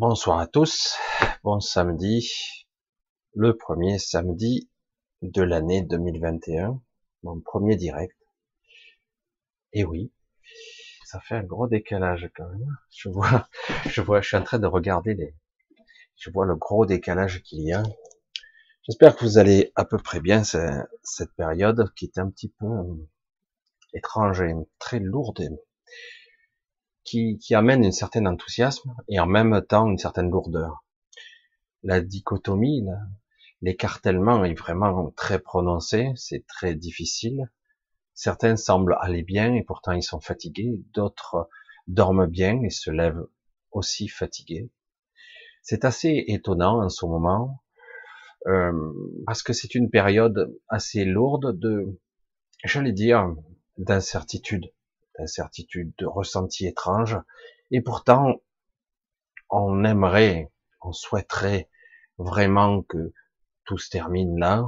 Bonsoir à tous, bon samedi, le premier samedi de l'année 2021, mon premier direct. Et oui, ça fait un gros décalage quand même. Je vois, je vois, je suis en train de regarder les, je vois le gros décalage qu'il y a. J'espère que vous allez à peu près bien cette période qui est un petit peu euh, étrange et très lourde qui, amène un certain enthousiasme et en même temps une certaine lourdeur. La dichotomie, l'écartèlement est vraiment très prononcé, c'est très difficile. Certains semblent aller bien et pourtant ils sont fatigués, d'autres dorment bien et se lèvent aussi fatigués. C'est assez étonnant en ce moment, euh, parce que c'est une période assez lourde de, j'allais dire, d'incertitude d'incertitude, de ressenti étrange. Et pourtant, on aimerait, on souhaiterait vraiment que tout se termine là,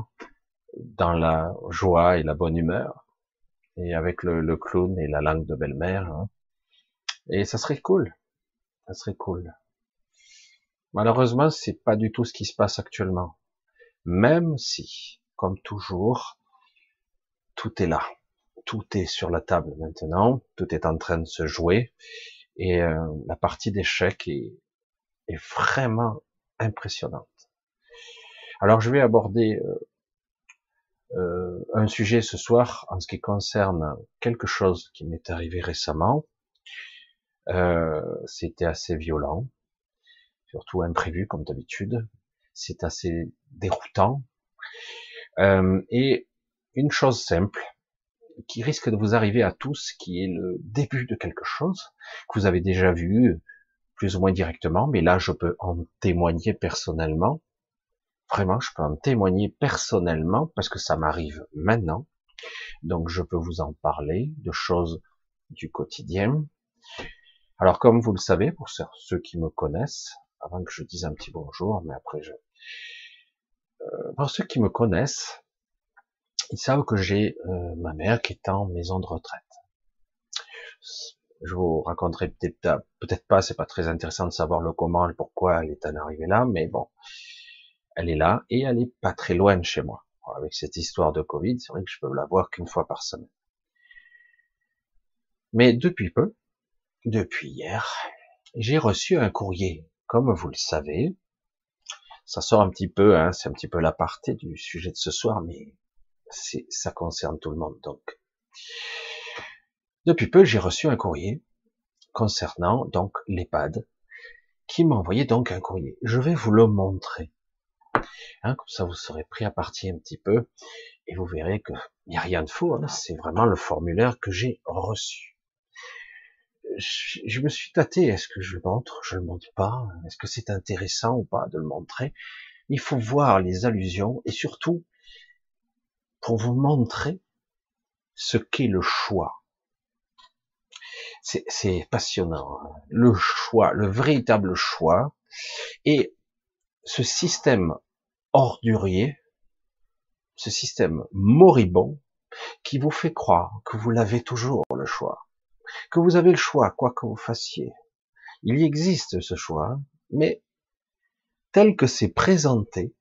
dans la joie et la bonne humeur, et avec le, clown et la langue de belle-mère. Hein. Et ça serait cool, ça serait cool. Malheureusement, c'est pas du tout ce qui se passe actuellement. Même si, comme toujours, tout est là tout est sur la table maintenant, tout est en train de se jouer, et euh, la partie d'échec est, est, vraiment impressionnante. Alors je vais aborder euh, euh, un sujet ce soir en ce qui concerne quelque chose qui m'est arrivé récemment. C'était assez violent, surtout imprévu comme d'habitude. C'est assez déroutant. et une chose simple, qui risque de vous arriver à tous, qui est le début de quelque chose que vous avez déjà vu plus ou moins directement, mais là je peux en témoigner personnellement. Vraiment, je peux en témoigner personnellement parce que ça m'arrive maintenant. Donc je peux vous en parler de choses du quotidien. Alors comme vous le savez, pour ceux qui me connaissent, avant que je dise un petit bonjour, mais après je... Euh, pour ceux qui me connaissent, ils savent que j'ai euh, ma mère qui est en maison de retraite. Je vous raconterai peut-être pas, c'est pas très intéressant de savoir le comment, le pourquoi elle est en arrivée là, mais bon, elle est là et elle est pas très loin de chez moi. Avec cette histoire de Covid, c'est vrai que je peux la voir qu'une fois par semaine. Mais depuis peu, depuis hier, j'ai reçu un courrier. Comme vous le savez, ça sort un petit peu, hein, c'est un petit peu l'aparté du sujet de ce soir, mais ça concerne tout le monde donc. Depuis peu, j'ai reçu un courrier concernant donc l'EHPAD qui m'a envoyé donc un courrier. Je vais vous le montrer. Hein, comme ça, vous serez pris à partie un petit peu et vous verrez que n'y a rien de faux. Hein, c'est vraiment le formulaire que j'ai reçu. Je, je, me suis tâté. Est-ce que je le montre? Je le montre pas Est-ce que c'est intéressant ou pas de le montrer? Il faut voir les allusions et surtout pour vous montrer ce qu'est le choix. C'est passionnant. Hein. Le choix, le véritable choix. Et ce système ordurier, ce système moribond, qui vous fait croire que vous l'avez toujours le choix, que vous avez le choix, quoi que vous fassiez. Il y existe ce choix, mais tel que c'est présenté,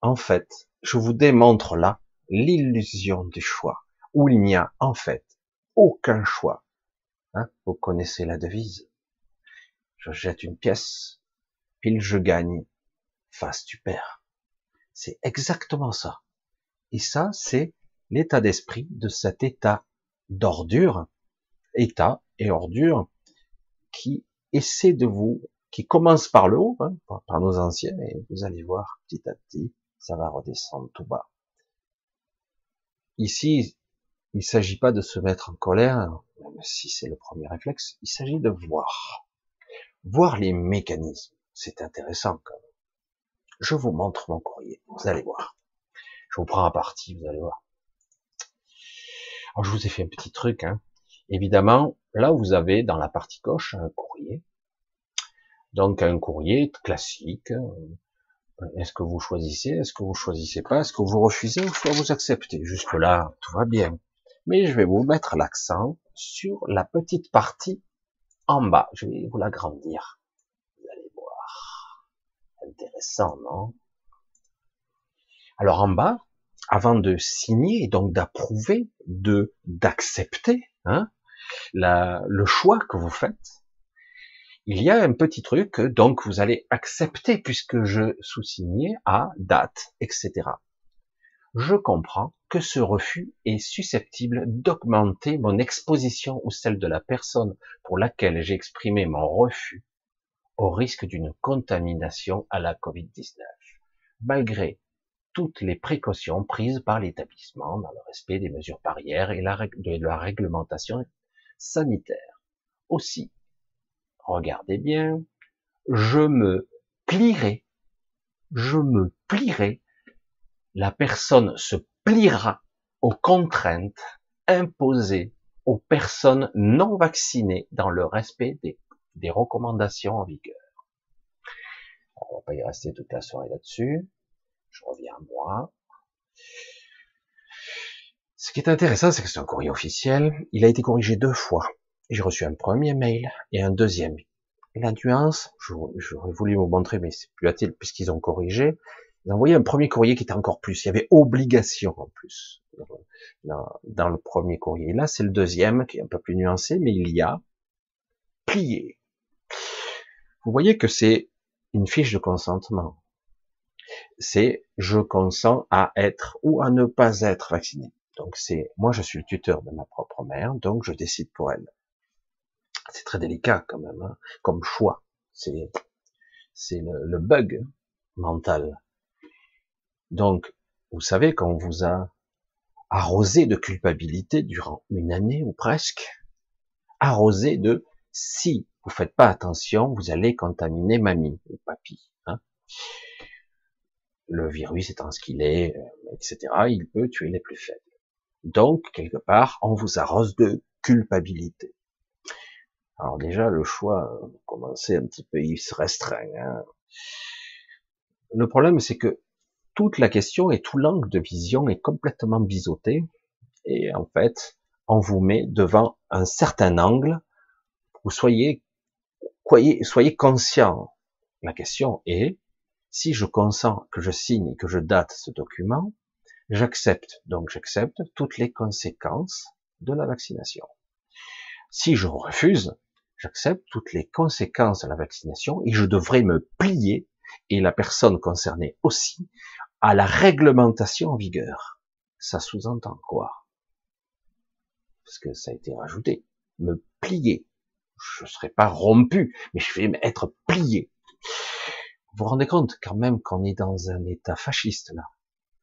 en fait, je vous démontre là l'illusion du choix, où il n'y a en fait aucun choix. Hein Vous connaissez la devise. Je jette une pièce, pile je gagne, face tu perds. C'est exactement ça. Et ça, c'est l'état d'esprit de cet état d'ordure, état et ordure, qui essaie de vous, qui commence par le haut, hein, par nos anciens, et vous allez voir petit à petit, ça va redescendre tout bas. Ici, il ne s'agit pas de se mettre en colère, même si c'est le premier réflexe, il s'agit de voir. Voir les mécanismes. C'est intéressant quand même. Je vous montre mon courrier, vous allez voir. Je vous prends à partie, vous allez voir. Alors je vous ai fait un petit truc. Hein. Évidemment, là vous avez dans la partie gauche un courrier. Donc un courrier classique, est-ce que vous choisissez Est-ce que vous choisissez pas Est-ce que vous refusez ou soit vous acceptez? Jusque là, tout va bien. Mais je vais vous mettre l'accent sur la petite partie en bas. Je vais vous l'agrandir. Vous allez voir. Intéressant, non? Alors en bas, avant de signer donc d'approuver, de d'accepter hein, le choix que vous faites, il y a un petit truc, donc vous allez accepter puisque je sous-signais à date, etc. Je comprends que ce refus est susceptible d'augmenter mon exposition ou celle de la personne pour laquelle j'ai exprimé mon refus au risque d'une contamination à la Covid-19, malgré toutes les précautions prises par l'établissement dans le respect des mesures barrières et de la réglementation sanitaire. Aussi, regardez bien, je me plierai, je me plierai, la personne se pliera aux contraintes imposées aux personnes non vaccinées dans le respect des, recommandations en vigueur. On va pas y rester toute la soirée là-dessus. Je reviens à moi. Ce qui est intéressant, c'est que c'est un courrier officiel. Il a été corrigé deux fois. J'ai reçu un premier mail et un deuxième. La nuance, j'aurais voulu vous montrer, mais c'est plus utile puisqu'ils ont corrigé. Ils ont envoyé un premier courrier qui était encore plus. Il y avait obligation en plus dans, dans le premier courrier. Là, c'est le deuxième qui est un peu plus nuancé, mais il y a plié. Vous voyez que c'est une fiche de consentement c'est je consens à être ou à ne pas être vacciné. Donc c'est moi je suis le tuteur de ma propre mère, donc je décide pour elle. C'est très délicat quand même, hein, comme choix. C'est c'est le, bug mental. Donc vous savez quand on vous a arrosé de culpabilité durant une année ou presque, arrosé de si vous faites pas attention, vous allez contaminer mamie ou papy. Hein le virus étant ce qu'il est, euh, etc., il peut tuer les plus faibles. Donc, quelque part, on vous arrose de culpabilité. Alors déjà, le choix euh, commençait un petit peu, il se restreint. Hein. Le problème, c'est que toute la question et tout l'angle de vision est complètement biseauté. Et en fait, on vous met devant un certain angle. Vous soyez, soyez, soyez conscient. La question est, si je consens que je signe et que je date ce document, j'accepte, donc j'accepte toutes les conséquences de la vaccination. Si je refuse, j'accepte toutes les conséquences de la vaccination et je devrais me plier, et la personne concernée aussi, à la réglementation en vigueur. Ça sous-entend quoi? Parce que ça a été rajouté. Me plier. Je ne serai pas rompu, mais je vais être plié. Vous vous rendez compte quand même qu'on est dans un état fasciste là?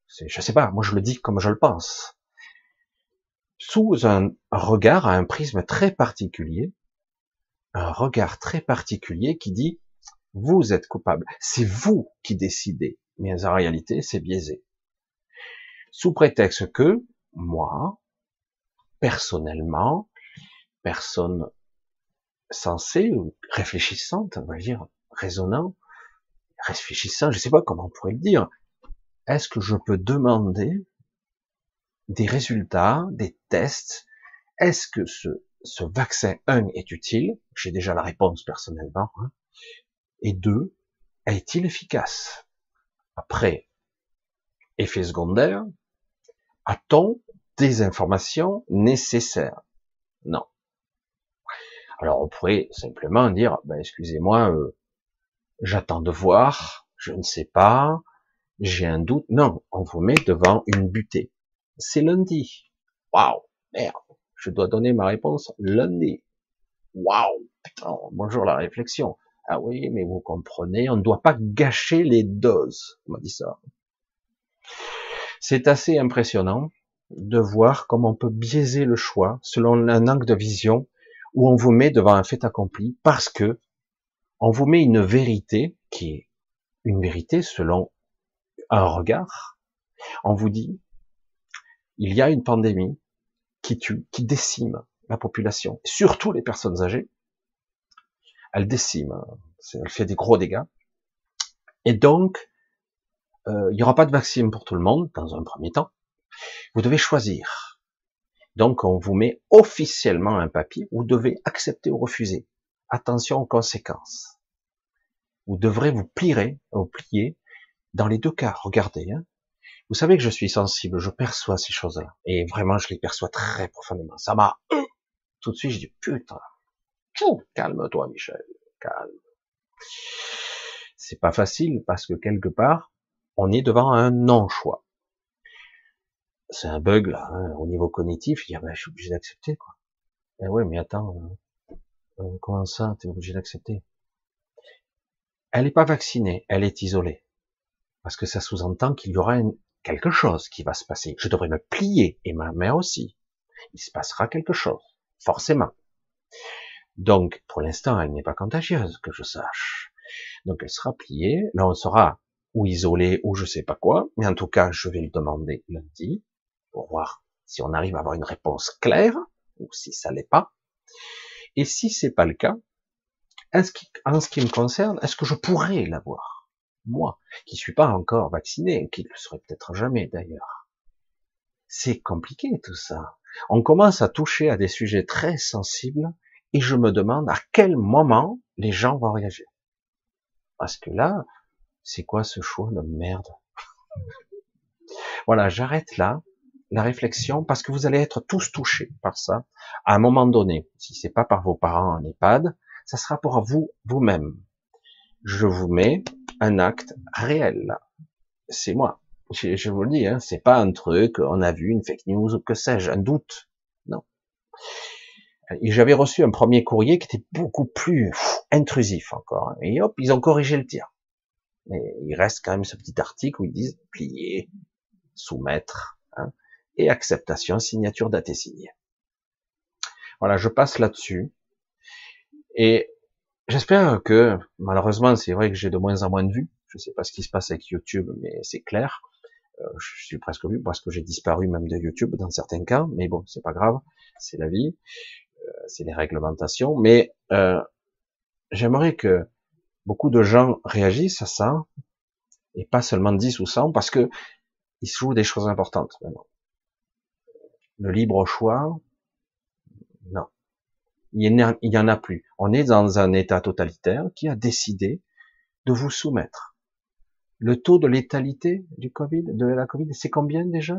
Je sais pas, moi je le dis comme je le pense. Sous un regard, à un prisme très particulier, un regard très particulier qui dit vous êtes coupable, c'est vous qui décidez, mais en réalité c'est biaisé. Sous prétexte que moi, personnellement, personne sensée ou réfléchissante, on va dire, raisonnant, réfléchissant, je ne sais pas comment on pourrait le dire, est-ce que je peux demander des résultats, des tests? Est-ce que ce, ce vaccin, un, est utile J'ai déjà la réponse personnellement. Hein. et deux, est-il efficace? Après, effet secondaire, a-t-on des informations nécessaires? Non. Alors on pourrait simplement dire, ben, excusez-moi, euh, j'attends de voir, je ne sais pas, j'ai un doute. Non, on vous met devant une butée. C'est lundi. Waouh, merde, je dois donner ma réponse lundi. Waouh, putain, bonjour la réflexion. Ah oui, mais vous comprenez, on ne doit pas gâcher les doses. On m'a dit ça. C'est assez impressionnant de voir comment on peut biaiser le choix selon un angle de vision où on vous met devant un fait accompli parce que on vous met une vérité qui est une vérité selon un regard. On vous dit, il y a une pandémie qui tue, qui décime la population, surtout les personnes âgées. Elle décime, elle fait des gros dégâts. Et donc, euh, il n'y aura pas de vaccin pour tout le monde dans un premier temps. Vous devez choisir. Donc, on vous met officiellement un papier. Vous devez accepter ou refuser. Attention aux conséquences. vous devrez vous plier, vous plier dans les deux cas. Regardez, hein. Vous savez que je suis sensible, je perçois ces choses-là, et vraiment je les perçois très profondément. Ça m'a tout de suite, je dis putain, calme-toi, Michel, calme. C'est pas facile parce que quelque part, on est devant un non-choix. C'est un bug là, hein, au niveau cognitif. Il dit, ah ben, je suis obligé d'accepter quoi. Eh ouais, mais attends, euh, euh comment ça, t'es obligé d'accepter? Elle n'est pas vaccinée, elle est isolée, parce que ça sous-entend qu'il y aura quelque chose qui va se passer. Je devrais me plier et ma mère aussi. Il se passera quelque chose, forcément. Donc, pour l'instant, elle n'est pas contagieuse, que je sache. Donc, elle sera pliée. Là, on sera ou isolé ou je sais pas quoi. Mais en tout cas, je vais le demander lundi pour voir si on arrive à avoir une réponse claire ou si ça l'est pas. Et si c'est pas le cas, en ce, qui, me concerne, est-ce que je pourrais l'avoir? Moi, qui suis pas encore vacciné, qui ne le serai peut-être jamais d'ailleurs. C'est compliqué tout ça. On commence à toucher à des sujets très sensibles et je me demande à quel moment les gens vont réagir. Parce que là, c'est quoi ce choix de merde? Voilà, j'arrête là la réflexion parce que vous allez être tous touchés par ça à un moment donné. Si c'est pas par vos parents en EHPAD, ça sera pour vous vous-même. Je vous mets un acte réel. C'est moi. Je, vous le dis, hein, c'est pas un truc, on a vu une fake news ou que sais-je, un doute. Non. J'avais reçu un premier courrier qui était beaucoup plus intrusif encore. Hein. Et hop, ils ont corrigé le tir. Mais il reste quand même ce petit article où ils disent plier, soumettre, hein, et acceptation, signature date et signée. Voilà, je passe là-dessus. Et j'espère que, malheureusement, c'est vrai que j'ai de moins en moins de vues. Je sais pas ce qui se passe avec YouTube, mais c'est clair. Euh, je suis presque vu parce que j'ai disparu même de YouTube dans certains cas, mais bon, c'est pas grave, c'est la vie, euh, c'est les réglementations. Mais euh, j'aimerais que beaucoup de gens réagissent à ça, et pas seulement 10 ou 100, parce que il se joue des choses importantes. Le libre choix, non. Il n'y en a plus. On est dans un état totalitaire qui a décidé de vous soumettre. Le taux de létalité du Covid, de la Covid, c'est combien déjà?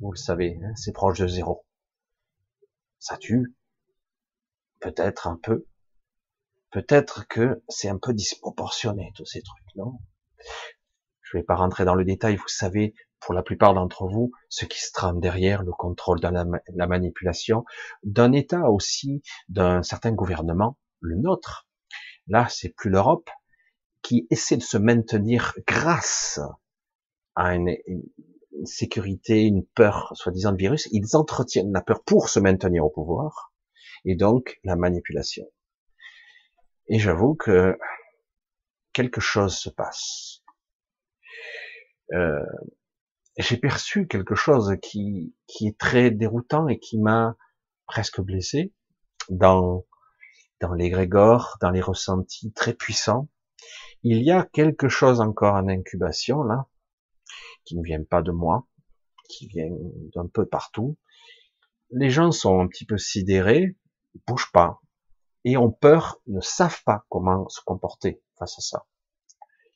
Vous le savez, hein, c'est proche de zéro. Ça tue, peut-être un peu, peut-être que c'est un peu disproportionné tous ces trucs, non? Je vais pas rentrer dans le détail, vous savez, pour la plupart d'entre vous, ce qui se trame derrière le contrôle de la, manipulation d'un État aussi, d'un certain gouvernement, le nôtre. Là, c'est plus l'Europe qui essaie de se maintenir grâce à une, une sécurité, une peur, soi-disant de virus. Ils entretiennent la peur pour se maintenir au pouvoir et donc la manipulation. Et j'avoue que quelque chose se passe. Euh, j'ai perçu quelque chose qui, qui est très déroutant et qui m'a presque blessé dans, dans l'égrégore, dans les ressentis très puissants. Il y a quelque chose encore en incubation là, qui ne vient pas de moi, qui vient d'un peu partout. Les gens sont un petit peu sidérés, ils bougent pas, et ont peur, ne savent pas comment se comporter face à ça.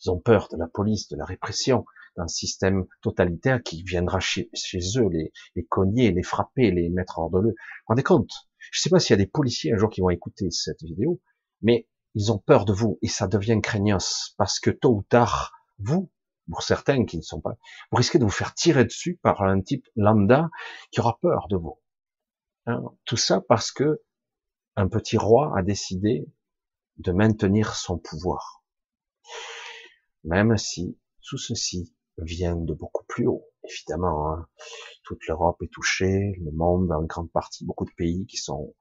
Ils ont peur de la police, de la répression, d'un système totalitaire qui viendra chez, eux les, cogner, les frapper, les mettre hors de l'eux. Vous rendez compte? Je ne sais pas s'il y a des policiers un jour qui vont écouter cette vidéo, mais ils ont peur de vous et ça devient craignos parce que tôt ou tard, vous, pour certains qui ne sont pas, vous risquez de vous faire tirer dessus par un type lambda qui aura peur de vous. Hein? Tout ça parce que un petit roi a décidé de maintenir son pouvoir. Même si tout ceci vient de beaucoup plus haut, évidemment. Hein. Toute l'Europe est touchée, le monde en grande partie, beaucoup de pays qui sont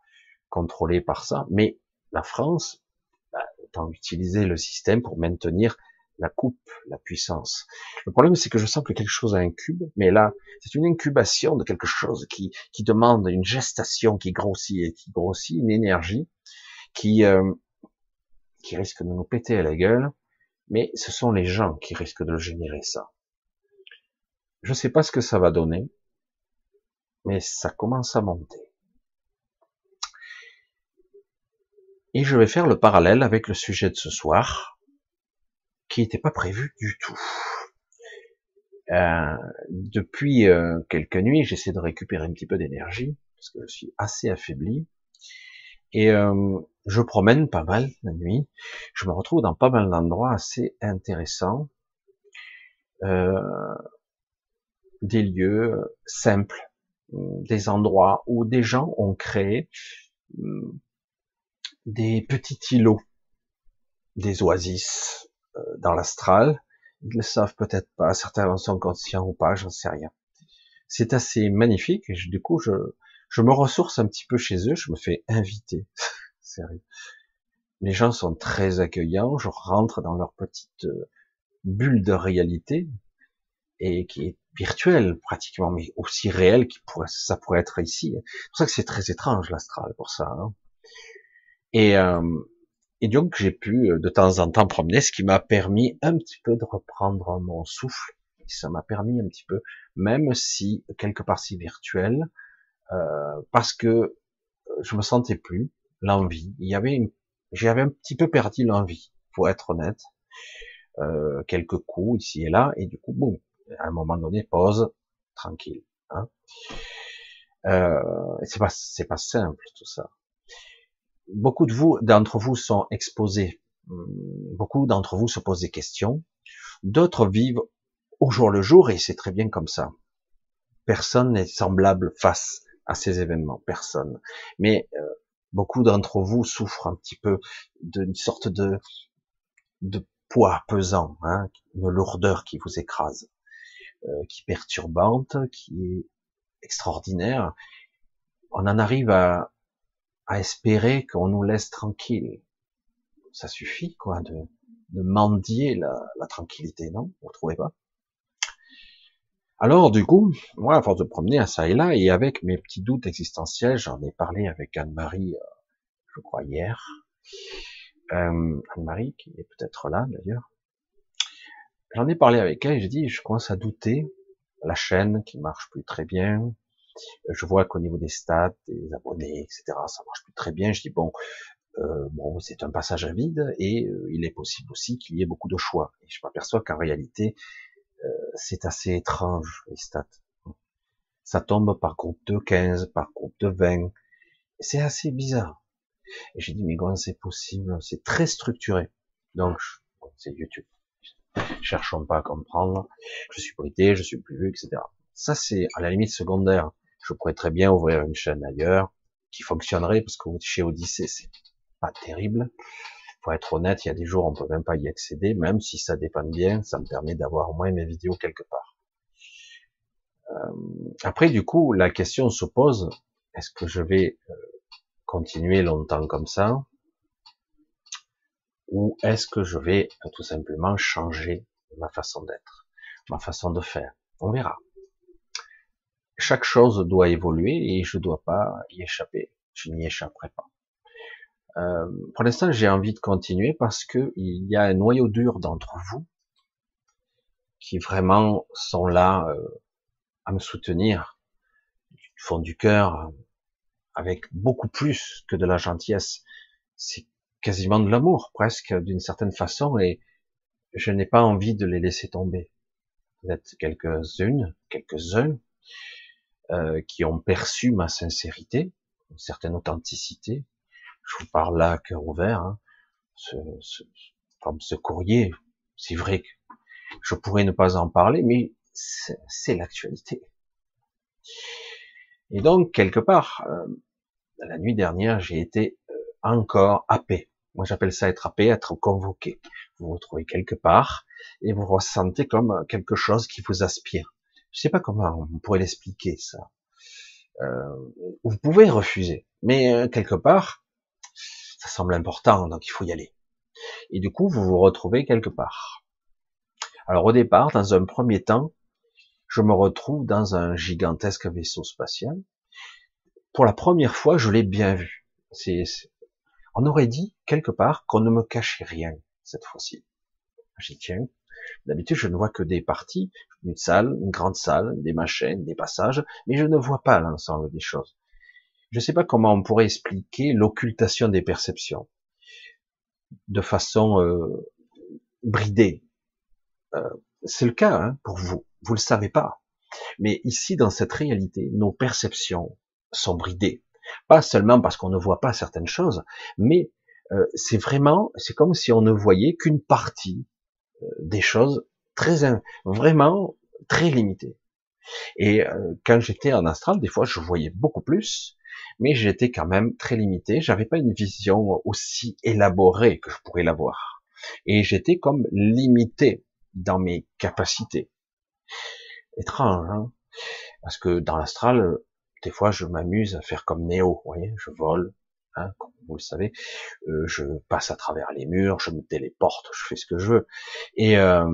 contrôlés par ça. Mais la France bah, a utilisé le système pour maintenir la coupe, la puissance. Le problème, c'est que je sens que quelque chose a un cube, mais là, c'est une incubation de quelque chose qui, qui demande une gestation qui grossit et qui grossit, une énergie qui, euh, qui risque de nous péter à la gueule, mais ce sont les gens qui risquent de générer ça. Je sais pas ce que ça va donner, mais ça commence à monter. Et je vais faire le parallèle avec le sujet de ce soir, qui n'était pas prévu du tout. Euh, depuis euh, quelques nuits, j'essaie de récupérer un petit peu d'énergie parce que je suis assez affaibli et euh, je promène pas mal la nuit. Je me retrouve dans pas mal d'endroits assez intéressants, euh, des lieux simples, des endroits où des gens ont créé des petits îlots, des oasis dans l'astral ils le savent peut-être pas, certains en sont conscients ou pas, j'en sais rien. C'est assez magnifique et du coup je, je me ressource un petit peu chez eux, je me fais inviter. Sérieux. Les gens sont très accueillants, je rentre dans leur petite euh, bulle de réalité et qui est virtuelle pratiquement, mais aussi réelle qui pourrait, ça pourrait être ici. C'est pour ça que c'est très étrange l'astral pour ça. Hein. Et euh, et donc j'ai pu euh, de temps en temps promener, ce qui m'a permis un petit peu de reprendre mon souffle. Ça m'a permis un petit peu, même si quelque part si virtuel, euh, parce que je me sentais plus l'envie. Il y avait une, j'avais un petit peu perdu l'envie, pour être honnête. Euh, quelques coups ici et là, et du coup, bon, à un moment donné, pause, tranquille. Hein. Euh, c'est pas, c'est pas simple tout ça beaucoup de vous, d'entre vous sont exposés. Hum, beaucoup d'entre vous se posent des questions. D'autres vivent au jour le jour et c'est très bien comme ça. Personne n'est semblable face à ces événements. Personne. Mais euh, beaucoup d'entre vous souffrent un petit peu d'une sorte de, de poids pesant, hein, une lourdeur qui vous écrase, euh, qui est perturbante, qui est extraordinaire. On en arrive à, à espérer qu'on nous laisse tranquille. Ça suffit, quoi, de, de mendier la, la tranquillité, non? Vous trouvez pas? Alors, du coup, moi, à force de promener à ça et là, et avec mes petits doutes existentiels, j'en ai parlé avec Anne-Marie, euh, je crois hier, euh, Anne-Marie, qui est peut-être là, d'ailleurs. J'en ai parlé avec elle, j'ai dit, je commence à douter, la chaîne qui marche plus très bien, je vois qu'au niveau des stats, des abonnés, etc., ça marche plus très bien. Je dis bon, euh, bon, c'est un passage à vide et euh, il est possible aussi qu'il y ait beaucoup de choix. Et je m'aperçois qu'en réalité, euh, c'est assez étrange les stats. Ça tombe par groupe de 15, par groupe de 20. C'est assez bizarre. Et j'ai dit mais comment c'est possible? C'est très structuré. Donc c'est YouTube. Cherchons pas à comprendre. Je suis prêté, je suis plus vu, etc. Ça c'est à la limite secondaire je pourrais très bien ouvrir une chaîne ailleurs qui fonctionnerait parce que chez Odyssée c'est pas terrible. Pour être honnête, il y a des jours on peut même pas y accéder, même si ça dépend bien, ça me permet d'avoir au moins mes vidéos quelque part. Euh, après, du coup, la question se pose est-ce que je vais euh, continuer longtemps comme ça, ou est-ce que je vais euh, tout simplement changer ma façon d'être, ma façon de faire? On verra chaque chose doit évoluer et je dois pas y échapper. Je n'y échapperai pas. Euh, pour l'instant, j'ai envie de continuer parce que il y a un noyau dur d'entre vous qui vraiment sont là euh, à me soutenir du fond du cœur, avec beaucoup plus que de la gentillesse. Quasiment de l'amour, presque d'une certaine façon, et je n'ai pas envie de les laisser tomber. Vous êtes quelques-unes, quelques-uns euh, qui ont perçu ma sincérité, une certaine authenticité. Je vous parle là cœur ouvert. Hein. Ce, ce, comme ce courrier, c'est vrai que je pourrais ne pas en parler, mais c'est l'actualité. Et donc quelque part, euh, la nuit dernière, j'ai été encore happé. Moi, j'appelle ça être happé, être convoqué. Vous vous retrouvez quelque part et vous ressentez comme quelque chose qui vous aspire. Je sais pas comment on pourrait l'expliquer ça. Euh, vous pouvez refuser, mais euh, quelque part, ça semble important, donc il faut y aller. Et du coup, vous vous retrouvez quelque part. Alors au départ, dans un premier temps, je me retrouve dans un gigantesque vaisseau spatial. Pour la première fois, je l'ai bien vu. On aurait dit quelque part qu'on ne me cachait rien cette fois-ci. J'y tiens. D'habitude, je ne vois que des parties, une salle, une grande salle, des machines, des passages, mais je ne vois pas l'ensemble des choses. Je ne sais pas comment on pourrait expliquer l'occultation des perceptions de façon euh, bridée. euh, c'est le cas hein, pour vous. Vous le savez pas. Mais ici, dans cette réalité, nos perceptions sont bridées. Pas seulement parce qu'on ne voit pas certaines choses, mais euh, c'est vraiment, c'est comme si on ne voyait qu'une partie euh, des choses très, vraiment très limitées. Et euh, quand j'étais en astral, des fois, je voyais beaucoup plus, mais j'étais quand même très limité. J'avais pas une vision aussi élaborée que je pourrais l'avoir, et j'étais comme limité dans mes capacités. Étrange, hein? Parce que dans l'astral, des fois, je m'amuse à faire comme Néo, vous voyez, je vole, hein, comme vous le savez, euh, je passe à travers les murs, je me téléporte, je fais ce que je veux, et euh,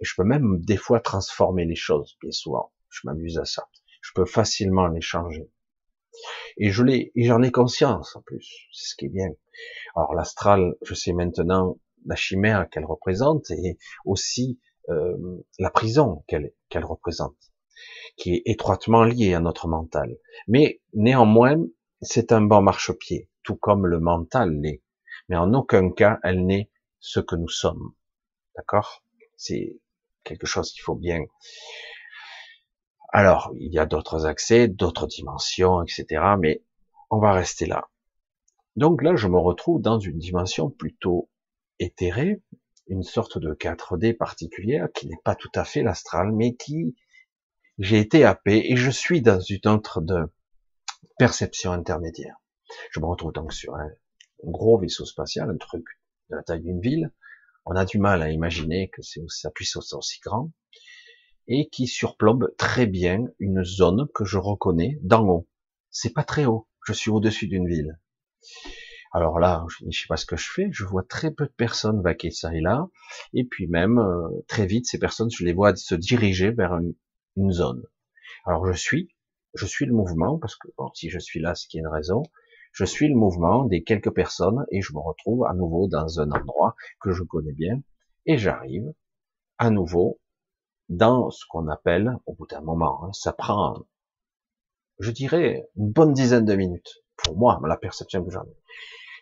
je peux même des fois transformer les choses, bien souvent. Je m'amuse à ça. Je peux facilement les changer. Et je l'ai, et j'en ai conscience en plus. C'est ce qui est bien. Alors l'astral, je sais maintenant la chimère qu'elle représente et aussi euh, la prison qu'elle qu'elle représente, qui est étroitement liée à notre mental. Mais néanmoins, c'est un bon marchepied, tout comme le mental l'est. Mais en aucun cas, elle n'est ce que nous sommes. D'accord? C'est quelque chose qu'il faut bien. Alors, il y a d'autres accès, d'autres dimensions, etc. Mais on va rester là. Donc là, je me retrouve dans une dimension plutôt éthérée, une sorte de 4D particulière qui n'est pas tout à fait l'astral, mais qui j'ai été happé et je suis dans une autre de perception intermédiaire. Je me retrouve donc sur un gros vaisseau spatial, un truc de la taille d'une ville. On a du mal à imaginer que ça puisse être aussi grand et qui surplombe très bien une zone que je reconnais d'en haut. C'est pas très haut. Je suis au-dessus d'une ville. Alors là, je ne sais pas ce que je fais, je vois très peu de personnes vaquer ça et là, et puis même euh, très vite, ces personnes, je les vois se diriger vers une, zone. Alors je suis, je suis le mouvement, parce que si je suis là, c'est qu'il y a une raison, je suis le mouvement des quelques personnes, et je me retrouve à nouveau dans un endroit que je connais bien, et j'arrive à nouveau dans ce qu'on appelle, au bout d'un moment, hein, ça prend, je dirais, une bonne dizaine de minutes, pour moi, la perception que j'en ai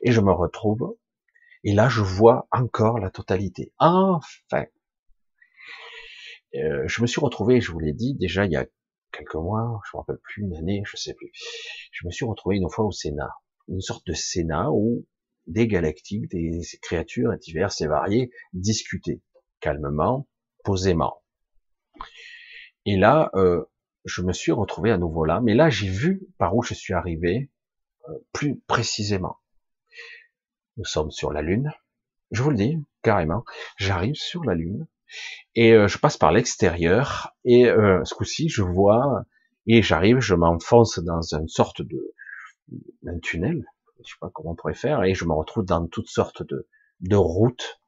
et je me retrouve, et là je vois encore la totalité. Enfin, euh, je me suis retrouvé, je vous l'ai dit déjà il y a quelques mois, je me rappelle plus une année, je sais plus. Je me suis retrouvé une fois au Sénat, une sorte de Sénat où des galactiques, des créatures diverses et variées discutaient calmement, posément. Et là, euh, je me suis retrouvé à nouveau là, mais là j'ai vu par où je suis arrivé euh, plus précisément. Nous sommes sur la Lune. Je vous le dis, carrément. J'arrive sur la Lune et euh, je passe par l'extérieur et euh, ce coup-ci, je vois et j'arrive, je m'enfonce dans une sorte de un tunnel, je sais pas comment on pourrait faire, et je me retrouve dans toutes sortes de, de routes.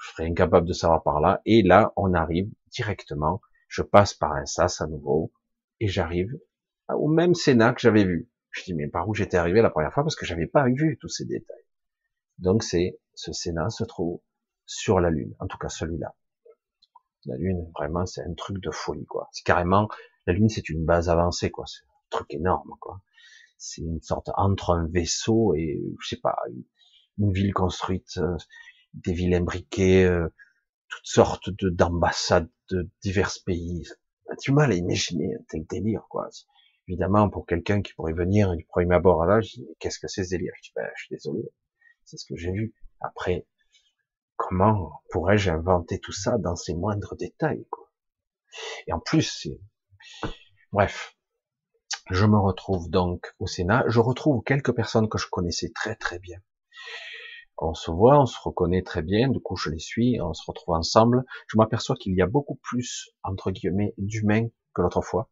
Je serais incapable de savoir par là. Et là, on arrive directement. Je passe par un sas à nouveau et j'arrive au même Sénat que j'avais vu. Je dis mais par où j'étais arrivé la première fois? Parce que j'avais pas vu tous ces détails. Donc c'est ce Sénat se trouve sur la Lune, en tout cas celui-là. La Lune, vraiment, c'est un truc de folie, quoi. C'est carrément, la Lune, c'est une base avancée, quoi. C'est un truc énorme, quoi. C'est une sorte entre un vaisseau et, je sais pas, une, ville construite, euh, des villes imbriquées, euh, toutes sortes de d'ambassades de divers pays. On a du mal à imaginer un tel délire, quoi. Évidemment, pour quelqu'un qui pourrait venir du premier abord à là, je dis, qu'est-ce que c'est ce délire? Je dis, ben, je suis désolé. C'est ce que j'ai vu. Après, comment pourrais-je inventer tout ça dans ses moindres détails quoi Et en plus, bref, je me retrouve donc au Sénat. Je retrouve quelques personnes que je connaissais très très bien. On se voit, on se reconnaît très bien. Du coup, je les suis, on se retrouve ensemble. Je m'aperçois qu'il y a beaucoup plus entre guillemets d'humains que l'autre fois.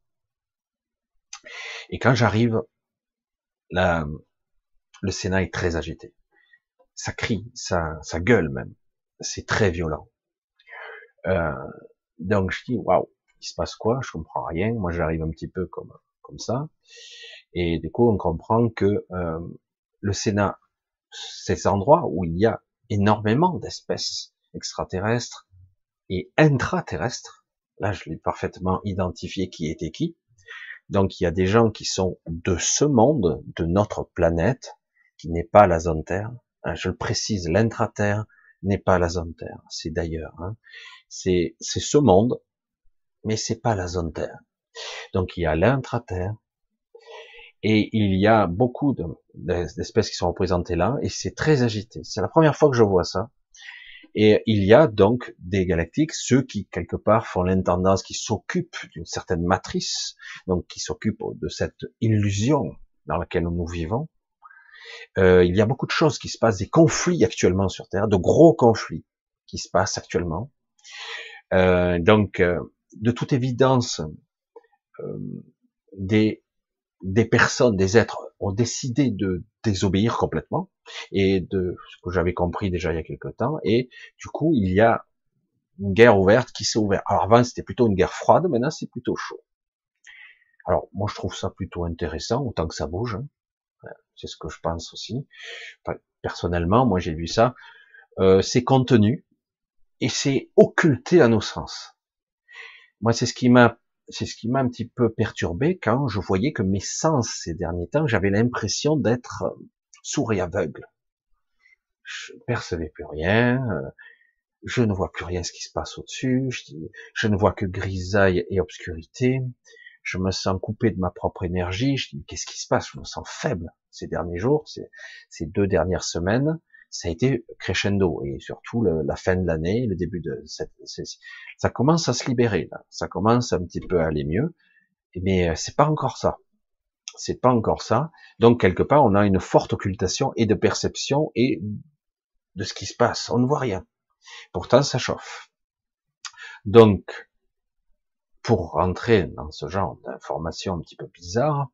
Et quand j'arrive, le Sénat est très agité ça crie, ça, ça gueule même. C'est très violent. Euh, donc je dis waouh, il se passe quoi? Je comprends rien. Moi j'arrive un petit peu comme comme ça, et du coup on comprend que euh, le Sénat, ces endroits où il y a énormément d'espèces extraterrestres et intraterrestres. Là je l'ai parfaitement identifié qui était qui. Donc il y a des gens qui sont de ce monde, de notre planète, qui n'est pas la zone Terre, Hein, je le précise, l'intraterre, n'est pas la zone Terre, c'est d'ailleurs. Hein. C'est ce monde, mais c'est pas la zone Terre. Donc il y a l'intra-Terre, et il y a beaucoup d'espèces qui sont représentées là, et c'est très agité. C'est la première fois que je vois ça. Et il y a donc des galactiques, ceux qui quelque part font l'intendance, qui s'occupent d'une certaine matrice, donc qui s'occupent de cette illusion dans laquelle nous vivons. Euh, il y a beaucoup de choses qui se passent, des conflits actuellement sur Terre, de gros conflits qui se passent actuellement. Euh, donc, euh, de toute évidence, euh, des des personnes, des êtres ont décidé de désobéir complètement et de ce que j'avais compris déjà il y a quelque temps et du coup il y a une guerre ouverte qui s'est ouverte. Alors avant c'était plutôt une guerre froide, maintenant c'est plutôt chaud. Alors moi je trouve ça plutôt intéressant autant que ça bouge. Hein. C'est ce que je pense aussi. personnellement, moi j'ai vu ça. Euh, c'est contenu et c'est occulté à nos sens. Moi c'est ce qui m'a c'est ce qui m'a un petit peu perturbé quand je voyais que mes sens ces derniers temps, j'avais l'impression d'être euh, sourd et aveugle. Je ne percevais plus rien, euh, je ne vois plus rien ce qui se passe au-dessus, je, ne vois que grisaille et obscurité, je me sens coupé de ma propre énergie, je dis qu'est-ce qui se passe, je me sens faible ces derniers jours, ces deux dernières semaines, ça a été crescendo. Et surtout la fin de l'année, le début de cette, ça commence à se libérer ça commence un petit peu à aller mieux, mais euh, c'est pas encore ça, c'est pas encore ça. Donc quelque part, on a une forte occultation et de perception et de ce qui se passe, on ne voit rien. Pourtant, ça chauffe. Donc, pour rentrer dans ce genre d'informations un petit peu bizarres,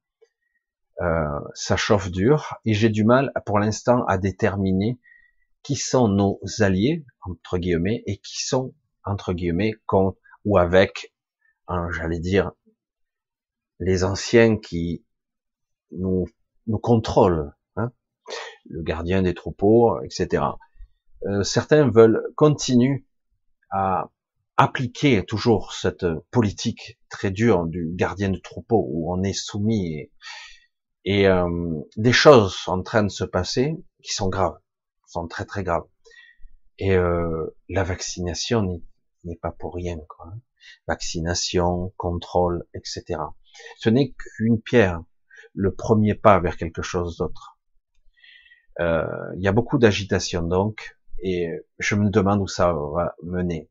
euh, ça chauffe dur et j'ai du mal pour l'instant à déterminer qui sont nos alliés, entre guillemets, et qui sont, entre guillemets, contre ou avec, j'allais dire, les anciens qui nous, nous contrôlent, hein, le gardien des troupeaux, etc. Euh, certains veulent continuer à appliquer toujours cette politique très dure du gardien de troupeau où on est soumis et, et euh, des choses sont en train de se passer qui sont graves sont très très graves. Et euh, la vaccination n'est pas pour rien. Quoi. Hein. Vaccination, contrôle, etc. Ce n'est qu'une pierre, le premier pas vers quelque chose d'autre. Euh, il y a beaucoup d'agitation donc, et je me demande où ça va mener.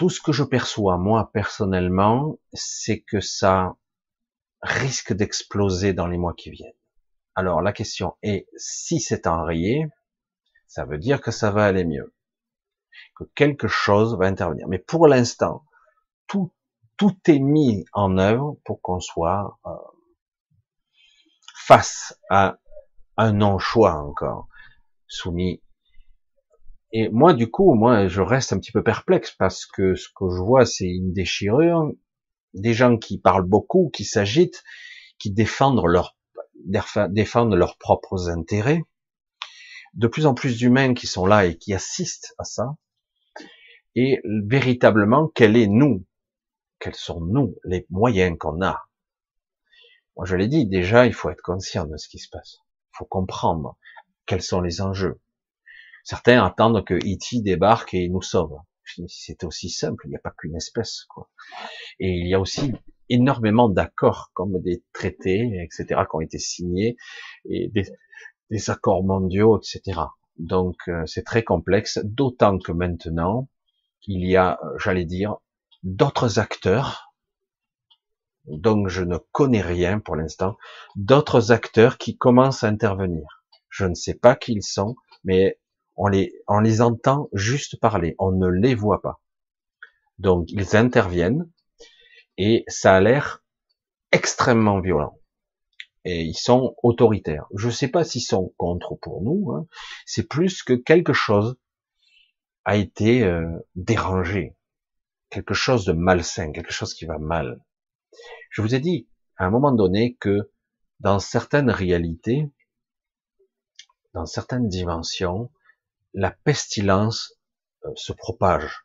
Tout ce que je perçois, moi personnellement, c'est que ça risque d'exploser dans les mois qui viennent. Alors la question est, si c'est enrayé, ça veut dire que ça va aller mieux, que quelque chose va intervenir. Mais pour l'instant, tout, tout est mis en œuvre pour qu'on soit euh, face à un non-choix encore, soumis. Et moi, du coup, moi, je reste un petit peu perplexe parce que ce que je vois, c'est une déchirure, des gens qui parlent beaucoup, qui s'agitent, qui défendent leur défendent leurs propres intérêts, de plus en plus d'humains qui sont là et qui assistent à ça, et véritablement, quel est nous, quels sont nous, les moyens qu'on a? Moi, je l'ai dit, déjà, il faut être conscient de ce qui se passe. Il faut comprendre quels sont les enjeux. Certains attendent que E.T. débarque et nous sauve. C'est aussi simple, il n'y a pas qu'une espèce, quoi. Et il y a aussi énormément d'accords, comme des traités, etc., qui ont été signés, et des, accords mondiaux, etc. Donc euh, c'est très complexe, d'autant que maintenant, il y a, euh, j'allais dire, d'autres acteurs, donc je ne connais rien pour l'instant, d'autres acteurs qui commencent à intervenir. Je ne sais pas qui ils sont, mais on les, on les entend juste parler, on ne les voit pas. Donc ils interviennent, et ça a l'air extrêmement violent. Et ils sont autoritaires. Je ne sais pas s'ils sont contre pour nous. Hein. C'est plus que quelque chose a été euh, dérangé, quelque chose de malsain, quelque chose qui va mal. Je vous ai dit à un moment donné que dans certaines réalités, dans certaines dimensions, la pestilence euh, se propage.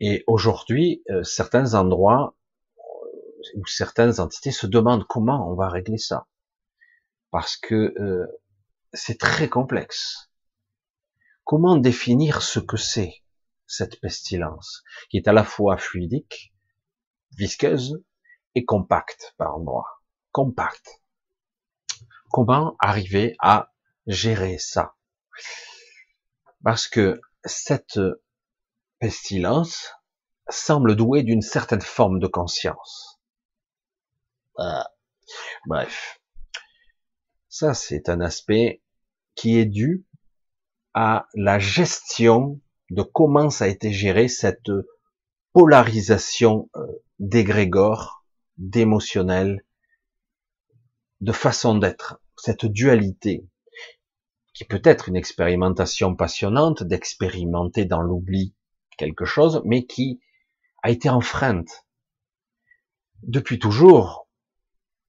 Et aujourd'hui, euh, certains endroits euh, ou certaines entités se demandent comment on va régler ça. Parce que c'est très complexe. Comment définir ce que c'est, cette pestilence, qui est à la fois fluidique, visqueuse et compacte par endroits? Compacte. Comment arriver à gérer ça? Parce que cette pestilence semble douée d'une certaine forme de conscience. Ah. Bref. Ça, c'est un aspect qui est dû à la gestion de comment ça a été géré cette polarisation euh, d'égrégore, d'émotionnel, de façon d'être, cette dualité, qui peut être une expérimentation passionnante, d'expérimenter dans l'oubli quelque chose, mais qui a été enfreinte. Depuis toujours,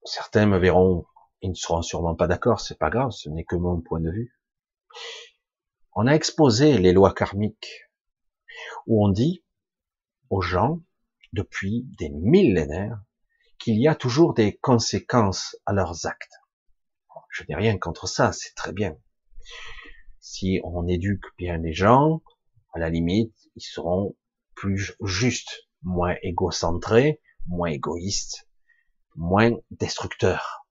certains me verront, ils ne seront sûrement pas d'accord, c'est pas grave, ce n'est que mon point de vue on a exposé les lois karmiques, où on dit aux gens, depuis des millénaires, qu'il y a toujours des conséquences à leurs actes. Je n'ai rien contre ça, c'est très bien. Si on éduque bien les gens, à la limite, ils seront plus justes, moins égocentrés, moins égoïstes, moins destructeurs.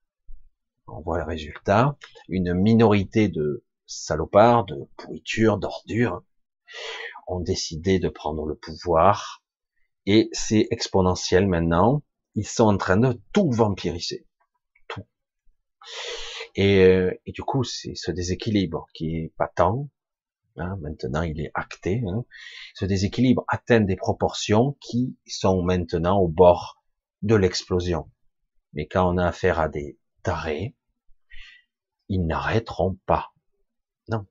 On voit le résultat, une minorité de salopards, de pourriture, d'ordures, ont décidé de prendre le pouvoir et c'est exponentiel maintenant. Ils sont en train de tout vampiriser, tout. Et, euh, et du coup, c'est ce déséquilibre qui est patent. Hein, maintenant, il est acté. Hein. Ce déséquilibre atteint des proportions qui sont maintenant au bord de l'explosion. Mais quand on a affaire à des tarés, ils n'arrêteront pas. Non.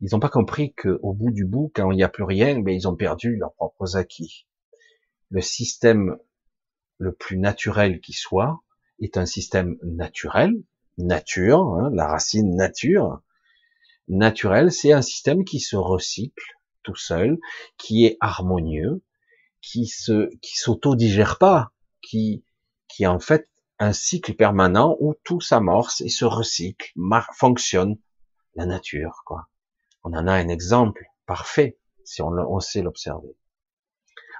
Ils n'ont pas compris qu'au bout du bout, quand il n'y a plus rien, ben, ils ont perdu leurs propres acquis. Le système le plus naturel qui soit est un système naturel, nature, hein, la racine nature. Naturel, c'est un système qui se recycle tout seul, qui est harmonieux, qui se, qui s'auto-digère pas, qui, qui est en fait un cycle permanent où tout s'amorce et se recycle, fonctionne la nature, quoi. On en a un exemple parfait si on, sait l'observer.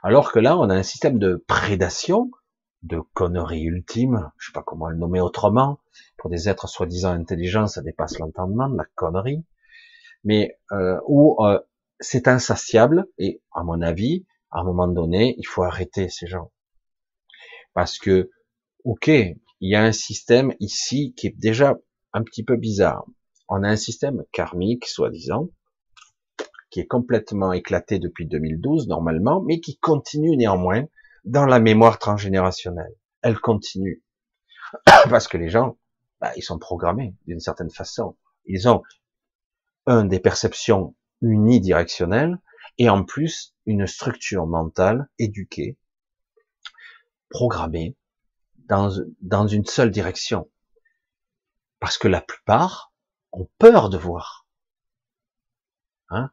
Alors que là, on a un système de prédation, de connerie ultime, je sais pas comment le nommer autrement, pour des êtres soi-disant intelligents, ça dépasse l'entendement, la connerie, mais euh, où euh, c'est insatiable, et à mon avis, à un moment donné, il faut arrêter ces gens. Parce que, ok, il y a un système ici qui est déjà un petit peu bizarre on a un système karmique, soi-disant, qui est complètement éclaté depuis 2012 normalement, mais qui continue néanmoins dans la mémoire transgénérationnelle. Elle continue. Parce que les gens, bah, ils sont programmés d'une certaine façon. Ils ont un des perceptions unidirectionnelles et en plus une structure mentale éduquée, programmée dans, dans une seule direction. Parce que la plupart ont peur de voir. Hein?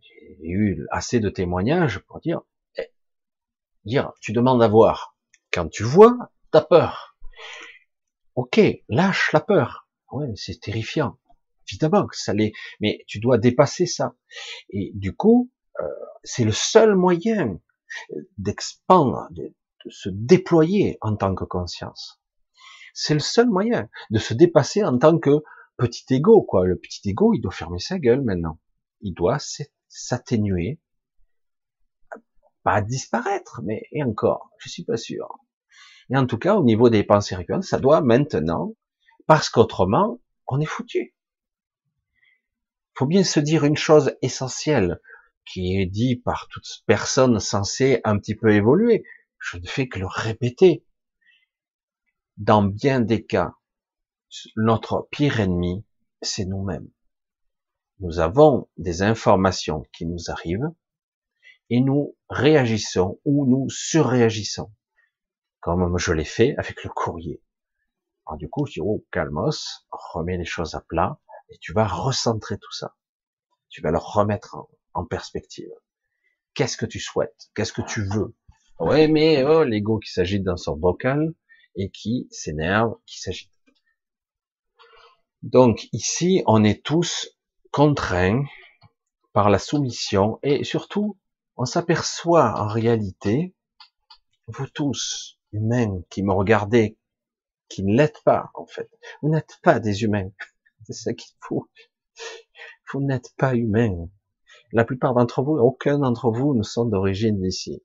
J'ai eu assez de témoignages pour dire, eh, dire, tu demandes à voir. Quand tu vois, t'as peur. Ok, lâche la peur. Ouais, c'est terrifiant. Évidemment que ça l'est, mais tu dois dépasser ça. Et du coup, euh, c'est le seul moyen d'expandre, de, de se déployer en tant que conscience. C'est le seul moyen de se dépasser en tant que petit ego, quoi. Le petit ego, il doit fermer sa gueule maintenant. Il doit s'atténuer, pas disparaître, mais et encore, je suis pas sûr. Et en tout cas, au niveau des pensées récurrentes, ça doit maintenant, parce qu'autrement, on est foutu. Il faut bien se dire une chose essentielle qui est dit par toute personne censée un petit peu évoluer. Je ne fais que le répéter. Dans bien des cas, notre pire ennemi, c'est nous-mêmes. Nous avons des informations qui nous arrivent et nous réagissons ou nous surréagissons, comme je l'ai fait avec le courrier. Alors du coup, je dis, oh, calmos, remets les choses à plat et tu vas recentrer tout ça. Tu vas le remettre en, perspective. Qu'est-ce que tu souhaites? Qu'est-ce que tu veux? Ouais, mais oh, l'ego qui s'agite dans son bocal et qui s'énerve, qui s'agite. Donc ici, on est tous contraints par la soumission et surtout, on s'aperçoit en réalité, vous tous, humains qui me regardez, qui ne l'êtes pas en fait, vous n'êtes pas des humains, c'est ça qu'il faut. Vous n'êtes pas humains. La plupart d'entre vous, aucun d'entre vous ne sont d'origine d'ici.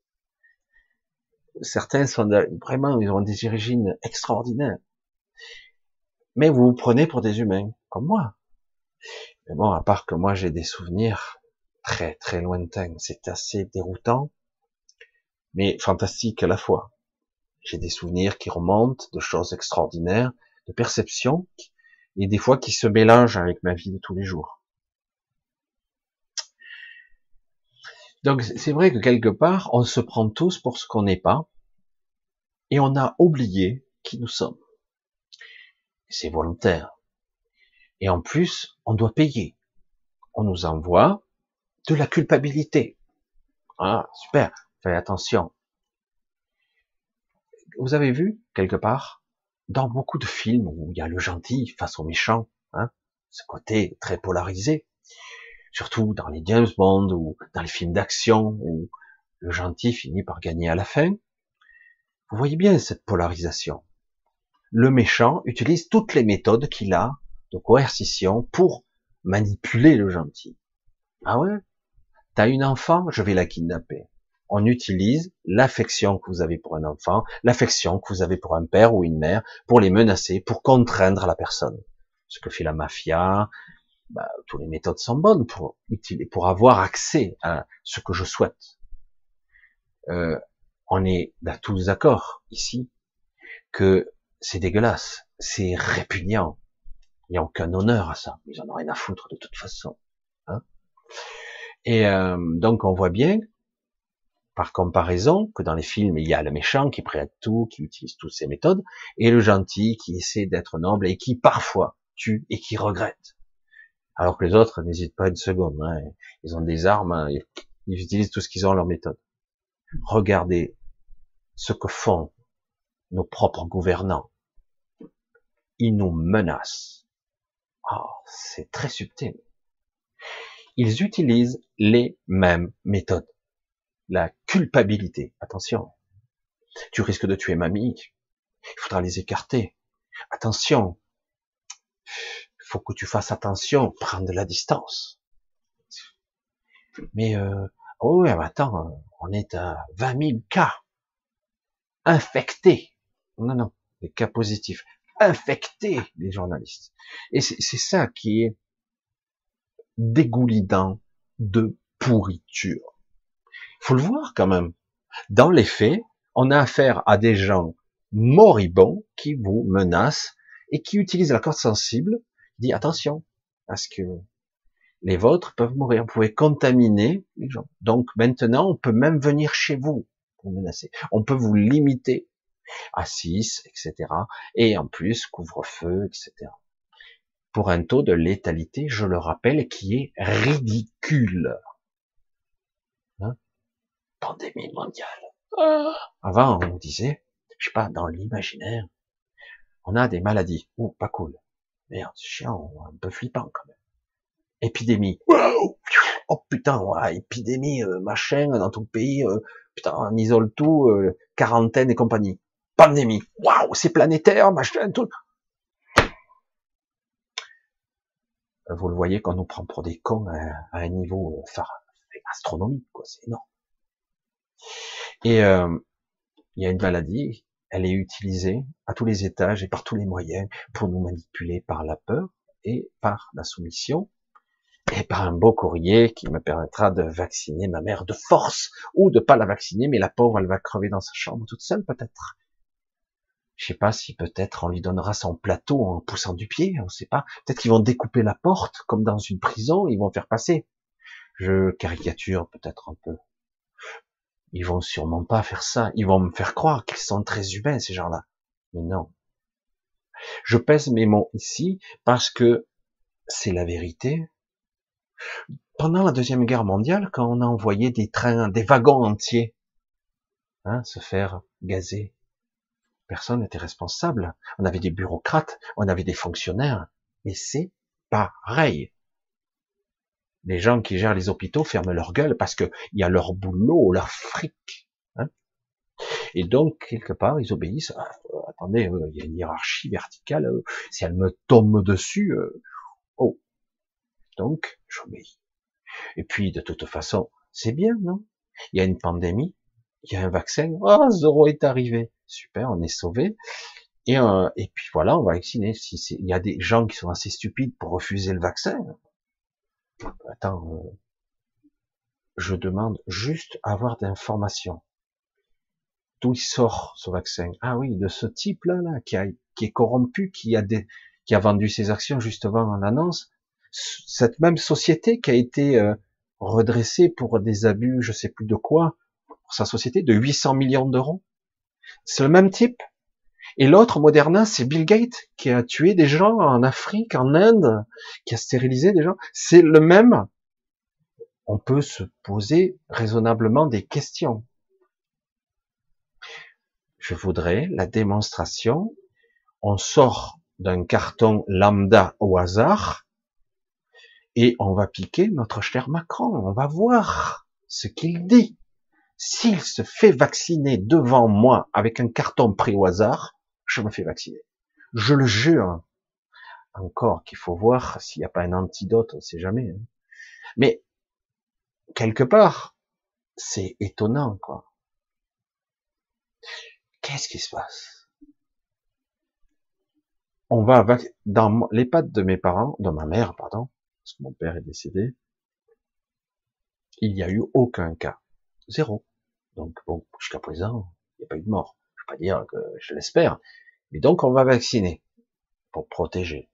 Certains sont vraiment, ils ont des origines extraordinaires. Mais vous vous prenez pour des humains, comme moi. Mais bon, à part que moi j'ai des souvenirs très très lointains, c'est assez déroutant, mais fantastique à la fois. J'ai des souvenirs qui remontent de choses extraordinaires, de perceptions, et des fois qui se mélangent avec ma vie de tous les jours. Donc c'est vrai que quelque part, on se prend tous pour ce qu'on n'est pas, et on a oublié qui nous sommes. C'est volontaire. Et en plus, on doit payer. On nous envoie de la culpabilité. Ah, super, faites attention. Vous avez vu, quelque part, dans beaucoup de films où il y a le gentil face au méchant, hein, ce côté très polarisé, surtout dans les James Bond ou dans les films d'action où le gentil finit par gagner à la fin. Vous voyez bien cette polarisation. Le méchant utilise toutes les méthodes qu'il a de coercition pour manipuler le gentil. Ah ouais? T'as une enfant, je vais la kidnapper. On utilise l'affection que vous avez pour un enfant, l'affection que vous avez pour un père ou une mère, pour les menacer, pour contraindre la personne. Ce que fait la mafia, bah, toutes les méthodes sont bonnes pour pour avoir accès à ce que je souhaite. Euh, on est bah, tous d'accord ici que c'est dégueulasse, c'est répugnant. Il n'y a aucun honneur à ça. Ils en ont rien à foutre de toute façon. Hein et euh, donc on voit bien, par comparaison, que dans les films, il y a le méchant qui prête tout, qui utilise toutes ces méthodes, et le gentil qui essaie d'être noble et qui parfois tue et qui regrette. Alors que les autres n'hésitent pas une seconde. Hein. Ils ont des armes, hein, ils utilisent tout ce qu'ils ont leur méthode. Regardez ce que font nos propres gouvernants. Ils nous menacent. Oh, c'est très subtil. Ils utilisent les mêmes méthodes. La culpabilité. Attention. Tu risques de tuer mamie. Il faudra les écarter. Attention faut que tu fasses attention, prendre de la distance. Mais euh, oh mais attends, on est à 20 000 cas infectés. Non, non, des cas positifs. Infectés, les journalistes. Et c'est ça qui est dégoulidant de pourriture. Faut le voir quand même. Dans les faits, on a affaire à des gens moribonds qui vous menacent et qui utilisent la corde sensible dit attention, parce que les vôtres peuvent mourir. Vous pouvez contaminer les gens. Donc maintenant, on peut même venir chez vous pour menacer. On peut vous limiter à 6, etc. Et en plus, couvre-feu, etc. Pour un taux de létalité, je le rappelle, qui est ridicule. Pandémie mondiale. Ah. Avant, on disait, je sais pas, dans l'imaginaire, on a des maladies. Ouh, pas cool. Merde, c'est chiant, un peu flippant quand même. Épidémie. Oh putain, ouais, épidémie, euh, machin, dans tout le pays, euh, putain, on isole tout, euh, quarantaine et compagnie. Pandémie. Waouh, c'est planétaire, machin, tout. Vous le voyez qu'on nous prend pour des cons à, un niveau astronomique, quoi, c'est énorme. Et il y a une maladie elle est utilisée à tous les étages et par tous les moyens pour nous manipuler par la peur et par la soumission et par un beau courrier qui me permettra de vacciner ma mère de force ou de pas la vacciner, mais la pauvre, elle va crever dans sa chambre toute seule peut-être. Je sais pas si peut-être on lui donnera son plateau en poussant du pied, on sait pas. Peut-être qu'ils vont découper la porte comme dans une prison, ils vont faire passer. Je caricature peut-être un peu. Ils vont sûrement pas faire ça. Ils vont me faire croire qu'ils sont très humains, ces gens-là. Mais non. Je pèse mes mots ici parce que c'est la vérité. Pendant la deuxième guerre mondiale, quand on a envoyé des trains, des wagons entiers, hein, se faire gazer, personne n'était responsable. On avait des bureaucrates, on avait des fonctionnaires. Mais c'est pareil. Les gens qui gèrent les hôpitaux ferment leur gueule parce que il y a leur boulot, leur fric. Hein et donc, quelque part, ils obéissent. Ah, euh, attendez, euh, il y a une hiérarchie verticale. Euh, si elle me tombe dessus, oh. Donc, j'obéis. Et puis, de toute façon, c'est bien, non? Il y a une pandémie, il y a un vaccin. Oh, Zoro est arrivé. Super, on est sauvé. Et, et puis voilà, on va vacciner. Si il y a des gens qui sont assez stupides pour refuser le vaccin, attends, euh, je demande juste avoir d'informations. D'où il sort ce vaccin? Ah oui, de ce type-là, là, qui, est corrompu, qui a, vendu ses actions justement en annonce. Cette même société qui a été euh, redressée pour des abus, je sais plus de quoi, pour sa société, de 800 millions d'euros. C'est le même type? Et l'autre, Moderna, c'est Bill Gates, qui a tué des gens en Afrique, en Inde, qui a stérilisé des gens. C'est le même. On peut se poser raisonnablement des questions. Je voudrais la démonstration. On sort d'un carton lambda au hasard et on va piquer notre cher Macron. On va voir ce qu'il dit. S'il se fait vacciner devant moi avec un carton pris au hasard, je me fais vacciner. Je le jure. Encore qu'il faut voir s'il n'y a pas un antidote, on ne sait jamais. Hein. Mais quelque part, c'est étonnant, quoi. Qu'est-ce qui se passe? On va dans les pattes de mes parents, de ma mère, pardon, parce que mon père est décédé. Il n'y a eu aucun cas, zéro. Donc bon, jusqu'à présent, il n'y a pas eu de mort. Je ne veux pas dire que je l'espère, mais donc on va vacciner pour protéger.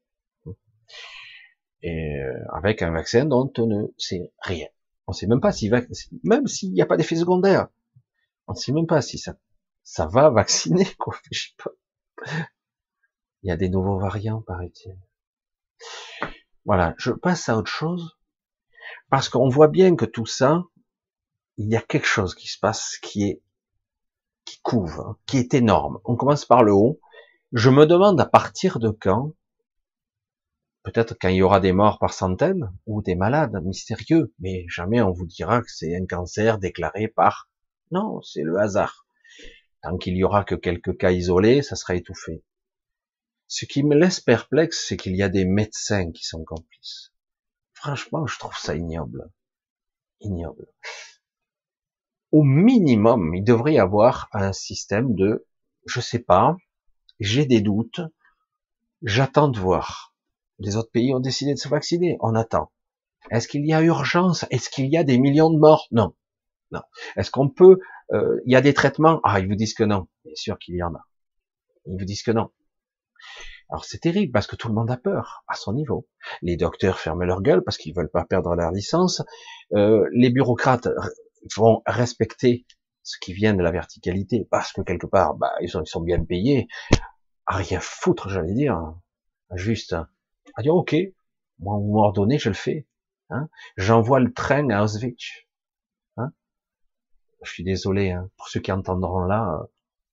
Et euh, avec un vaccin dont on ne sait rien. On ne sait même pas si même s'il n'y a pas d'effet secondaire, on ne sait même pas si ça ça va vacciner. Il y a des nouveaux variants, paraît-il. Voilà, je passe à autre chose parce qu'on voit bien que tout ça, il y a quelque chose qui se passe qui est qui couve, hein, qui est énorme. On commence par le haut je me demande à partir de quand, peut-être quand il y aura des morts par centaines, ou des malades mystérieux, mais jamais on vous dira que c'est un cancer déclaré par... Non, c'est le hasard. Tant qu'il y aura que quelques cas isolés, ça sera étouffé. Ce qui me laisse perplexe, c'est qu'il y a des médecins qui sont complices. Franchement, je trouve ça ignoble. Ignoble. Au minimum, il devrait y avoir un système de, je sais pas, j'ai des doutes, j'attends de voir. Les autres pays ont décidé de se vacciner, on attend. Est-ce qu'il y a urgence? Est-ce qu'il y a des millions de morts? Non. Non. Est-ce qu'on peut euh, Il y a des traitements? Ah, ils vous disent que non. Bien sûr qu'il y en a. Ils vous disent que non. Alors c'est terrible parce que tout le monde a peur à son niveau. Les docteurs ferment leur gueule parce qu'ils veulent pas perdre leur licence. Euh, les bureaucrates vont respecter ce qui vient de la verticalité parce que quelque part, bah, ils sont, ils sont bien payés à rien foutre, j'allais dire, juste à dire ok, moi vous m'ordonnez, je le fais. Hein J'envoie le train à Auschwitz. Hein je suis désolé hein, pour ceux qui entendront là,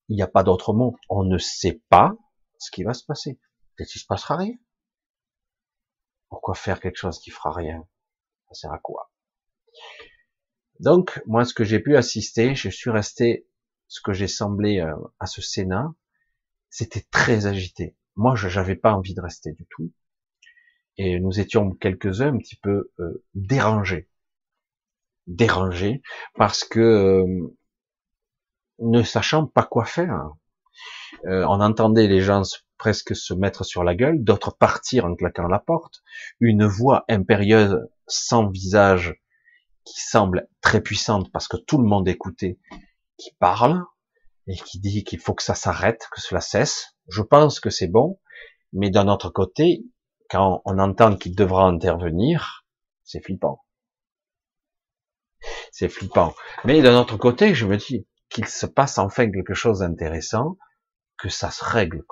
il n'y a pas d'autre mot. On ne sait pas ce qui va se passer. Peut-être qu'il se passera rien. Pourquoi faire quelque chose qui fera rien? Ça sert à quoi? Donc moi, ce que j'ai pu assister, je suis resté ce que j'ai semblé euh, à ce Sénat, c'était très agité. Moi, je n'avais pas envie de rester du tout. Et nous étions quelques-uns un petit peu euh, dérangés. Dérangés parce que euh, ne sachant pas quoi faire. Euh, on entendait les gens presque se mettre sur la gueule, d'autres partir en claquant la porte, une voix impérieuse sans visage qui semble très puissante parce que tout le monde écoutait, qui parle, et qui dit qu'il faut que ça s'arrête, que cela cesse. Je pense que c'est bon, mais d'un autre côté, quand on entend qu'il devra intervenir, c'est flippant. C'est flippant. Mais d'un autre côté, je me dis qu'il se passe enfin quelque chose d'intéressant, que ça se règle,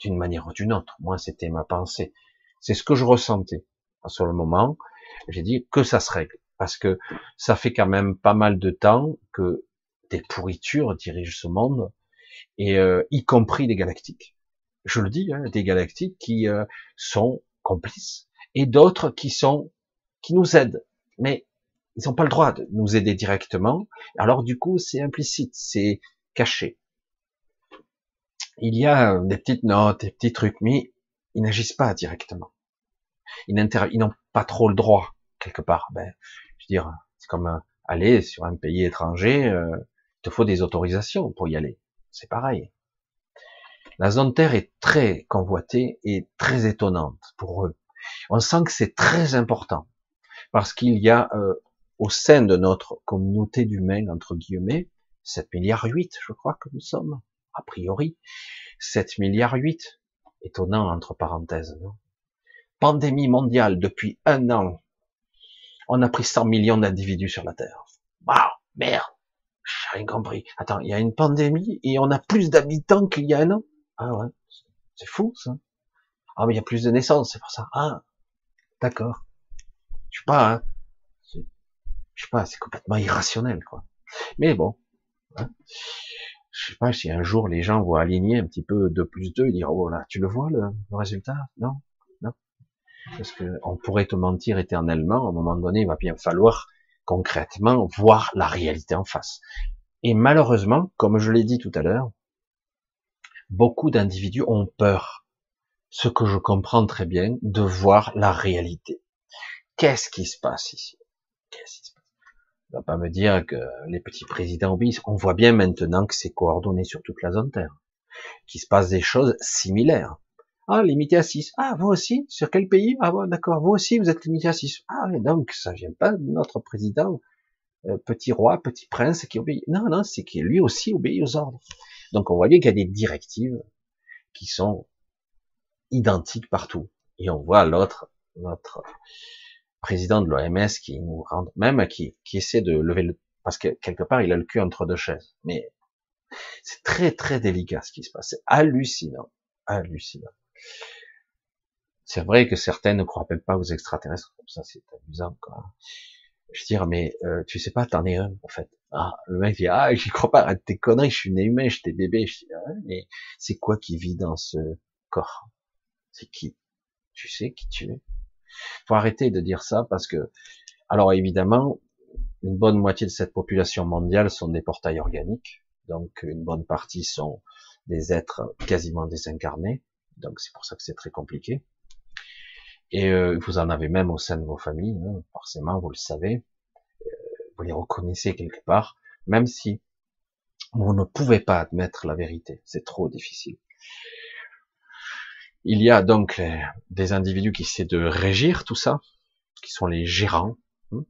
d'une manière ou d'une autre. Moi, c'était ma pensée. C'est ce que je ressentais. À ce moment, j'ai dit que ça se règle. Parce que ça fait quand même pas mal de temps que des pourritures dirigent ce monde, et euh, y compris des galactiques. Je le dis, hein, des galactiques qui euh, sont complices, et d'autres qui sont, qui nous aident. Mais ils n'ont pas le droit de nous aider directement. Alors du coup, c'est implicite, c'est caché. Il y a des petites notes, des petits trucs, mais ils n'agissent pas directement. Ils n'ont pas trop le droit quelque part. Ben, dire, c'est comme euh, aller sur un pays étranger, euh, il te faut des autorisations pour y aller. C'est pareil. La zone Terre est très convoitée et très étonnante pour eux. On sent que c'est très important parce qu'il y a euh, au sein de notre communauté d'humains entre guillemets 7 milliards 8, je crois que nous sommes a priori 7 milliards 8. Étonnant entre parenthèses. Non? Pandémie mondiale depuis un an. On a pris 100 millions d'individus sur la Terre. Waouh, merde, j'ai rien compris. Attends, il y a une pandémie et on a plus d'habitants qu'il y a un an. Ah ouais, c'est fou ça. Ah mais il y a plus de naissances, c'est pour ça. Ah, d'accord. Je sais pas, hein. Je sais pas, c'est complètement irrationnel quoi. Mais bon, hein. je sais pas si un jour les gens vont aligner un petit peu 2 plus 2 et dire oh là, tu le vois le, résultat? Non, non? Parce que on pourrait te mentir éternellement. À un moment donné, il va bien falloir concrètement voir la réalité en face. Et malheureusement, comme je l'ai dit tout à l'heure, beaucoup d'individus ont peur, ce que je comprends très bien, de voir la réalité. Qu'est-ce qui se passe ici? Qu'est-ce qui se passe? On va pas me dire que les petits présidents obéissent. On voit bien maintenant que c'est coordonné sur toute la zone Terre, qu'il se passe des choses similaires. Ah, limité à 6. Ah, vous aussi Sur quel pays? Ah, bon, d'accord, vous aussi, vous êtes limité à 6. Ah, mais donc, ça vient pas de notre président, euh, petit roi, petit prince qui obéit. Non, non, c'est qu'il lui aussi obéit aux ordres. Donc on voit bien qu'il y a des directives qui sont identiques partout. Et on voit l'autre, notre président de l'OMS qui nous rend, même qui, qui essaie de lever le, parce que quelque part il a le cul entre deux chaises. Mais c'est très très délicat ce qui se passe. C'est hallucinant, hallucinant. C'est vrai que certains ne croient même pas aux extraterrestres, comme ça c'est amusant quoi. Je veux dire, mais euh, tu sais pas, t'en es un en fait. Ah, le mec dit, ah, j'y crois pas, arrête tes conneries, je suis né humain, j'étais bébé. Je dis, ah, mais c'est quoi qui vit dans ce corps? C'est qui? Tu sais qui tu es? Faut arrêter de dire ça parce que, alors évidemment, une bonne moitié de cette population mondiale sont des portails organiques, donc une bonne partie sont des êtres quasiment désincarnés, donc c'est pour ça que c'est très compliqué. Et euh, vous en avez même au sein de vos familles, hein, forcément, vous le savez vous les reconnaissez quelque part, même si vous ne pouvez pas admettre la vérité, c'est trop difficile. Il y a donc des individus qui essaient de régir tout ça, qui sont les gérants. Hein.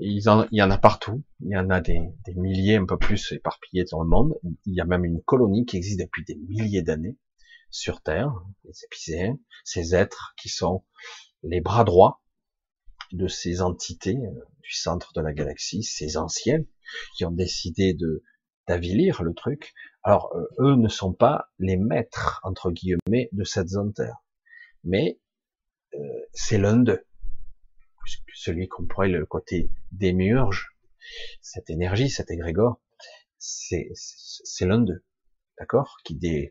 il y en a partout, il y en a des milliers, un peu plus éparpillés dans le monde. Il y a même une colonie qui existe depuis des milliers d'années sur Terre, les épicéens, ces êtres qui sont les bras droits de ces entités euh, du centre de la galaxie, ces anciens, qui ont décidé de d'avilir le truc. Alors, euh, eux ne sont pas les maîtres, entre guillemets, de cette zone Terre. Mais euh, c'est l'un d'eux. Celui qu'on pourrait le côté démiurge, cette énergie, cet égrégore, c'est l'un d'eux. D'accord? Qui.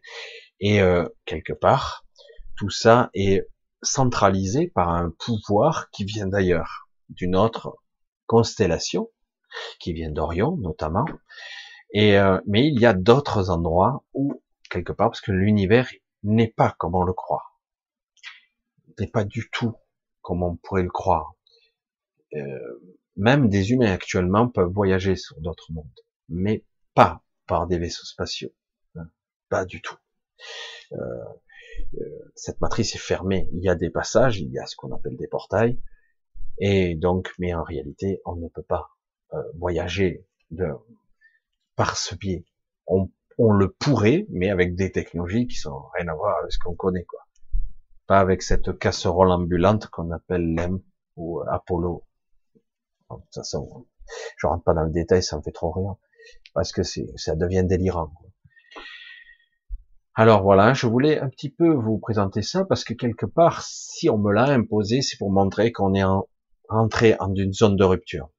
Et quelque part, tout ça est centralisé par un pouvoir qui vient d'ailleurs, d'une autre constellation, qui vient d'Orion notamment. Et euh, mais il y a d'autres endroits où quelque part, parce que l'univers n'est pas comme on le croit, n'est pas du tout comme on pourrait le croire. Euh, même des humains actuellement peuvent voyager sur d'autres mondes, mais pas par des vaisseaux spatiaux, pas du tout. Euh, euh, cette matrice est fermée. Il y a des passages, il y a ce qu'on appelle des portails, et donc, mais en réalité, on ne peut pas euh, voyager de, par ce biais. On, le pourrait, mais avec des technologies qui sont rien à voir avec ce qu'on connaît, quoi. Pas avec cette casserole ambulante qu'on appelle l'EM ou Apollo. De toute je rentre pas dans le détail, ça me fait trop rire, parce que ça devient délirant. Alors voilà, je voulais un petit peu vous présenter ça parce que quelque part, si on me l'a imposé, c'est pour montrer qu'on est en, entré en une zone de rupture.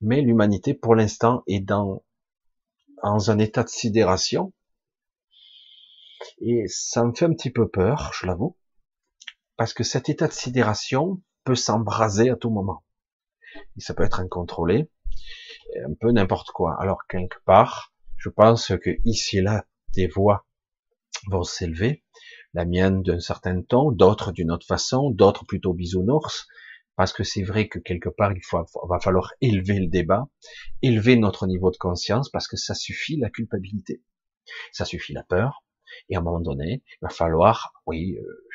Mais l'humanité, pour l'instant, est dans, un état de sidération. Et ça me fait un petit peu peur, je l'avoue. parce que cet état de sidération peut s'embraser à tout moment. Et ça peut être incontrôlé, un peu n'importe quoi. Alors quelque part, je pense que ici et là, des voix vont s'élever, la mienne d'un certain ton, d'autres d'une autre façon, d'autres plutôt bisounours, parce que c'est vrai que quelque part, il faut, va falloir élever le débat, élever notre niveau de conscience, parce que ça suffit la culpabilité, ça suffit la peur, et à un moment donné, il va falloir, oui, euh,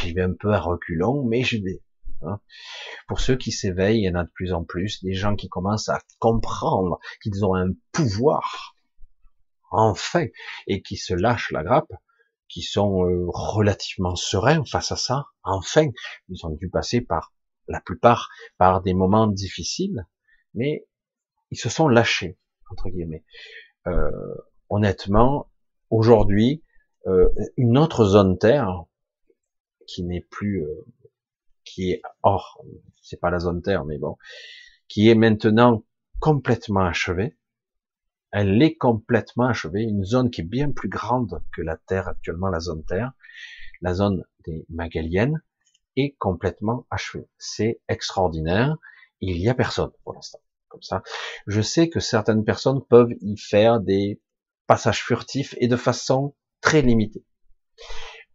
j'y vais un peu à reculons, mais je vais. Hein. Pour ceux qui s'éveillent, il y en a de plus en plus, des gens qui commencent à comprendre qu'ils ont un pouvoir, enfin, et qui se lâchent la grappe, qui sont euh, relativement sereins face à ça, enfin, ils ont dû passer par, la plupart, par des moments difficiles, mais ils se sont lâchés, entre guillemets. Euh, honnêtement, aujourd'hui, euh, une autre zone Terre, qui n'est plus, euh, qui est hors, c'est pas la zone Terre, mais bon, qui est maintenant complètement achevée. Elle est complètement achevée, une zone qui est bien plus grande que la Terre actuellement, la zone Terre, la zone des Magaliennes, est complètement achevée. C'est extraordinaire. Il y a personne pour l'instant. Comme ça, je sais que certaines personnes peuvent y faire des passages furtifs et de façon très limitée.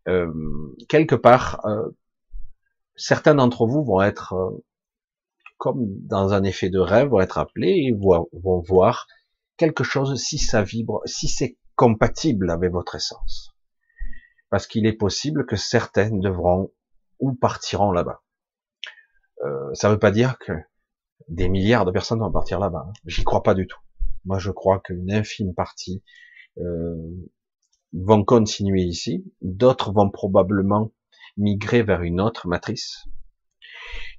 Euh, quelque part, euh, certains d'entre vous vont être euh, comme dans un effet de rêve, vont être appelés et vont, vont voir quelque chose si ça vibre, si c'est compatible avec votre essence. Parce qu'il est possible que certaines devront ou partiront là-bas. Euh, ça ne veut pas dire que des milliards de personnes vont partir là-bas. Hein. J'y crois pas du tout. Moi, je crois qu'une infime partie euh, vont continuer ici, d'autres vont probablement migrer vers une autre matrice.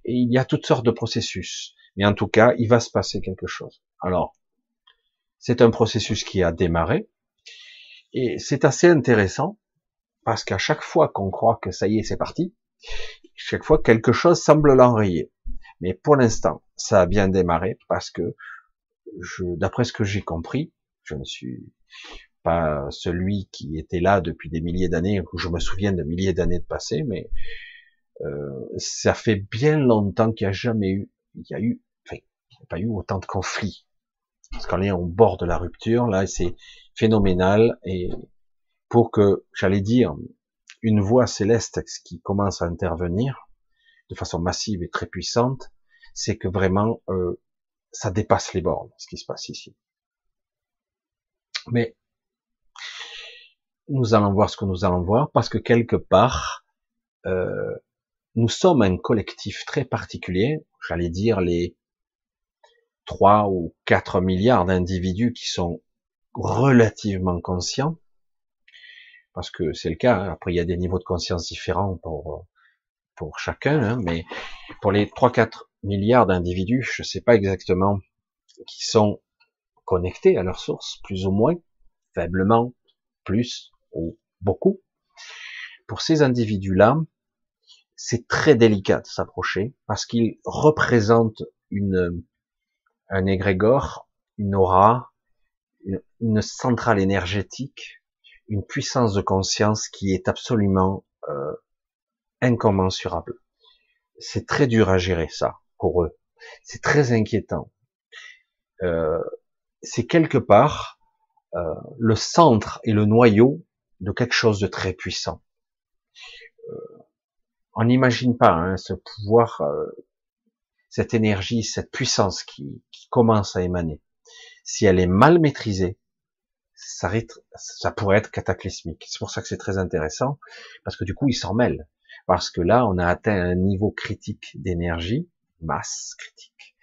Et il y a toutes sortes de processus. Mais en tout cas, il va se passer quelque chose. Alors, c'est un processus qui a démarré. Et c'est assez intéressant parce qu'à chaque fois qu'on croit que ça y est, c'est parti, chaque fois quelque chose semble l'enrayer. Mais pour l'instant, ça a bien démarré parce que, d'après ce que j'ai compris, je ne suis pas celui qui était là depuis des milliers d'années, je me souviens de milliers d'années de passé, mais euh, ça fait bien longtemps qu'il n'y a jamais eu, il y a eu, n'y a pas eu autant de conflits. Parce qu'on est au bord de la rupture, là, c'est phénoménal, et pour que, j'allais dire, une voix céleste qui commence à intervenir de façon massive et très puissante, c'est que vraiment, euh, ça dépasse les bornes, ce qui se passe ici. Mais nous allons voir ce que nous allons voir, parce que quelque part, euh, nous sommes un collectif très particulier, j'allais dire les 3 ou 4 milliards d'individus qui sont relativement conscients, parce que c'est le cas, après il y a des niveaux de conscience différents pour, pour chacun, hein, mais pour les 3-4 milliards d'individus, je ne sais pas exactement, qui sont connectés à leur source, plus ou moins, faiblement, plus, ou beaucoup. Pour ces individus-là, c'est très délicat de s'approcher parce qu'ils représentent une, un égrégore, une aura, une, centrale énergétique, une puissance de conscience qui est absolument euh, incommensurable. C'est très dur à gérer ça pour eux. C'est très inquiétant. Euh, c'est quelque part euh, le centre et le noyau de quelque chose de très puissant. Euh, on n'imagine pas hein, ce pouvoir, cette énergie, cette puissance qui, commence à émaner. Si elle est mal maîtrisée, ça, ça pourrait être cataclysmique. C'est pour ça que c'est très intéressant, parce que du coup, il s'en mêle. Parce que là, on a atteint un niveau critique d'énergie, masse critique,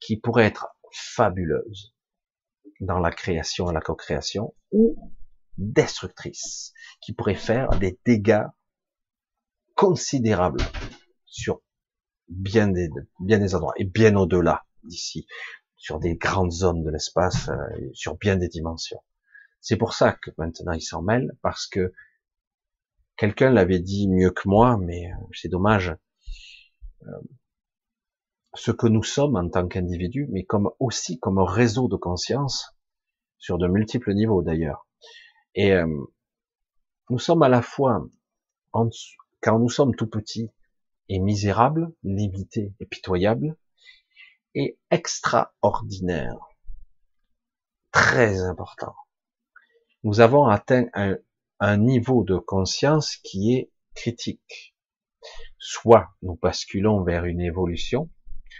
qui pourrait être fabuleuse dans la création et la co-création, ou destructrice, qui pourrait faire des dégâts considérables sur bien des, bien des endroits, et bien au-delà d'ici, sur des grandes zones de l'espace, euh, sur bien des dimensions. C'est pour ça que maintenant il s'en mêle, parce que quelqu'un l'avait dit mieux que moi, mais euh, c'est dommage. Euh, ce que nous sommes en tant qu'individus, mais comme aussi comme un réseau de conscience, sur de multiples niveaux d'ailleurs, et euh, nous sommes à la fois quand nous sommes tout petits et misérables, limités et pitoyables, est extraordinaire. Très important. Nous avons atteint un, niveau de conscience qui est critique. Soit nous basculons vers une évolution,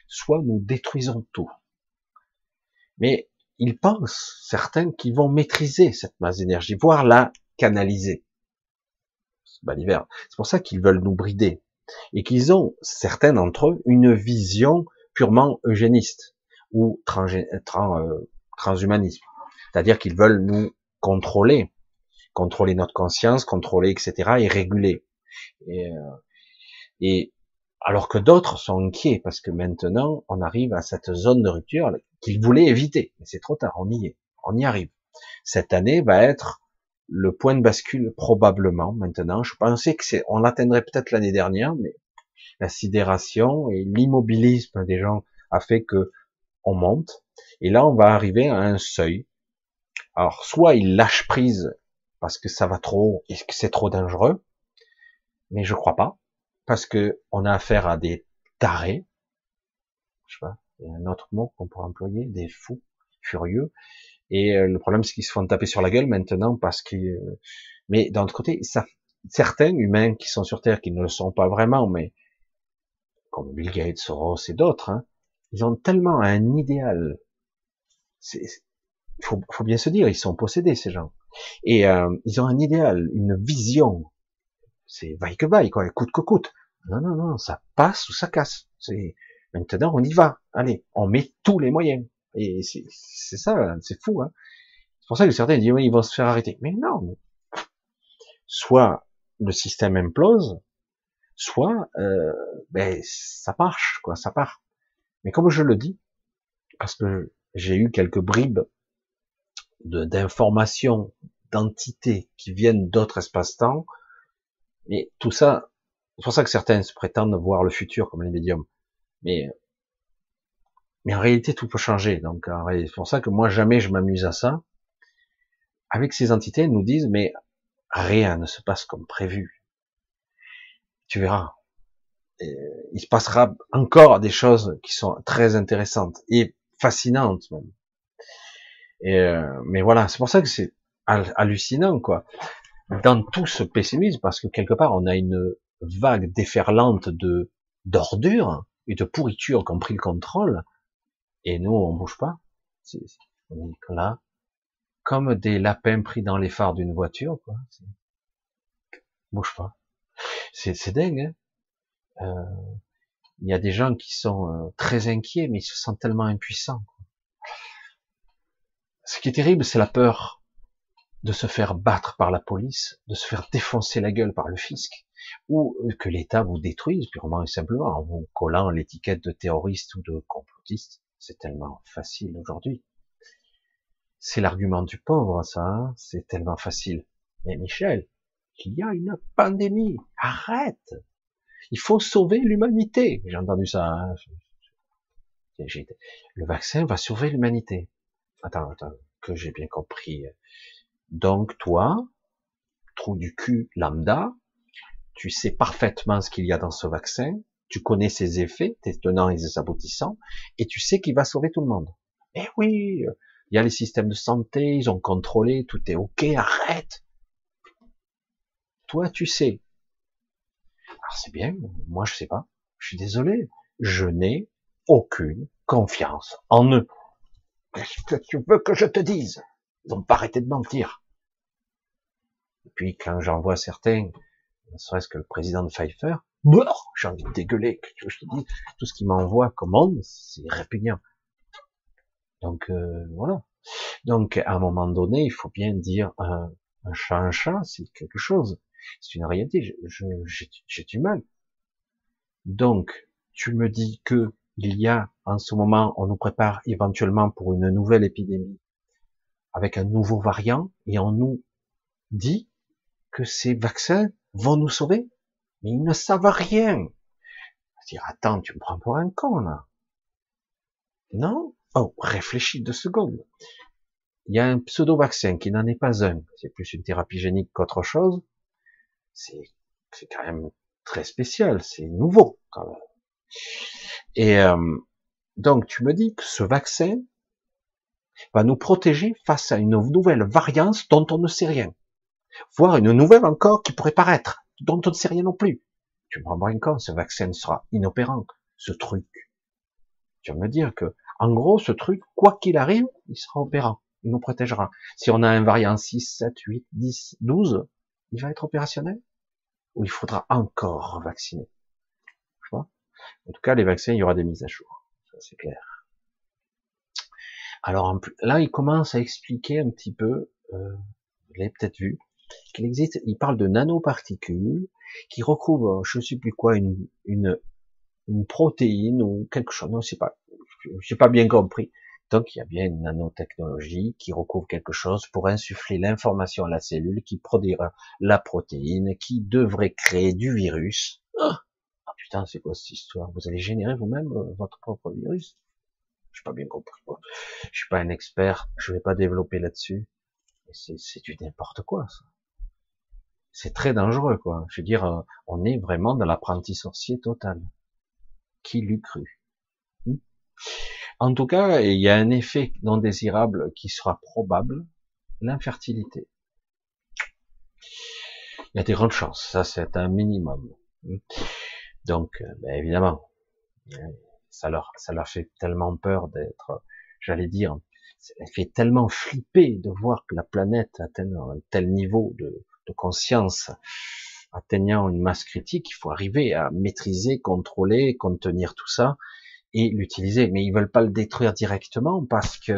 soit nous détruisons tout. Mais ils pensent, certains, qu'ils vont maîtriser cette masse d'énergie, voire la canaliser. C'est pour ça qu'ils veulent nous brider. Et qu'ils ont, certains d'entre eux, une vision purement eugéniste ou trans, euh, transhumanisme. C'est-à-dire qu'ils veulent nous contrôler, contrôler notre conscience, contrôler, etc., et réguler. Et, euh, et alors que d'autres sont inquiets parce que maintenant on arrive à cette zone de rupture qu'ils voulaient éviter. Mais c'est trop tard, on y est, on y arrive. Cette année va être le point de bascule probablement maintenant. Je pensais que c'est, on l'atteindrait peut-être l'année dernière, mais la sidération et l'immobilisme des gens a fait que on monte. Et là, on va arriver à un seuil. Alors, soit ils lâchent prise parce que ça va trop et que c'est trop dangereux, mais je crois pas parce que on a affaire à des tarés. Je sais pas, il y a un autre mot qu'on pourrait employer, des fous furieux et euh, le problème, c'est qu'ils se font taper sur la gueule maintenant parce que. Mais d'un autre côté, ça, certains humains qui sont sur Terre, qui ne le sont pas vraiment, mais comme Bill Gates, Soros et d'autres, hein, ils ont tellement un idéal. Il faut, faut, bien se dire, ils sont possédés ces gens. Et euh, ils ont un idéal, une vision. C'est vaille que vaille, quoi, coûte que coûte. Non, non, non, ça passe ou ça casse. C'est maintenant on y va. Allez, on met tous les moyens. Et c'est ça, c'est fou. Hein c'est pour ça que certains disent oui, ils vont se faire arrêter. Mais non. Soit le système implose, soit euh, ben ça marche, quoi, ça part. Mais comme je le dis, parce que j'ai eu quelques bribes d'informations, d'entités qui viennent d'autres espaces-temps, mais tout ça, c'est pour ça que certains se prétendent voir le futur comme les médiums. Mais mais en réalité, tout peut changer. Donc, c'est pour ça que moi, jamais je m'amuse à ça. Avec ces entités, elles nous disent, mais rien ne se passe comme prévu. Tu verras. il se passera encore des choses qui sont très intéressantes et fascinantes même. Euh, mais voilà, c'est pour ça que c'est hallucinant, quoi. Dans tout ce pessimisme, parce que quelque part, on a une vague déferlante de d'ordures et de pourritures qui ont pris le contrôle, et nous, on bouge pas. on est là, comme des lapins pris dans les phares d'une voiture, quoi. Bouge pas. C'est dingue. Hein euh, il y a des gens qui sont euh, très inquiets, mais ils se sentent tellement impuissants. Ce qui est terrible, c'est la peur de se faire battre par la police, de se faire défoncer la gueule par le fisc, ou que l'État vous détruise purement et simplement en vous collant l'étiquette de terroriste ou de complotiste. C'est tellement facile aujourd'hui. C'est l'argument du pauvre, ça. Hein c'est tellement facile. Mais Michel, il y a une pandémie. Arrête. Il faut sauver l'humanité. J'ai entendu ça. Hein le vaccin va sauver l'humanité. Attends, attends, que j'ai bien compris. Donc toi, trou du cul lambda, tu sais parfaitement ce qu'il y a dans ce vaccin, tu connais ses effets, tes tenants et ses aboutissants, et tu sais qu'il va sauver tout le monde. Eh oui, il y a les systèmes de santé, ils ont contrôlé, tout est ok, arrête. Toi, tu sais. Alors c'est bien, moi je sais pas. Je suis désolé, je n'ai aucune confiance en eux. Qu'est-ce que tu veux que je te dise? Ils n'ont pas arrêté de mentir. Et puis quand j'en vois certains, ne serait-ce que le président de Pfeiffer, j'ai envie de dégueuler. Que je te dis, tout ce qui m'envoie comme c'est répugnant. Donc euh, voilà. Donc à un moment donné, il faut bien dire un, un chat, un chat, c'est quelque chose. C'est une réalité. J'ai du mal. Donc tu me dis que il y a en ce moment, on nous prépare éventuellement pour une nouvelle épidémie avec un nouveau variant et on nous dit que ces vaccins vont nous sauver? Mais ils ne savent rien. Dire, attends, tu me prends pour un con, là. Non? Oh, réfléchis deux secondes. Il y a un pseudo-vaccin qui n'en est pas un. C'est plus une thérapie génique qu'autre chose. C'est, quand même très spécial, c'est nouveau quand même. Et euh, donc tu me dis que ce vaccin va nous protéger face à une nouvelle variance dont on ne sait rien, voire une nouvelle encore qui pourrait paraître, dont on ne sait rien non plus. Tu me rends bien compte, ce vaccin sera inopérant, ce truc. Tu vas me dire que, en gros, ce truc, quoi qu'il arrive, il sera opérant, il nous protégera. Si on a un variant 6, 7, 8, 10, 12, il va être opérationnel ou il faudra encore vacciner? Je vois? En tout cas, les vaccins, il y aura des mises à jour, ça c'est clair. Alors là, il commence à expliquer un petit peu, euh, vous l'avez peut-être vu, qu'il existe, il parle de nanoparticules qui recouvrent, je ne sais plus quoi, une, une, une protéine ou quelque chose, non, c'est pas, j'ai pas bien compris. Donc il y a bien une nanotechnologie qui recouvre quelque chose pour insuffler l'information à la cellule qui produira la protéine qui devrait créer du virus. Ah, ah putain, c'est quoi cette histoire? Vous allez générer vous-même euh, votre propre virus? Je pas bien compris. Je suis pas un expert, je vais pas développer là-dessus. C'est du n'importe quoi ça. C'est très dangereux quoi. Je veux dire, euh, on est vraiment dans l'apprenti sorcier total. Qui l'eût cru? Hmm? En tout cas, il y a un effet non désirable qui sera probable, l'infertilité. Il y a des grandes chances, ça c'est un minimum. Donc, ben évidemment, ça leur, ça leur fait tellement peur d'être, j'allais dire, ça fait tellement flipper de voir que la planète atteint un tel niveau de, de conscience, atteignant une masse critique, il faut arriver à maîtriser, contrôler, contenir tout ça, et l'utiliser. Mais ils veulent pas le détruire directement parce que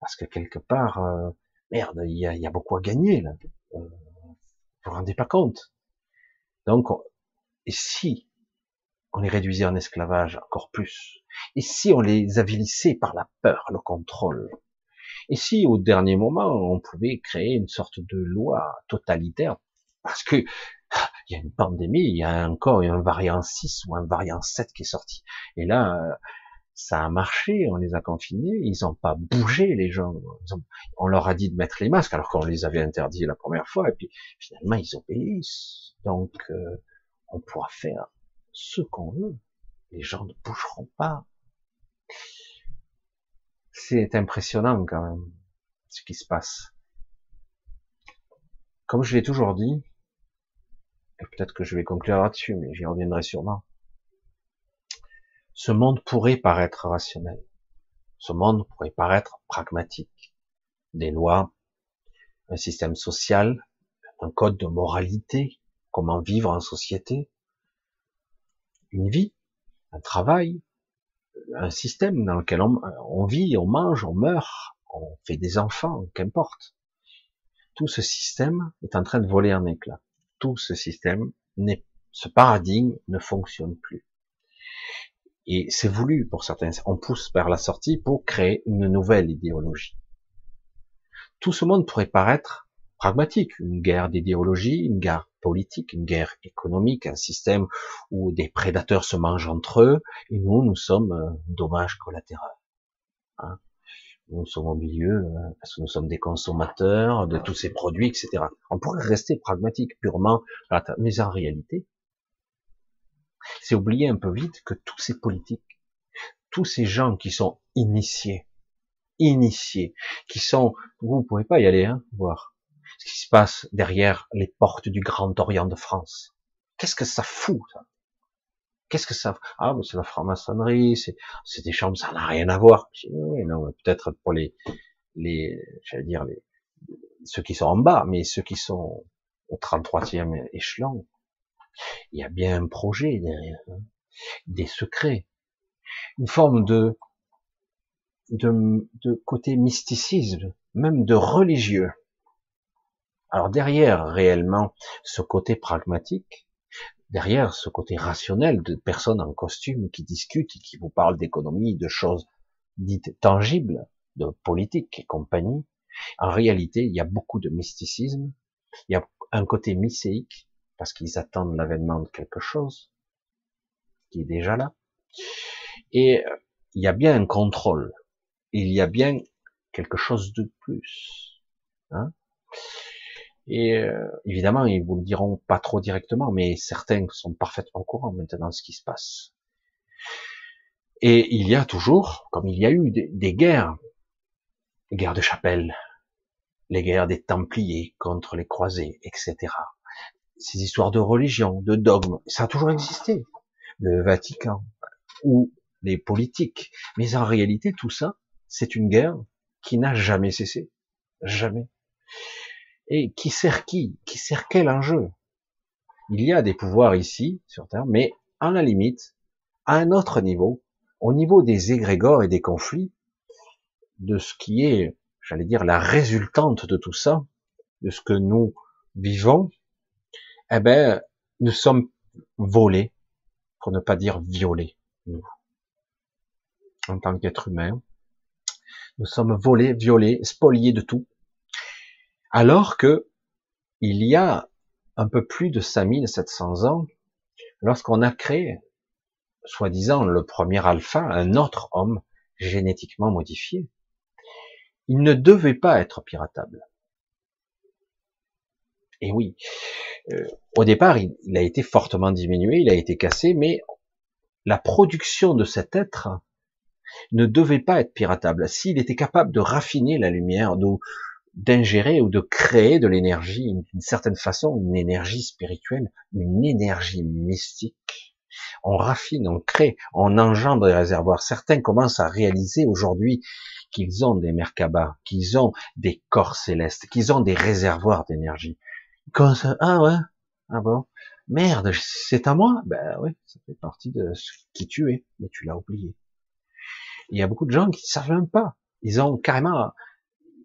parce que quelque part, euh, merde, il y a, beaucoup à gagner là. Euh, vous vous rendez pas compte. Donc, et si on les réduisait en esclavage encore plus, et si on les avilissait par la peur, le contrôle, et si au dernier moment on pouvait créer une sorte de loi totalitaire, parce que il y a une pandémie, il y a encore un variant 6 ou un variant 7 qui est sorti. Et là, ça a marché, on les a confinés, ils n'ont pas bougé les gens. on leur a dit de mettre les masques alors qu'on les avait interdits la première fois, et puis finalement ils obéissent. Donc euh, on pourra faire ce qu'on veut. Les gens ne bougeront pas. C'est impressionnant quand même ce qui se passe. Comme je l'ai toujours dit, peut-être que je vais conclure là-dessus, mais j'y reviendrai sûrement. Ce monde pourrait paraître rationnel. Ce monde pourrait paraître pragmatique. Des lois, un système social, un code de moralité, comment vivre en société, une vie, un travail, un système dans lequel on, on vit, on mange, on meurt, on fait des enfants, qu'importe. Tout ce système est en train de voler en éclats tout ce système, ce paradigme ne fonctionne plus. Et c'est voulu pour certains. On pousse vers la sortie pour créer une nouvelle idéologie. Tout ce monde pourrait paraître pragmatique, une guerre d'idéologie, une guerre politique, une guerre économique, un système où des prédateurs se mangent entre eux, et nous, nous sommes un dommage collatéral. Hein nous sommes au milieu, euh, parce que nous sommes des consommateurs de tous ces produits, etc. On pourrait rester pragmatique purement, mais en réalité, c'est oublier un peu vite que tous ces politiques, tous ces gens qui sont initiés, initiés, qui sont, vous ne pouvez pas y aller, hein, voir ce qui se passe derrière les portes du Grand Orient de France. Qu'est-ce que ça fout, ça? Qu'est-ce que ça Ah, mais c'est la franc-maçonnerie, c'est, c'est des chambres, ça n'a rien à voir. Oui, non, peut-être pour les, les, j'allais dire les, ceux qui sont en bas, mais ceux qui sont au 33e échelon, il y a bien un projet derrière, hein. des secrets, une forme de, de, de côté mysticisme, même de religieux. Alors derrière réellement ce côté pragmatique, derrière ce côté rationnel de personnes en costume qui discutent et qui vous parlent d'économie, de choses dites tangibles, de politique et compagnie, en réalité, il y a beaucoup de mysticisme, il y a un côté mycéique, parce qu'ils attendent l'avènement de quelque chose qui est déjà là, et euh, il y a bien un contrôle, il y a bien quelque chose de plus. Hein Et euh, évidemment, ils vous le diront pas trop directement, mais certains sont parfaitement au courant maintenant de ce qui se passe. Et il y a toujours, comme il y a eu des, guerres, les guerres de chapelle, les guerres des Templiers contre les croisés, etc. Ces histoires de religion, de dogme, ça a toujours existé. Le Vatican ou les politiques. Mais en réalité, tout ça, c'est une guerre qui n'a jamais cessé. Jamais. Et qui sert qui? Qui sert quel enjeu? Il y a des pouvoirs ici, sur Terre, mais à la limite, à un autre niveau, au niveau des égrégores et des conflits, de ce qui est, j'allais dire, la résultante de tout ça, de ce que nous vivons, eh ben, nous sommes volés, pour ne pas dire violés, nous, en tant qu'être humain. Nous sommes volés, violés, spoliés de tout, alors que il y a un peu plus de 5700 ans, lorsqu'on a créé, soi-disant, le premier alpha, un autre homme génétiquement modifié, il ne devait pas être piratable. Et oui, euh, au départ, il, a été fortement diminué, il a été cassé, mais la production de cet être ne devait pas être piratable. S'il était capable de raffiner la lumière, de, d'ingérer ou de créer de l'énergie, d'une certaine façon, une énergie spirituelle, une énergie mystique. On raffine, on crée, on engendre des réservoirs. Certains commencent à réaliser aujourd'hui qu'ils ont des Merkabah, qu'ils ont des corps célestes, qu'ils ont des réservoirs d'énergie. Ah ouais, ah bon, merde, c'est à moi Ben oui, ça fait partie de ce qui tu es, mais tu l'as oublié. Il y a beaucoup de gens qui ne savent même pas. Ils ont carrément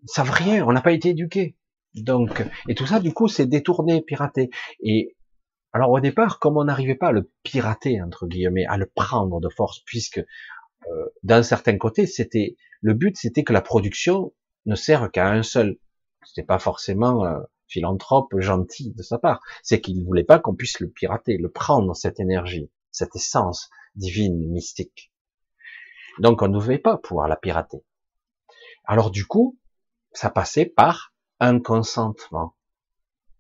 ils savent rien, on n'a pas été éduqués. Donc, et tout ça, du coup, c'est détourné, piraté. Et alors au départ, comme on n'arrivait pas à le pirater entre guillemets, à le prendre de force, puisque euh, d'un certain côté, c'était le but, c'était que la production ne sert qu'à un seul. C'était pas forcément euh, philanthrope gentil de sa part. C'est qu'il ne voulait pas qu'on puisse le pirater, le prendre cette énergie, cette essence divine, mystique. Donc on ne devait pas pouvoir la pirater. Alors du coup, ça passait par un consentement.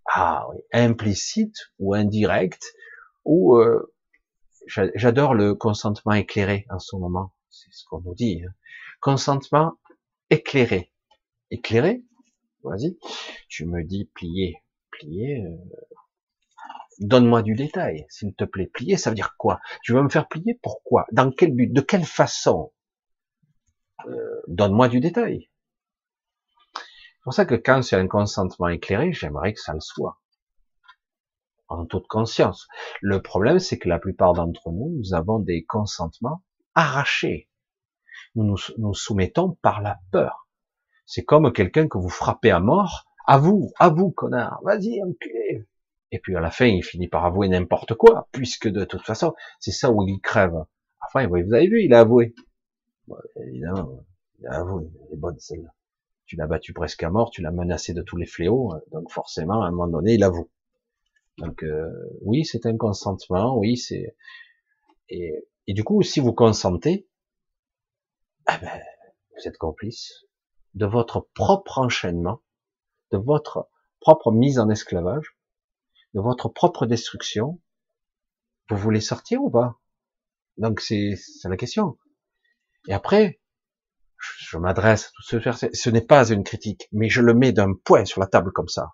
Ah oui, implicite ou indirect, ou euh, j'adore le consentement éclairé en ce moment, c'est ce qu'on nous dit. Hein. Consentement éclairé. Éclairé, vas-y, tu me dis plier, plier, euh, donne-moi du détail, s'il te plaît. Plier, ça veut dire quoi? Tu veux me faire plier? Pourquoi? Dans quel but? De quelle façon? Euh, Donne-moi du détail. C'est pour ça que quand c'est un consentement éclairé, j'aimerais que ça le soit. En toute conscience. Le problème, c'est que la plupart d'entre nous, nous avons des consentements arrachés. Nous nous, soumettons par la peur. C'est comme quelqu'un que vous frappez à mort. À vous, à vous, connard. Vas-y, enculé. Et puis à la fin, il finit par avouer n'importe quoi, puisque de toute façon, c'est ça où il crève. Enfin, vous avez vu, il a avoué. évidemment, il a avoué. Elle est bonne celle-là tu l'as battu presque à mort, tu l'as menacé de tous les fléaux, euh, donc forcément, à un moment donné, il avoue. Donc euh, oui, c'est un consentement, oui, c'est et, du coup, si vous consentez, eh ben, vous êtes complice de votre propre enchaînement, de votre propre mise en esclavage, de votre propre destruction. Vous voulez sortir ou pas? Donc c'est la question. Et après, je m'adresse à tous ceux, ce n'est pas une critique, mais je le mets d'un point sur la table comme ça.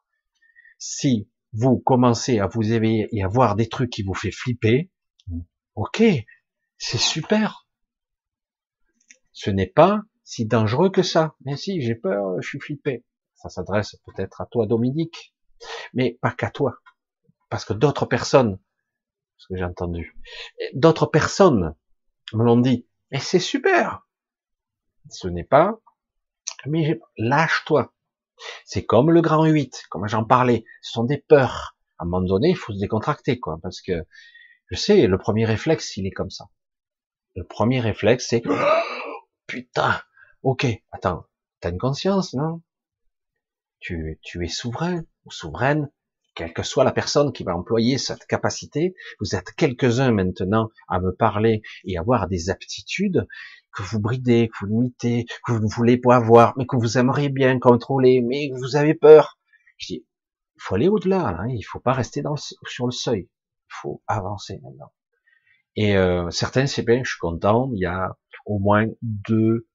Si vous commencez à vous éveiller et à voir des trucs qui vous fait flipper, ok, c'est super. Ce n'est pas si dangereux que ça. Mais si, j'ai peur, je suis flippé. Ça s'adresse peut-être à toi, Dominique, mais pas qu'à toi. Parce que d'autres personnes, ce que j'ai entendu, d'autres personnes me l'ont dit, et c'est super, ce n'est pas, mais lâche-toi. C'est comme le grand 8, comme j'en parlais. Ce sont des peurs. À un moment donné, il faut se décontracter, quoi, parce que je sais, le premier réflexe, il est comme ça. Le premier réflexe, c'est putain. Ok, attends, t'as une conscience, non? Tu, tu es souverain ou souveraine, quelle que soit la personne qui va employer cette capacité. Vous êtes quelques-uns maintenant à me parler et avoir des aptitudes que vous bridez, que vous limitez, que vous ne voulez pas avoir, mais que vous aimeriez bien contrôler, mais que vous avez peur. Je dis, il faut aller au-delà, hein. il faut pas rester dans sur le seuil, il faut avancer maintenant. Et euh, certains, c'est bien, je suis content, il y a au moins deux,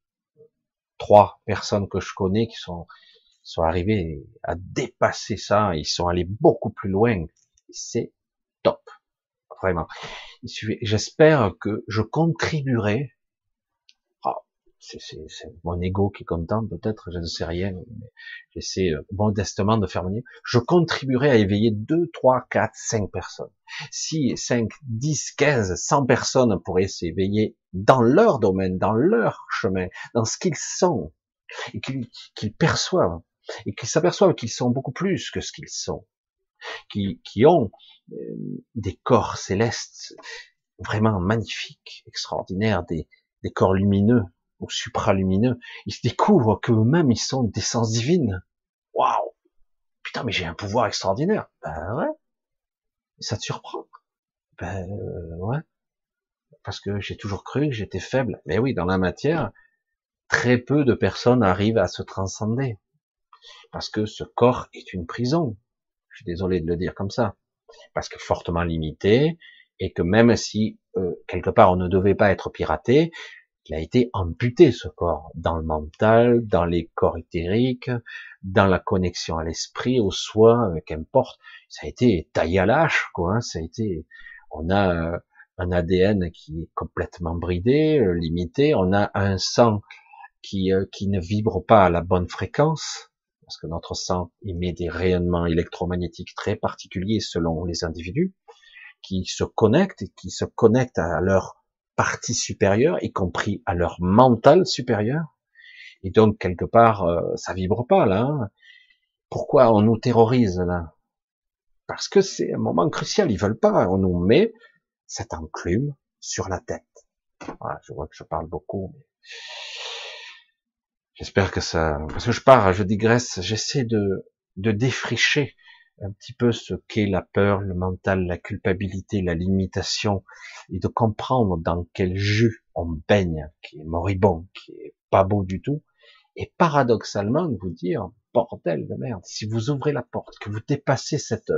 trois personnes que je connais qui sont sont arrivés à dépasser ça, ils sont allés beaucoup plus loin. C'est top, vraiment. J'espère que je contribuerai c'est mon ego qui est content, peut-être, je ne sais rien, mais j'essaie euh, modestement de faire venir. Je contribuerai à éveiller 2, 3, 4, 5 personnes. Si 5, 10, 15, 100 personnes pourraient s'éveiller dans leur domaine, dans leur chemin, dans ce qu'ils sont, et qu'ils perçoivent, et qu'ils s'aperçoivent qu'ils sont beaucoup plus que ce qu'ils sont, qui, qui ont euh, des corps célestes vraiment magnifiques, extraordinaires, des, des corps lumineux, ou supralumineux, ils se découvrent qu'eux-mêmes ils sont d'essence divine. Waouh Putain, mais j'ai un pouvoir extraordinaire. Ben ouais. Ça te surprend. Ben euh, ouais. Parce que j'ai toujours cru que j'étais faible. Mais oui, dans la matière, très peu de personnes arrivent à se transcender. Parce que ce corps est une prison. Je suis désolé de le dire comme ça. Parce que fortement limité, et que même si euh, quelque part on ne devait pas être piraté, il a été amputé ce corps, dans le mental, dans les corps éthériques, dans la connexion à l'esprit, au soi, euh, qu'importe. Ça a été taillé à l'âche, quoi. Hein. Ça a été, on a euh, un ADN qui est complètement bridé, euh, limité. On a un sang qui qui ne vibre pas à la bonne fréquence, parce que notre sang émet des rayonnements électromagnétiques très particuliers selon les individus, qui se connectent, qui se connectent à leur partie supérieure, y compris à leur mental supérieur. Et donc, quelque part, euh, ça vibre pas, là. Hein. Pourquoi on nous terrorise, là? Parce que c'est un moment crucial. Ils veulent pas. On nous met cette enclume sur la tête. Voilà, je vois que je parle beaucoup, mais j'espère que ça, parce que je pars, je digresse, j'essaie de, de défricher un petit peu ce qu'est la peur, le mental, la culpabilité, la limitation, et de comprendre dans quel jus on baigne, qui est moribond, qui est pas beau du tout, et paradoxalement de vous dire, bordel de merde, si vous ouvrez la porte, que vous dépassez cette,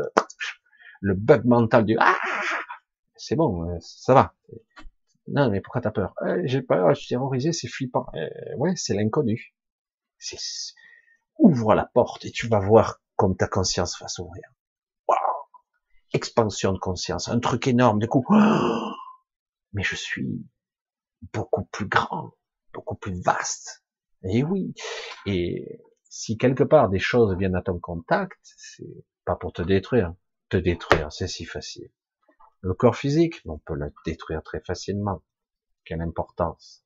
le bug mental du ah, c'est bon, euh, ça va. Non, mais pourquoi t'as peur? Euh, J'ai peur, je suis terrorisé, c'est flippant. Euh, ouais, c'est l'inconnu. Ouvre la porte et tu vas voir comme ta conscience va s'ouvrir. Wow. Expansion de conscience, un truc énorme, du coup, mais je suis beaucoup plus grand, beaucoup plus vaste. Et oui. Et si quelque part des choses viennent à ton contact, c'est pas pour te détruire. Te détruire, c'est si facile. Le corps physique, on peut le détruire très facilement. Quelle importance.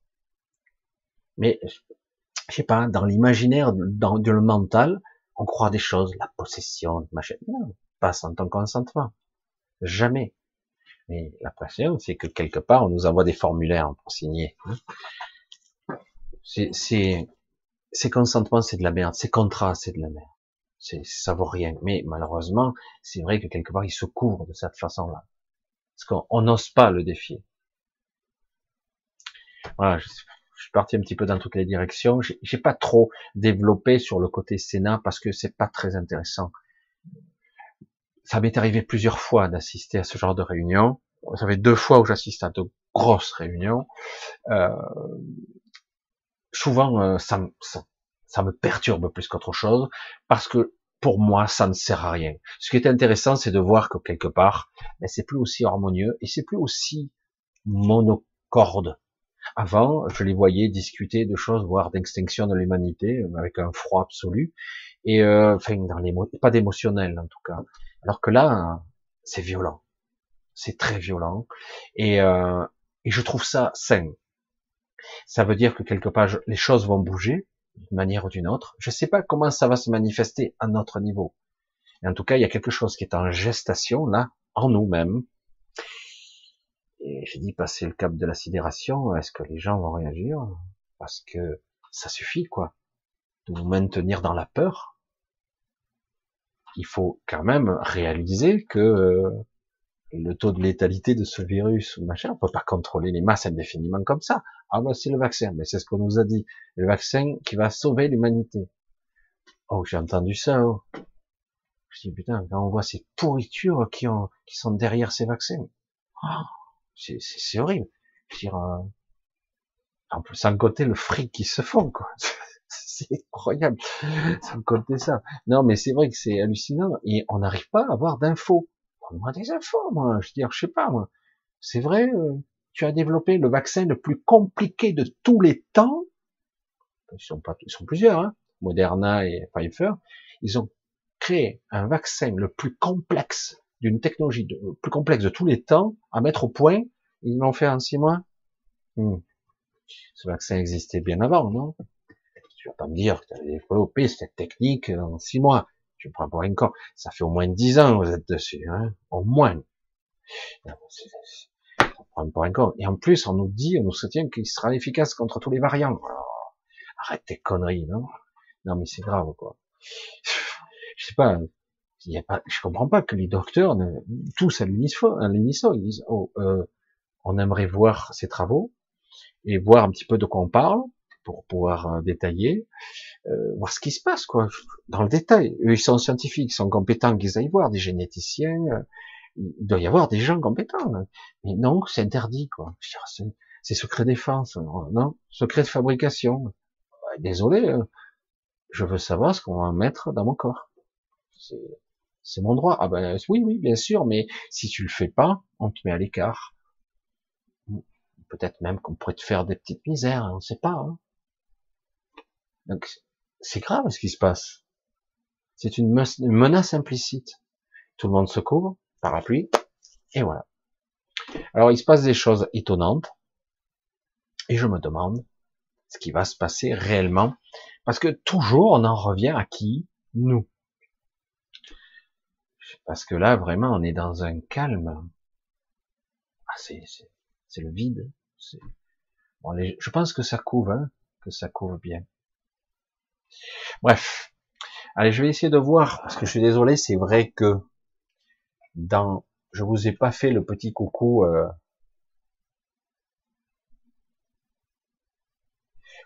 Mais, je sais pas, dans l'imaginaire, dans le mental, on croit des choses, la possession, machin. Non, pas sans ton consentement. Jamais. Mais la pression, c'est que quelque part, on nous envoie des formulaires pour signer. C'est, c'est, ces consentements, c'est de la merde. Ces contrats, c'est de la merde. C'est, ça vaut rien. Mais malheureusement, c'est vrai que quelque part, ils se couvrent de cette façon-là. Parce qu'on n'ose pas le défier. Voilà, je, je suis parti un petit peu dans toutes les directions. J'ai pas trop développé sur le côté Sénat parce que c'est pas très intéressant. Ça m'est arrivé plusieurs fois d'assister à ce genre de réunion. Ça fait deux fois où j'assiste à de grosses réunions. Euh, souvent, euh, ça, ça, me perturbe plus qu'autre chose parce que pour moi, ça ne sert à rien. Ce qui est intéressant, c'est de voir que quelque part, ben, c'est plus aussi harmonieux et c'est plus aussi monocorde avant, je les voyais discuter de choses, voire d'extinction de l'humanité, euh, avec un froid absolu, et euh, enfin, pas d'émotionnel en tout cas. Alors que là, c'est violent, c'est très violent, et, euh, je trouve ça sain. Ça veut dire que quelque part, les choses vont bouger d'une manière ou d'une autre. Je ne sais pas comment ça va se manifester à notre niveau. En tout cas, il y a quelque chose qui est en gestation là, en nous-mêmes, et j'ai dit, passer le cap de la sidération, est-ce que les gens vont réagir? Parce que ça suffit, quoi, de vous maintenir dans la peur. Il faut quand même réaliser que euh, le taux de létalité de ce virus machin, on peut pas contrôler les masses indéfiniment comme ça. Ah bah c'est le vaccin, mais c'est ce qu'on nous a dit. Le vaccin qui va sauver l'humanité. Oh, j'ai entendu ça. Oh. Je dis putain, quand on voit ces pourritures qui, ont, qui sont derrière ces vaccins, oh, c'est horrible. Je veux dire, euh, en plus, sans côté le fric qui se font, quoi. c'est incroyable. Sans côté ça. Non, mais c'est vrai que c'est hallucinant et on n'arrive pas à avoir d'infos. Donne-moi des infos, moi. Je veux dire, je sais pas, moi. C'est vrai, euh, tu as développé le vaccin le plus compliqué de tous les temps. Ils sont pas, plusieurs, hein. Moderna et Pfizer. Ils ont créé un vaccin le plus complexe d'une technologie le plus complexe de tous les temps à mettre au point. Ils l'ont fait en six mois. Hmm. Ce vaccin existait bien avant, non? Tu vas pas me dire que tu as développé cette technique en six mois. Tu me prends pour un con. Ça fait au moins dix ans que vous êtes dessus, hein Au moins. Pour un. Et en plus, on nous dit, on nous soutient qu'il sera efficace contre tous les variants. arrête tes conneries, non? Non, mais c'est grave, quoi. Je sais pas, y a pas, je comprends pas que les docteurs, ne, tous à l'unisson, ils disent, oh, euh, on aimerait voir ces travaux et voir un petit peu de quoi on parle pour pouvoir euh, détailler, euh, voir ce qui se passe quoi, dans le détail. Eux, ils sont scientifiques, ils sont compétents qu'ils aillent voir, des généticiens, euh, il doit y avoir des gens compétents. Mais non, c'est interdit quoi. C'est secret défense, non, secret de fabrication. Désolé, je veux savoir ce qu'on va mettre dans mon corps. Mon droit. Ah ben oui, oui, bien sûr, mais si tu le fais pas, on te met à l'écart. Peut-être même qu'on pourrait te faire des petites misères, on ne sait pas. Hein. Donc c'est grave ce qui se passe. C'est une, menace implicite. Tout le monde se couvre, parapluie, et voilà. Alors il se passe des choses étonnantes, et je me demande ce qui va se passer réellement, parce que toujours on en revient à qui? Nous. Parce que là, vraiment, on est dans un calme. Ah, c'est, le vide. Je pense que ça couvre, hein, que ça couvre bien. Bref. Allez, je vais essayer de voir, parce que je suis désolé, c'est vrai que dans, je vous ai pas fait le petit coucou, euh,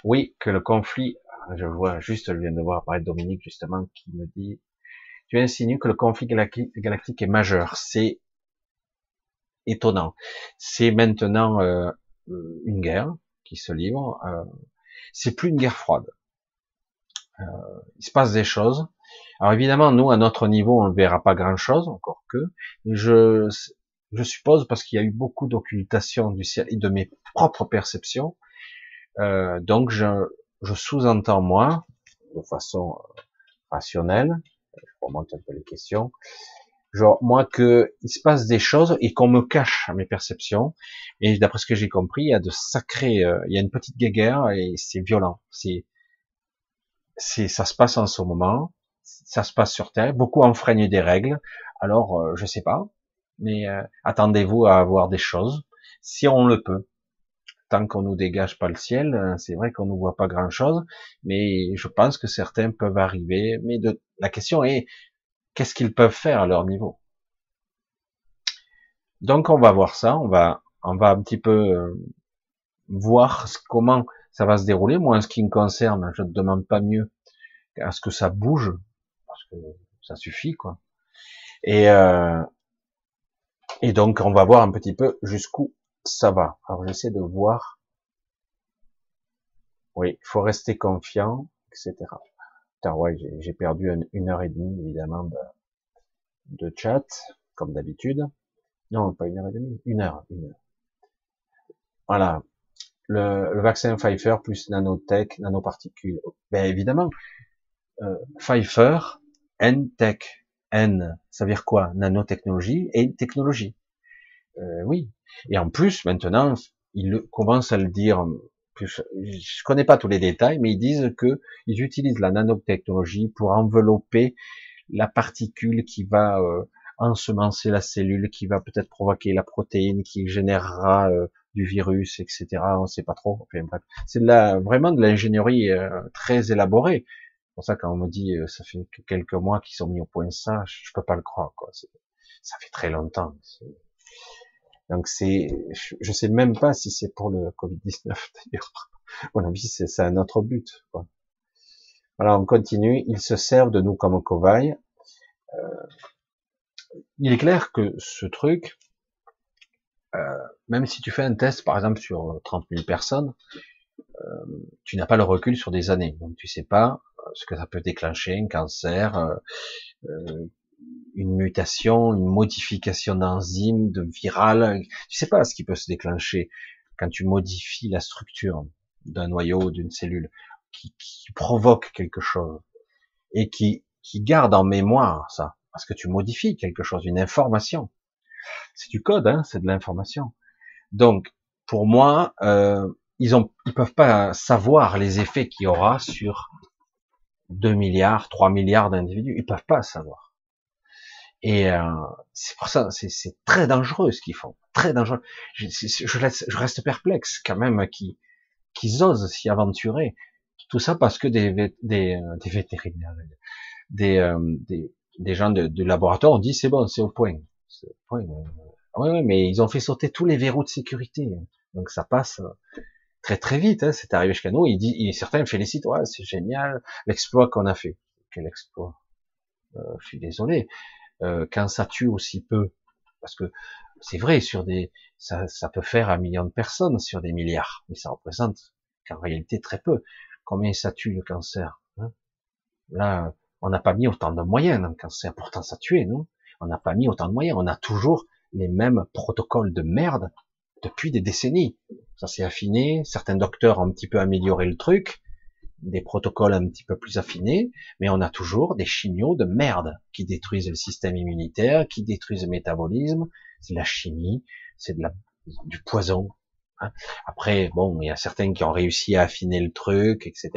oui, que le conflit, je vois juste, je viens de voir apparaître Dominique justement qui me dit, tu insinues que le conflit galactique est majeur. C'est étonnant. C'est maintenant euh, une guerre qui se livre. Euh, c'est plus une guerre froide. Euh, il se passe des choses. Alors évidemment, nous, à notre niveau, on ne verra pas grand-chose, encore que. Je, je suppose, parce qu'il y a eu beaucoup d'occultation du ciel et de mes propres perceptions, euh, donc je, je sous-entends moi, de façon rationnelle, je remonte un peu les questions, genre moi que il se passe des choses et qu'on me cache mes perceptions. Et d'après ce que j'ai compris il y a de sacrés euh, il y a une petite guéguerre et c'est violent. C'est c'est ça se passe en ce moment. Ça se passe sur terre. Beaucoup enfreignent des règles. Alors euh, je sais pas. Mais euh, attendez-vous à avoir des choses si on le peut tant qu'on nous dégage pas le ciel euh, c'est vrai qu'on ne voit pas grand chose mais je pense que certains peuvent arriver mais la question est qu'est-ce qu'ils peuvent faire à leur niveau? Donc on va voir ça, on va, on va un petit peu euh, voir comment ça va se dérouler. Moi, en ce qui me concerne, je ne demande pas mieux à ce que ça bouge, parce que ça suffit, quoi. Et, euh, et donc on va voir un petit peu jusqu'où ça va. Alors j'essaie de voir. Oui, il faut rester confiant, etc ouais, j'ai perdu une, heure et demie, évidemment, de, chat, comme d'habitude. Non, pas une heure et demie, une heure, une heure. Voilà. Le, le vaccin Pfizer plus nanotech, nanoparticules. Ben évidemment, euh, Pfizer, N-tech, N, ça veut dire quoi? Nanotechnologie et technologie. Euh, oui. Et en plus, maintenant, il commence à le dire je connais pas tous les détails, mais ils disent que ils utilisent la nanotechnologie pour envelopper la particule qui va euh, ensemencer la cellule, qui va peut-être provoquer la protéine, qui générera euh, du virus, etc. On sait pas trop. c'est vraiment de l'ingénierie euh, très élaborée. C'est pour ça quand on me dit ça fait quelques mois qu'ils sont mis au point ça, je, je peux pas le croire. Quoi. Ça fait très longtemps. Donc c'est, je sais même pas si c'est pour le Covid-19 d'ailleurs. mon avis, c'est un autre but. Quoi. Voilà, on continue. Ils se servent de nous comme cobayes. il est clair que ce truc, euh, même si tu fais un test, par exemple, sur 30 000 personnes, euh, tu n'as pas le recul sur des années. Donc tu sais pas euh, ce que ça peut déclencher, un cancer, euh, une mutation, une modification d'enzyme, de viral. Tu sais pas ce qui peut se déclencher quand tu modifies la structure d'un noyau, d'une cellule, qui, qui, provoque quelque chose et qui, qui garde en mémoire ça, parce que tu modifies quelque chose, une information. C'est du code, hein, c'est de l'information. Donc, pour moi, euh, ils ont, ils peuvent pas savoir les effets qu'il y aura sur 2 milliards, 3 milliards d'individus. Ils peuvent pas savoir. Et euh, c'est pour ça, c'est très dangereux ce qu'ils font, très dangereux. Je, je, laisse, je reste perplexe quand même qu'ils qu'ils osent s'y aventurer. Tout ça parce que des, des, euh, des vétérinaires, des, euh, des, des gens de, de laboratoire ont dit c'est bon, c'est au point. Oui, ouais, mais ils ont fait sauter tous les verrous de sécurité, donc ça passe très très vite. Hein. C'est arrivé jusqu'à nous. Il dit, certains me félicitent, ouais, c'est génial l'exploit qu'on a fait. Quel exploit euh, Je suis désolé. Quand ça tue aussi peu, parce que c'est vrai sur des, ça, ça peut faire un million de personnes sur des milliards, mais ça représente qu'en réalité très peu. Combien ça tue le cancer hein? Là, on n'a pas mis autant de moyens dans le cancer, pourtant ça tuait, non? On n'a pas mis autant de moyens, on a toujours les mêmes protocoles de merde depuis des décennies. Ça s'est affiné, certains docteurs ont un petit peu amélioré le truc, des protocoles un petit peu plus affinés, mais on a toujours des chignaux de merde qui détruisent le système immunitaire, qui détruisent le métabolisme, c'est de la chimie, c'est de la, du poison. Hein. Après, bon, il y a certains qui ont réussi à affiner le truc, etc.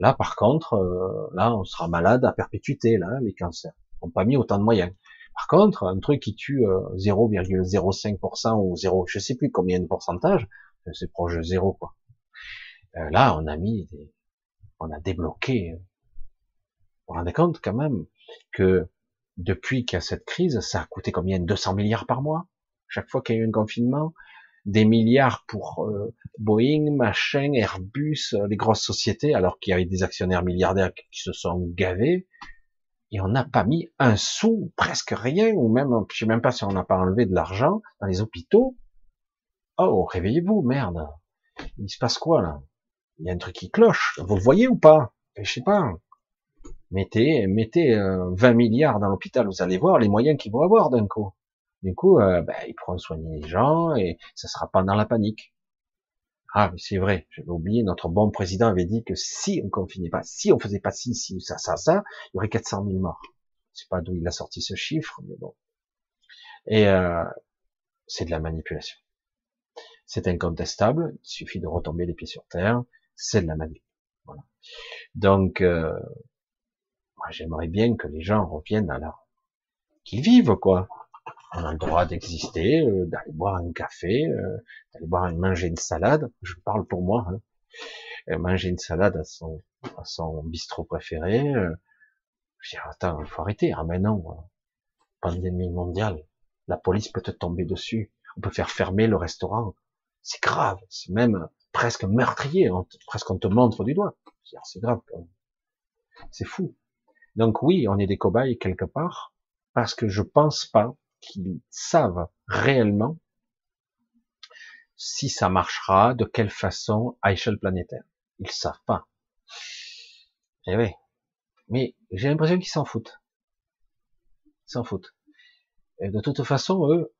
Là, par contre, euh, là, on sera malade à perpétuité, là, les cancers. On n'a pas mis autant de moyens. Par contre, un truc qui tue 0,05% euh, ou 0, je sais plus combien de pourcentage, euh, c'est proche de zéro, quoi. là, on a mis des, on a débloqué. Vous vous rendez compte quand même que depuis qu'il y a cette crise, ça a coûté combien? 200 milliards par mois? Chaque fois qu'il y a eu un confinement, des milliards pour euh, Boeing, machin, Airbus, euh, les grosses sociétés, alors qu'il y avait des actionnaires milliardaires qui se sont gavés, et on n'a pas mis un sou, presque rien, ou même, je sais même pas si on n'a pas enlevé de l'argent dans les hôpitaux. Oh, réveillez-vous, merde. Il se passe quoi là? Il y a un truc qui cloche. Vous le voyez ou pas? Je sais pas. Mettez, mettez 20 euh, milliards dans l'hôpital, vous allez voir les moyens qu'ils vont avoir d'un coup. Du coup, euh, ben, ils pourront soigner les gens et ça sera pas dans la panique. Ah, mais c'est vrai, j'avais oublié, notre bon président avait dit que si on confinait pas, si on faisait pas ci, ci, ça, ça, ça, il y aurait 400 000 morts. Je sais pas d'où il a sorti ce chiffre, mais bon. Et euh, c'est de la manipulation. C'est incontestable, il suffit de retomber les pieds sur terre, c'est de la manipulation. Voilà. Donc, euh, moi j'aimerais bien que les gens reviennent à la... qu'ils vivent, quoi on a le droit d'exister, euh, d'aller boire un café, euh, d'aller boire manger une salade. Je parle pour moi. Hein. Euh, manger une salade à son, à son bistrot préféré. je dis, attends, il faut arrêter. Ah mais non, pandémie mondiale, la police peut te tomber dessus. On peut faire fermer le restaurant. C'est grave. C'est même presque meurtrier. presque on te montre du doigt. C'est grave. C'est fou. Donc oui, on est des cobayes quelque part, parce que je pense pas qu'ils savent réellement si ça marchera, de quelle façon à échelle planétaire. Ils savent pas. Eh oui. Mais j'ai l'impression qu'ils s'en foutent. Ils s'en foutent. De toute façon, eux,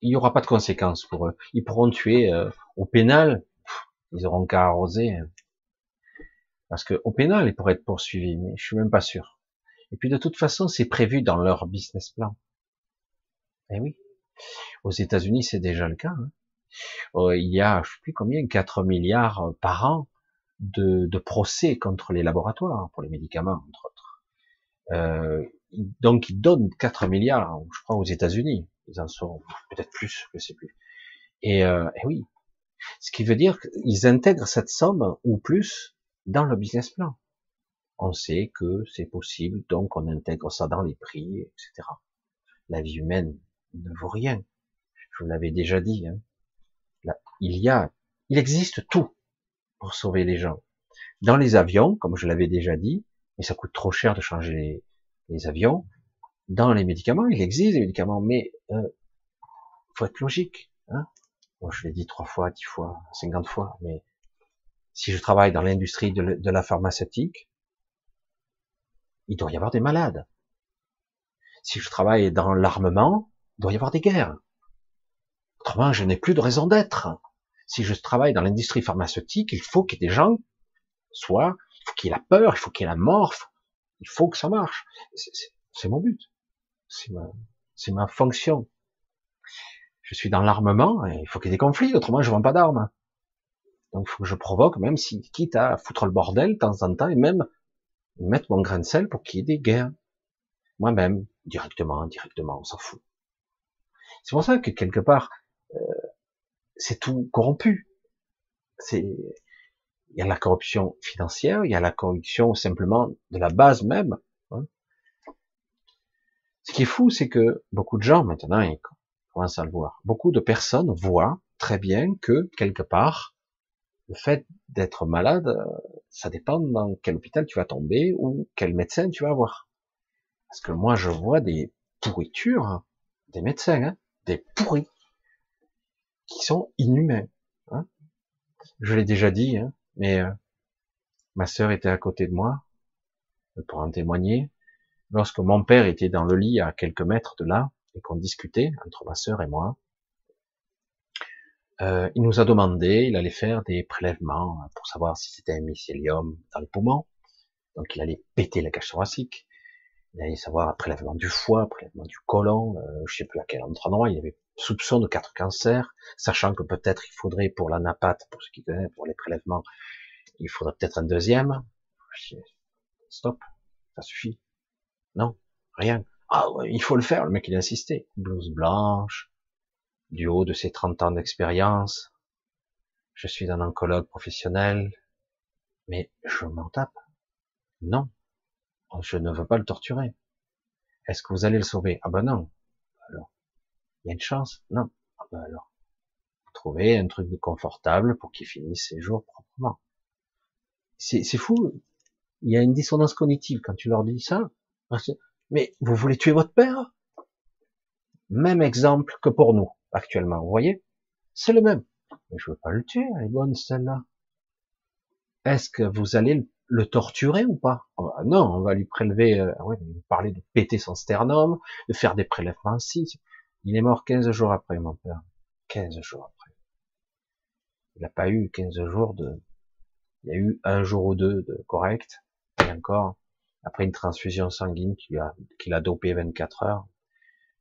il n'y aura pas de conséquences pour eux. Ils pourront tuer euh, au pénal, ils auront qu'à arroser. Parce que au pénal, ils pourraient être poursuivis, mais je suis même pas sûr. Et puis de toute façon, c'est prévu dans leur business plan. Eh oui. Aux États-Unis, c'est déjà le cas. Hein. Euh, il y a, je sais plus combien, 4 milliards euh, par an de, de, procès contre les laboratoires pour les médicaments, entre autres. Euh, donc, ils donnent 4 milliards, je crois, aux États-Unis. Ils en sont peut-être plus, je sais plus. Et, euh, et oui, ce qui veut dire qu'ils intègrent cette somme ou plus dans le business plan. On sait que c'est possible, donc on intègre ça dans les prix, etc. La vie humaine ne vaut rien. Je vous l'avais déjà dit. Hein. Il y a, il existe tout pour sauver les gens. Dans les avions, comme je l'avais déjà dit, mais ça coûte trop cher de changer les, avions. dans les médicaments, il existe des médicaments, mais euh, faut être logique. Hein je l'ai dit trois fois, dix fois, cinquante fois, mais si je travaille dans l'industrie de, la pharmaceutique, il doit y avoir des malades. Si je travaille dans l'armement, il doit y avoir des guerres. Autrement, je n'ai plus de raison d'être. Si je travaille dans l'industrie pharmaceutique, il faut qu'il y ait des gens, soit, il faut qu'il y ait la peur, il faut qu'il y ait la mort, il faut que ça marche. C'est mon but. C'est ma, ma fonction. Je suis dans l'armement, il faut qu'il y ait des conflits, autrement je vends pas d'armes. Donc il faut que je provoque, même si quitte à foutre le bordel de temps en temps, et même mettre mon grain de sel pour qu'il y ait des guerres. Moi-même, directement, indirectement, on s'en fout. C'est pour ça que quelque part, euh, c'est tout corrompu. C'est il y a la corruption financière, il y a la corruption simplement de la base même. Hein. Ce qui est fou, c'est que beaucoup de gens maintenant commencent à le. Beaucoup de personnes voient très bien que quelque part, le fait d'être malade, ça dépend dans quel hôpital tu vas tomber ou quel médecin tu vas avoir. Parce que moi, je vois des pourritures des médecins, hein, des pourris, qui sont inhumains. Hein. Je l'ai déjà dit, hein, mais euh, ma sœur était à côté de moi, pour en témoigner. Lorsque mon père était dans le lit à quelques mètres de là, et qu'on discutait entre ma sœur et moi, euh, il nous a demandé, il allait faire des prélèvements pour savoir si c'était un mycélium dans les poumons. Donc il allait péter la cage thoracique. Il allait savoir un prélèvement du foie, prélèvement du côlon, euh, je sais plus à quel endroit. Il y avait soupçon de quatre cancers, sachant que peut-être il faudrait pour la napate, pour ceux qui connaissent, pour les prélèvements, il faudrait peut-être un deuxième. Stop, ça suffit. Non, rien. Ah, il faut le faire, le mec il a insisté. Blouse blanche, du haut de ses 30 ans d'expérience. Je suis un oncologue professionnel, mais je m'en tape. Non, je ne veux pas le torturer. Est-ce que vous allez le sauver? Ah ben non. Alors, il y a une chance? Non. Ah ben alors, trouvez un truc de confortable pour qu'il finisse ses jours proprement. C'est fou. Il y a une dissonance cognitive quand tu leur dis ça. Mais vous voulez tuer votre père? Même exemple que pour nous actuellement. Vous voyez? C'est le même. Mais je veux pas le tuer, elle est bonne celle-là. Est-ce que vous allez le torturer ou pas? Non, on va lui prélever, euh, ouais, parler de péter son sternum, de faire des prélèvements ainsi. Il est mort 15 jours après, mon père. 15 jours après. Il n'a pas eu 15 jours de... Il y a eu un jour ou deux de correct, et encore, après une transfusion sanguine qu'il a, dopé 24 heures.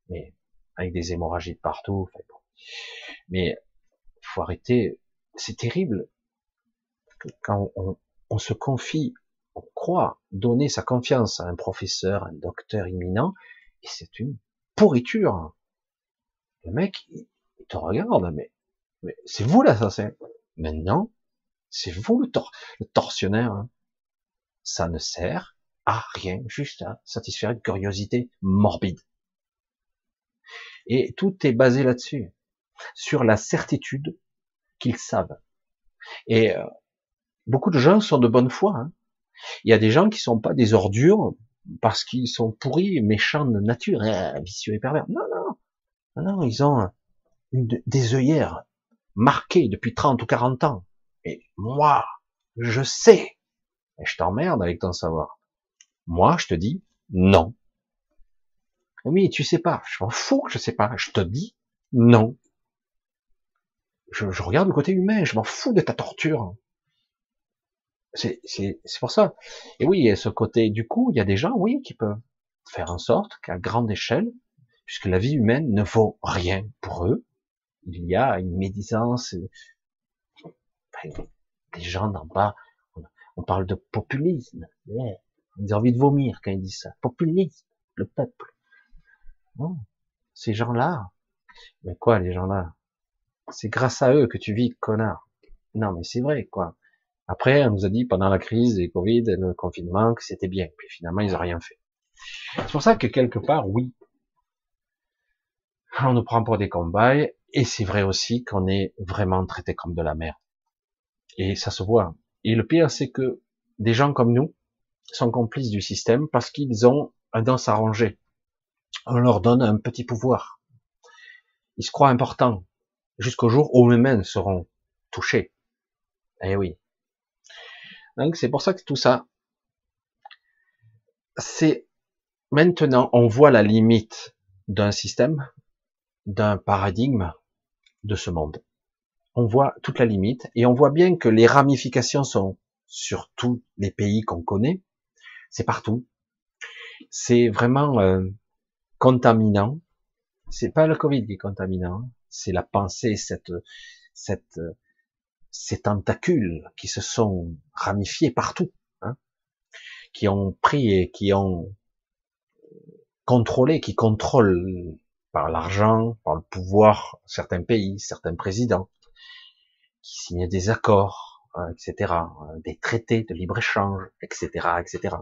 Mais avec des hémorragies de partout. Enfin, bon. Mais faut arrêter. C'est terrible quand on, on, se confie, on croit donner sa confiance à un professeur, un docteur imminent, et c'est une pourriture. Le mec, il, te regarde, mais, mais c'est vous l'assassin. Maintenant, c'est vous le, tor le tortionnaire. Hein. Ça ne sert à rien, juste à satisfaire une curiosité morbide. Et tout est basé là-dessus, sur la certitude qu'ils savent. Et euh, beaucoup de gens sont de bonne foi. Hein. Il y a des gens qui sont pas des ordures parce qu'ils sont pourris, méchants de nature, hein, vicieux et pervers. Non, non, non, ils ont une, des œillères marquées depuis 30 ou 40 ans. Et moi, je sais. Et je t'emmerde avec ton savoir. Moi, je te dis non. Oui, tu sais pas. Je m'en fous que je sais pas. Je te dis non. Je, regarde le côté humain. Je m'en fous de ta torture. C'est pour ça. Et oui, ce côté. Du coup, il y a des gens, oui, qui peuvent faire en sorte qu'à grande échelle, puisque la vie humaine ne vaut rien pour eux, il y a une médisance. des gens n'en pas. On parle de populisme. Ils ont envie de vomir quand ils disent ça. Populisme, le peuple. Non, ces gens-là, mais quoi les gens-là? C'est grâce à eux que tu vis, connard. Non, mais c'est vrai, quoi. Après, on nous a dit pendant la crise des Covid, le confinement, que c'était bien. Puis finalement, ils n'ont rien fait. C'est pour ça que quelque part, oui, on nous prend pour des combats, et c'est vrai aussi qu'on est vraiment traité comme de la merde. Et ça se voit. Et le pire, c'est que des gens comme nous sont complices du système parce qu'ils ont un dans s'arranger. on leur donne un petit pouvoir. Ils se croient importants jusqu'au jour où eux-mêmes seront touchés. Eh oui. Donc c'est pour ça que tout ça, c'est maintenant on voit la limite d'un système, d'un paradigme de ce monde. On voit toute la limite et on voit bien que les ramifications sont sur tous les pays qu'on connaît, c'est partout. C'est vraiment euh, contaminant. C'est pas le Covid qui est contaminant, hein. c'est la pensée, cette, cette, ces tentacules qui se sont ramifiés partout, hein, qui ont pris et qui ont contrôlé, qui contrôlent par l'argent, par le pouvoir certains pays, certains présidents, qui signent des accords, euh, etc., euh, des traités de libre-échange, etc., etc.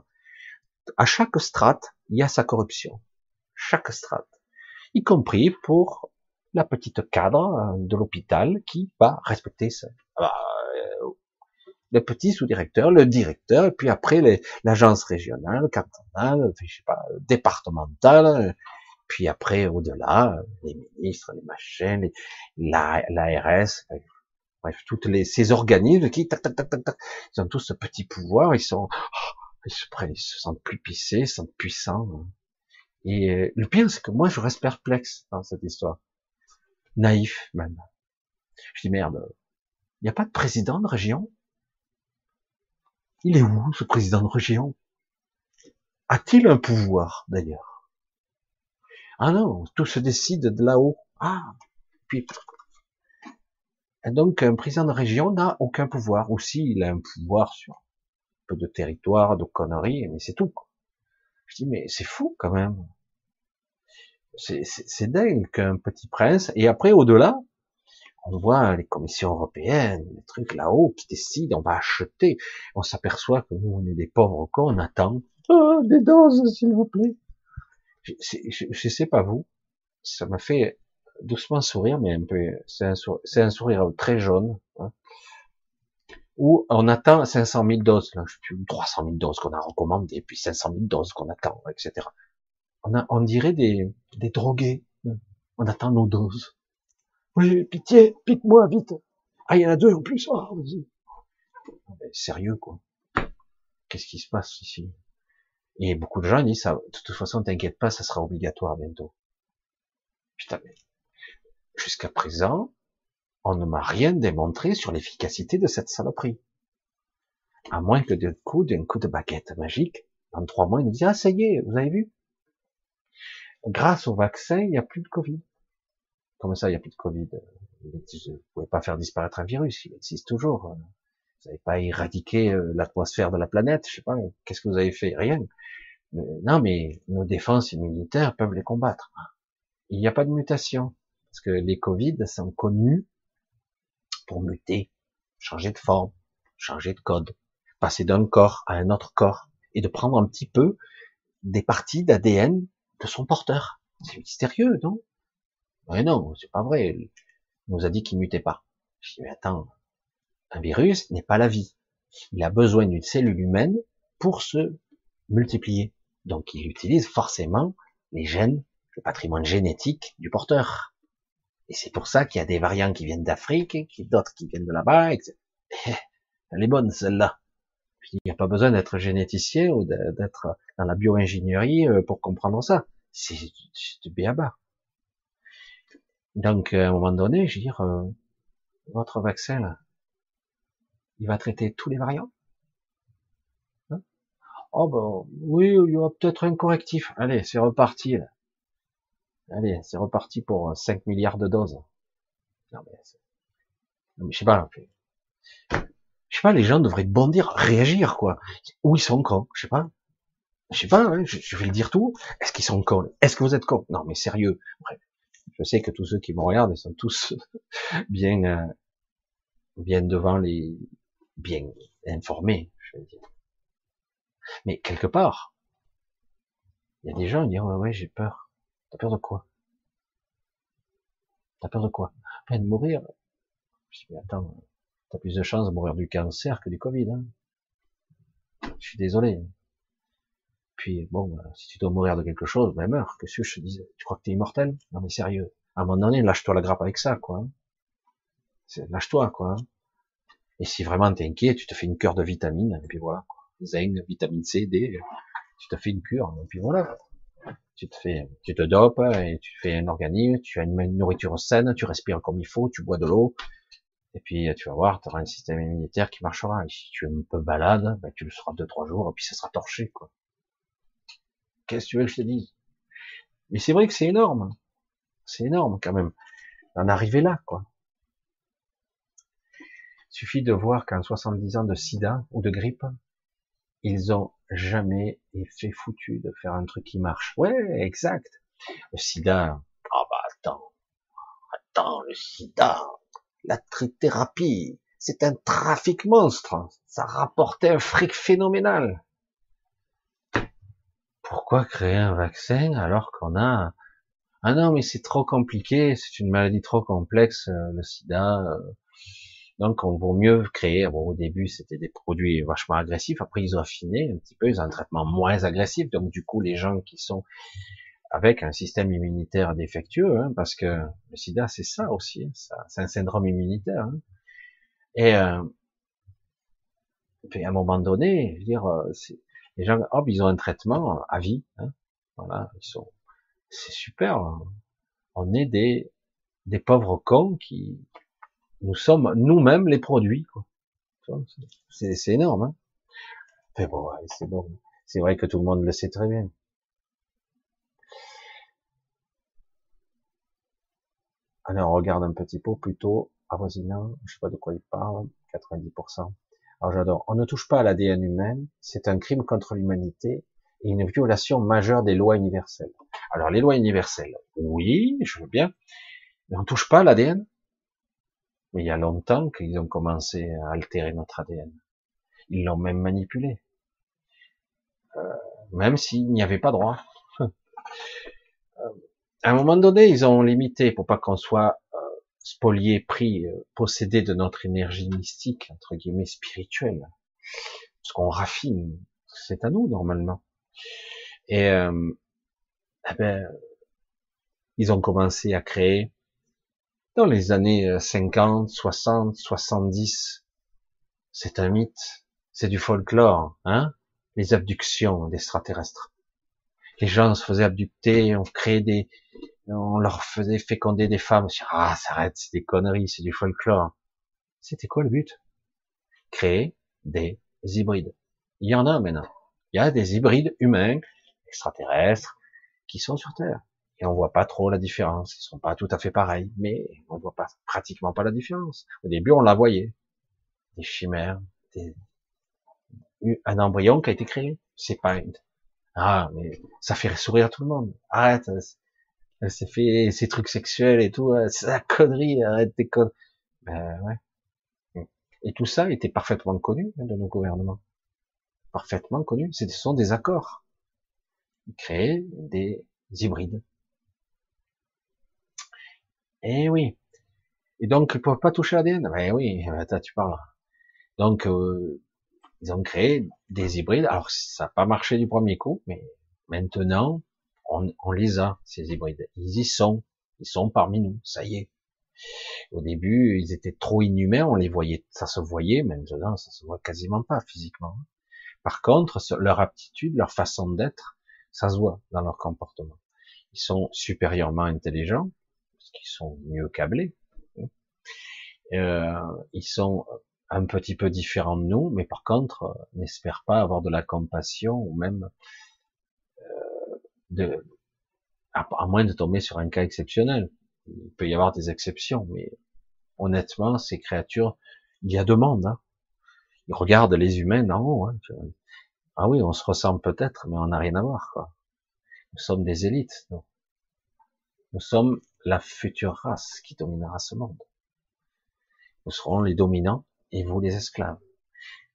À chaque strate, il y a sa corruption. Chaque strate. Y compris pour la petite cadre euh, de l'hôpital qui va respecter ça. Ah bah, le petit sous-directeur, le directeur, et puis après l'agence régionale, cantonale, je sais pas, départementale, puis après au-delà, les ministres, les machins, l'ARS, la, bref, toutes ces organismes qui, ils ont tous ce petit pouvoir, ils sont, ils se, ils se sentent plus pissés, ils se sentent puissants. Hein. Et euh, le pire, c'est que moi, je reste perplexe dans cette histoire. Naïf, même. Je dis, merde, il n'y a pas de président de région? Il est où, ce président de région? A-t-il un pouvoir, d'ailleurs? Ah non, tout se décide de là-haut. Ah, puis donc, un président de région n'a aucun pouvoir. Ou il a un pouvoir sur peu de territoire, de conneries, mais c'est tout. Je dis, mais c'est fou quand même. C'est dingue qu'un petit prince, et après, au-delà, on voit les commissions européennes, les trucs là-haut qui décident, on va acheter. On s'aperçoit que nous, on est des pauvres cons, on attend. Oh, des doses, s'il vous plaît. Je, je, je sais pas vous, ça m'a fait doucement sourire, mais un peu, c'est un, sourire, très jaune, hein, où on attend 500 000 doses, là, je sais 300 000 doses qu'on a recommandées, puis 500 000 doses qu'on attend, etc. On, a, on dirait des, des drogués. On attend nos doses. Oui, pitié, pique-moi vite. Ah, il y en a deux en plus. Oh, vas-y. Sérieux, quoi. Qu'est-ce qui se passe ici? Et beaucoup de gens disent ça. De toute façon, t'inquiète pas, ça sera obligatoire bientôt. Putain, mais Jusqu'à présent, on ne m'a rien démontré sur l'efficacité de cette saloperie. À moins que d'un coup, d'un coup de baguette magique, dans trois mois, il nous dit, ah, ça y est, vous avez vu? Grâce au vaccin, il n'y a plus de Covid. Comment ça, il n'y a plus de Covid? Vous ne pouvez pas faire disparaître un virus, il existe toujours. Vous n'avez pas éradiqué euh, l'atmosphère de la planète, je sais pas, qu'est-ce que vous avez fait? Rien. Euh, non, mais nos défenses immunitaires peuvent les combattre. Il n'y a pas de mutation. Parce que les Covid sont connus pour muter, changer de forme, changer de code, passer d'un corps à un autre corps et de prendre un petit peu des parties d'ADN de son porteur. C'est mystérieux, non? Mais non, c'est pas vrai. Il nous a dit qu'il mutait pas. Je dis, mais attends, un virus n'est pas la vie. Il a besoin d'une cellule humaine pour se multiplier. Donc il utilise forcément les gènes, le patrimoine génétique du porteur. Et c'est pour ça qu'il y a des variants qui viennent d'Afrique, d'autres qui viennent de là-bas, etc. Elle est bonne, celle-là. Il n'y a pas besoin d'être généticien ou d'être dans la bio-ingénierie euh, pour comprendre ça. C'est du béaba. Donc, à un moment donné, je veux dire, euh, votre vaccin, il va traiter tous les variants? Oh ben, oui, il y aura peut-être un correctif. Allez, c'est reparti. Allez, c'est reparti pour 5 milliards de doses. Non, mais, non, mais je sais pas. Je sais pas, les gens devraient bondir, réagir, quoi. Où ils sont cons, je sais pas. Je sais pas, hein, je, vais le dire tout. Est-ce qu'ils sont cons? Est-ce que vous êtes cons? Non, mais sérieux. Je sais que tous ceux qui me regardent, ils sont tous bien, euh, bien devant les, bien informés, je veux dire. Mais quelque part, il y a des gens qui disent ouais, ouais j'ai peur. T'as peur de quoi? T'as peur de quoi? Pas de mourir. Je dis, mais attends, t'as plus de chances de mourir du cancer que du Covid. Hein je suis désolé. Puis bon, euh, si tu dois mourir de quelque chose, ben meurs. Que je te disais Tu crois que tu es immortel? Non mais sérieux. À un moment donné, lâche-toi la grappe avec ça, quoi. Lâche-toi, quoi. Et si vraiment t'es inquiet, tu te fais une cure de vitamines, et puis voilà. Quoi. Zinc, vitamine C, D, tu te fais une cure, et puis voilà. Tu te fais, tu te dopes, et tu fais un organisme, tu as une nourriture saine, tu respires comme il faut, tu bois de l'eau, et puis tu vas voir, tu auras un système immunitaire qui marchera. Et si tu es un peu balade, ben, tu le seras deux, trois jours, et puis ça sera torché, quoi. Qu'est-ce que tu veux que je te dise? Mais c'est vrai que c'est énorme. C'est énorme quand même. D'en arriver là, quoi. Il suffit de voir qu'en 70 ans de sida ou de grippe, ils ont jamais fait foutu de faire un truc qui marche. Ouais, exact. Le sida, ah bah attends, attends, le sida, la trithérapie, c'est un trafic monstre. Ça rapportait un fric phénoménal pourquoi créer un vaccin alors qu'on a ah non mais c'est trop compliqué, c'est une maladie trop complexe, euh, le sida. Euh. Donc on vaut mieux créer. Bon, au début c'était des produits vachement agressifs, après ils ont affiné un petit peu, ils ont un traitement moins agressif. Donc du coup les gens qui sont avec un système immunitaire défectueux, hein, parce que le sida c'est ça aussi, hein, c'est un syndrome immunitaire. Hein. Et, euh, à un moment donné, je veux dire, c'est les gens, hop, ils ont un traitement à vie. Voilà, ils sont, c'est super. On est des des pauvres cons qui nous sommes nous-mêmes les produits. C'est, énorme. Hein. Mais bon, c'est bon. C'est vrai que tout le monde le sait très bien. Alors, on regarde un petit peu plutôt avoisinant, je sais pas de quoi il parle, 90%. Alors j'adore. On ne touche pas à l'ADN humain, c'est un crime contre l'humanité et une violation majeure des lois universelles. Alors les lois universelles, oui, je veux bien, mais on touche pas à l'ADN. Mais il y a longtemps qu'ils ont commencé à altérer notre ADN. Ils l'ont même manipulé. Euh, même s'il n'y avait pas droit. Euh, à un moment donné, ils ont limité pour pas qu'on soit spolié, pris, euh, possédé de notre énergie mystique, entre guillemets, spirituelle. Parce qu'on raffine, c'est à nous, normalement. Et, euh, eh ben, ils ont commencé à créer, dans les années 50, 60, 70, c'est un mythe, c'est du folklore, hein, les abductions d'extraterrestres. Les gens se faisaient abducter, on créait des, on leur faisait féconder des femmes. Ah, ça arrête, c'est des conneries, c'est du folklore. C'était quoi le but? Créer des hybrides. Il y en a maintenant. Il y a des hybrides humains, extraterrestres, qui sont sur Terre. Et on voit pas trop la différence. Ils sont pas tout à fait pareils, mais on voit pas pratiquement pas la différence. Au début, on la voyait. Des chimères, des... un embryon qui a été créé. C'est pas une... Ah, mais ça fait sourire tout le monde. Arrête, elle s'est fait ses trucs sexuels et tout, euh, c'est la connerie, arrête tes conneries. Ben ouais. Et tout ça était parfaitement connu hein, de nos gouvernements. Parfaitement connu. Ce sont des accords. Créaient des hybrides. Eh oui. Et donc, ils peuvent pas toucher l'ADN. Ben oui, attends, tu parles. Donc, euh, ils ont créé des hybrides. Alors, ça n'a pas marché du premier coup, mais maintenant, on, les a, ces hybrides. Ils y sont. Ils sont parmi nous. Ça y est. Au début, ils étaient trop inhumains, on les voyait, ça se voyait, maintenant, ça se voit quasiment pas physiquement. Par contre, leur aptitude, leur façon d'être, ça se voit dans leur comportement. Ils sont supérieurement intelligents, qu'ils sont mieux câblés. Euh, ils sont un petit peu différents de nous, mais par contre, n'espèrent pas avoir de la compassion ou même de, à, moins de tomber sur un cas exceptionnel. Il peut y avoir des exceptions, mais honnêtement, ces créatures, il y a deux mondes. Hein. Ils regardent les humains d'en haut. Hein. Ah oui, on se ressemble peut-être, mais on n'a rien à voir. Quoi. Nous sommes des élites. Nous. nous sommes la future race qui dominera ce monde. Nous serons les dominants et vous les esclaves.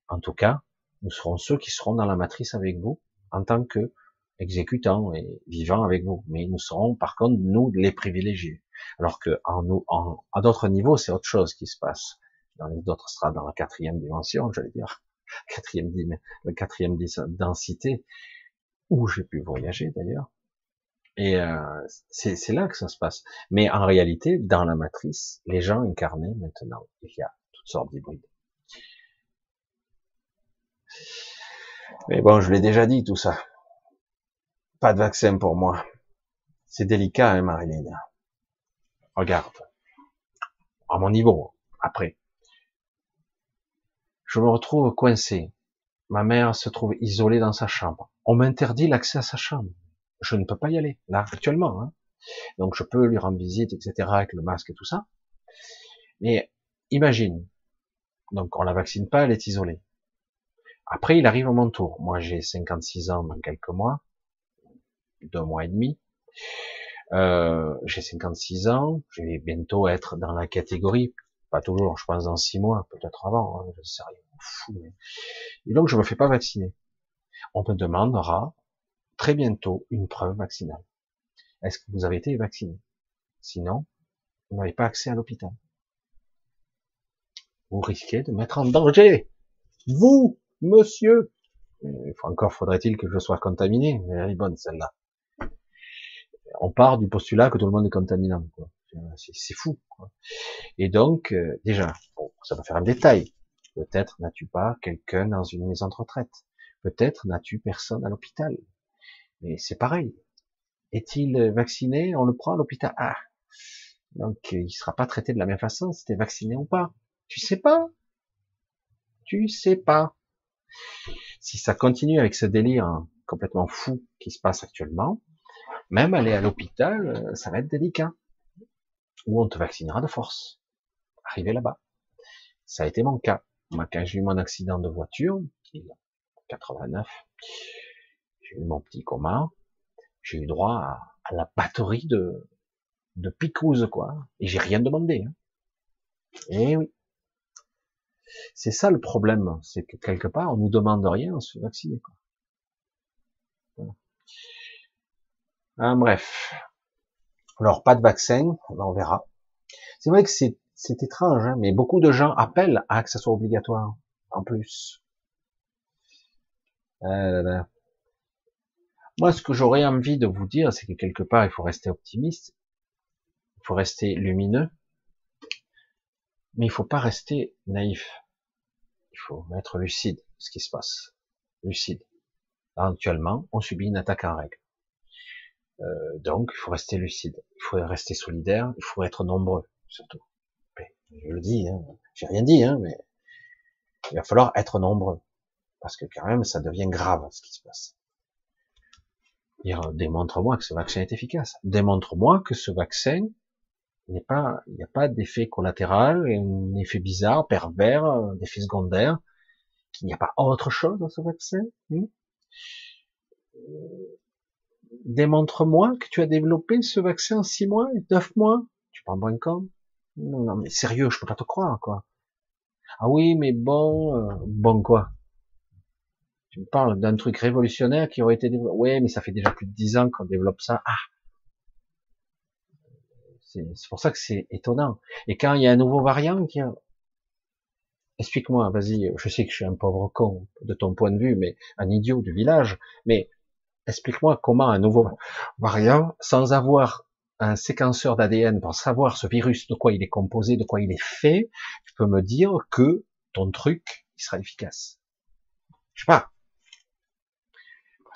En tout cas, nous serons ceux qui seront dans la matrice avec vous en tant que exécutant et vivant avec vous. Mais nous serons par contre nous les privilégiés. Alors que en, en à d'autres niveaux, c'est autre chose qui se passe. Dans les autres strates, dans la quatrième dimension, j'allais dire, quatrième la quatrième densité, où j'ai pu voyager d'ailleurs. Et euh, c'est là que ça se passe. Mais en réalité, dans la matrice, les gens incarnés maintenant, il y a toutes sortes d'hybrides. Mais bon, je l'ai déjà dit tout ça. Pas de vaccin pour moi. C'est délicat, hein, Marilyn. Regarde. À mon niveau, après. Je me retrouve coincé. Ma mère se trouve isolée dans sa chambre. On m'interdit l'accès à sa chambre. Je ne peux pas y aller, là, actuellement. Hein. Donc je peux lui rendre visite, etc., avec le masque et tout ça. Mais imagine. Donc on la vaccine pas, elle est isolée. Après, il arrive à mon tour. Moi, j'ai 56 ans dans quelques mois, deux mois et demi. Euh, j'ai 56 ans, je vais bientôt être dans la catégorie, pas toujours, je pense dans six mois, peut-être avant, hein, je sais rien. Et donc, je me fais pas vacciner. On me demandera très bientôt une preuve vaccinale. Est-ce que vous avez été vacciné? Sinon, vous n'avez pas accès à l'hôpital. Vous risquez de mettre en danger. Vous Monsieur, encore faudrait-il que je sois contaminé. Elle est bonne celle-là. On part du postulat que tout le monde est contaminant. C'est fou. Et donc, euh, déjà, bon, ça va faire un détail. Peut-être n'as-tu pas quelqu'un dans une maison de retraite. Peut-être n'as-tu personne à l'hôpital. Mais c'est pareil. Est-il vacciné? On le prend à l'hôpital. Ah, donc il sera pas traité de la même façon si tu es vacciné ou pas. Tu sais pas. Tu sais pas. Si ça continue avec ce délire hein, complètement fou qui se passe actuellement, même aller à l'hôpital, euh, ça va être délicat. Ou on te vaccinera de force. Arriver là-bas. Ça a été mon cas. Moi, quand j'ai eu mon accident de voiture, 89, j'ai eu mon petit coma, j'ai eu droit à, la batterie de, de picouse, quoi. Et j'ai rien demandé. Hein. Eh oui. C'est ça le problème, c'est que quelque part, on nous demande rien, on se fait vacciner. Quoi. Ah, bref. Alors, pas de vaccin, on verra. C'est vrai que c'est, étrange, hein, mais beaucoup de gens appellent à que ça soit obligatoire, en plus. Ah Moi, ce que j'aurais envie de vous dire, c'est que quelque part, il faut rester optimiste, il faut rester lumineux, mais il faut pas rester naïf. Il faut être lucide de ce qui se passe. Lucide. actuellement, on subit une attaque en règle. Euh, donc, il faut rester lucide. Il faut rester solidaire. Il faut être nombreux, surtout. Je le dis, hein. j'ai rien dit, hein, mais il va falloir être nombreux. Parce que quand même, ça devient grave ce qui se passe. Démontre-moi que ce vaccin est efficace. Démontre-moi que ce vaccin n'est pas, il n'y a pas d'effet collatéral, un effet bizarre, pervers, d'effet secondaire, qu'il n'y a pas autre chose dans ce vaccin. Hmm Démontre-moi que tu as développé ce vaccin en six mois, neuf mois. Tu prends moins com? Non, non, mais sérieux, je peux pas te croire, quoi. Ah oui, mais bon, euh, bon quoi? Tu me parles d'un truc révolutionnaire qui aurait été développé. Oui, mais ça fait déjà plus de dix ans qu'on développe ça. Ah, c'est pour ça que c'est étonnant. Et quand il y a un nouveau variant qui Explique-moi, vas-y, je sais que je suis un pauvre con de ton point de vue, mais un idiot du village, mais explique-moi comment un nouveau variant, sans avoir un séquenceur d'ADN pour savoir ce virus, de quoi il est composé, de quoi il est fait, tu peux me dire que ton truc, il sera efficace. Je sais pas.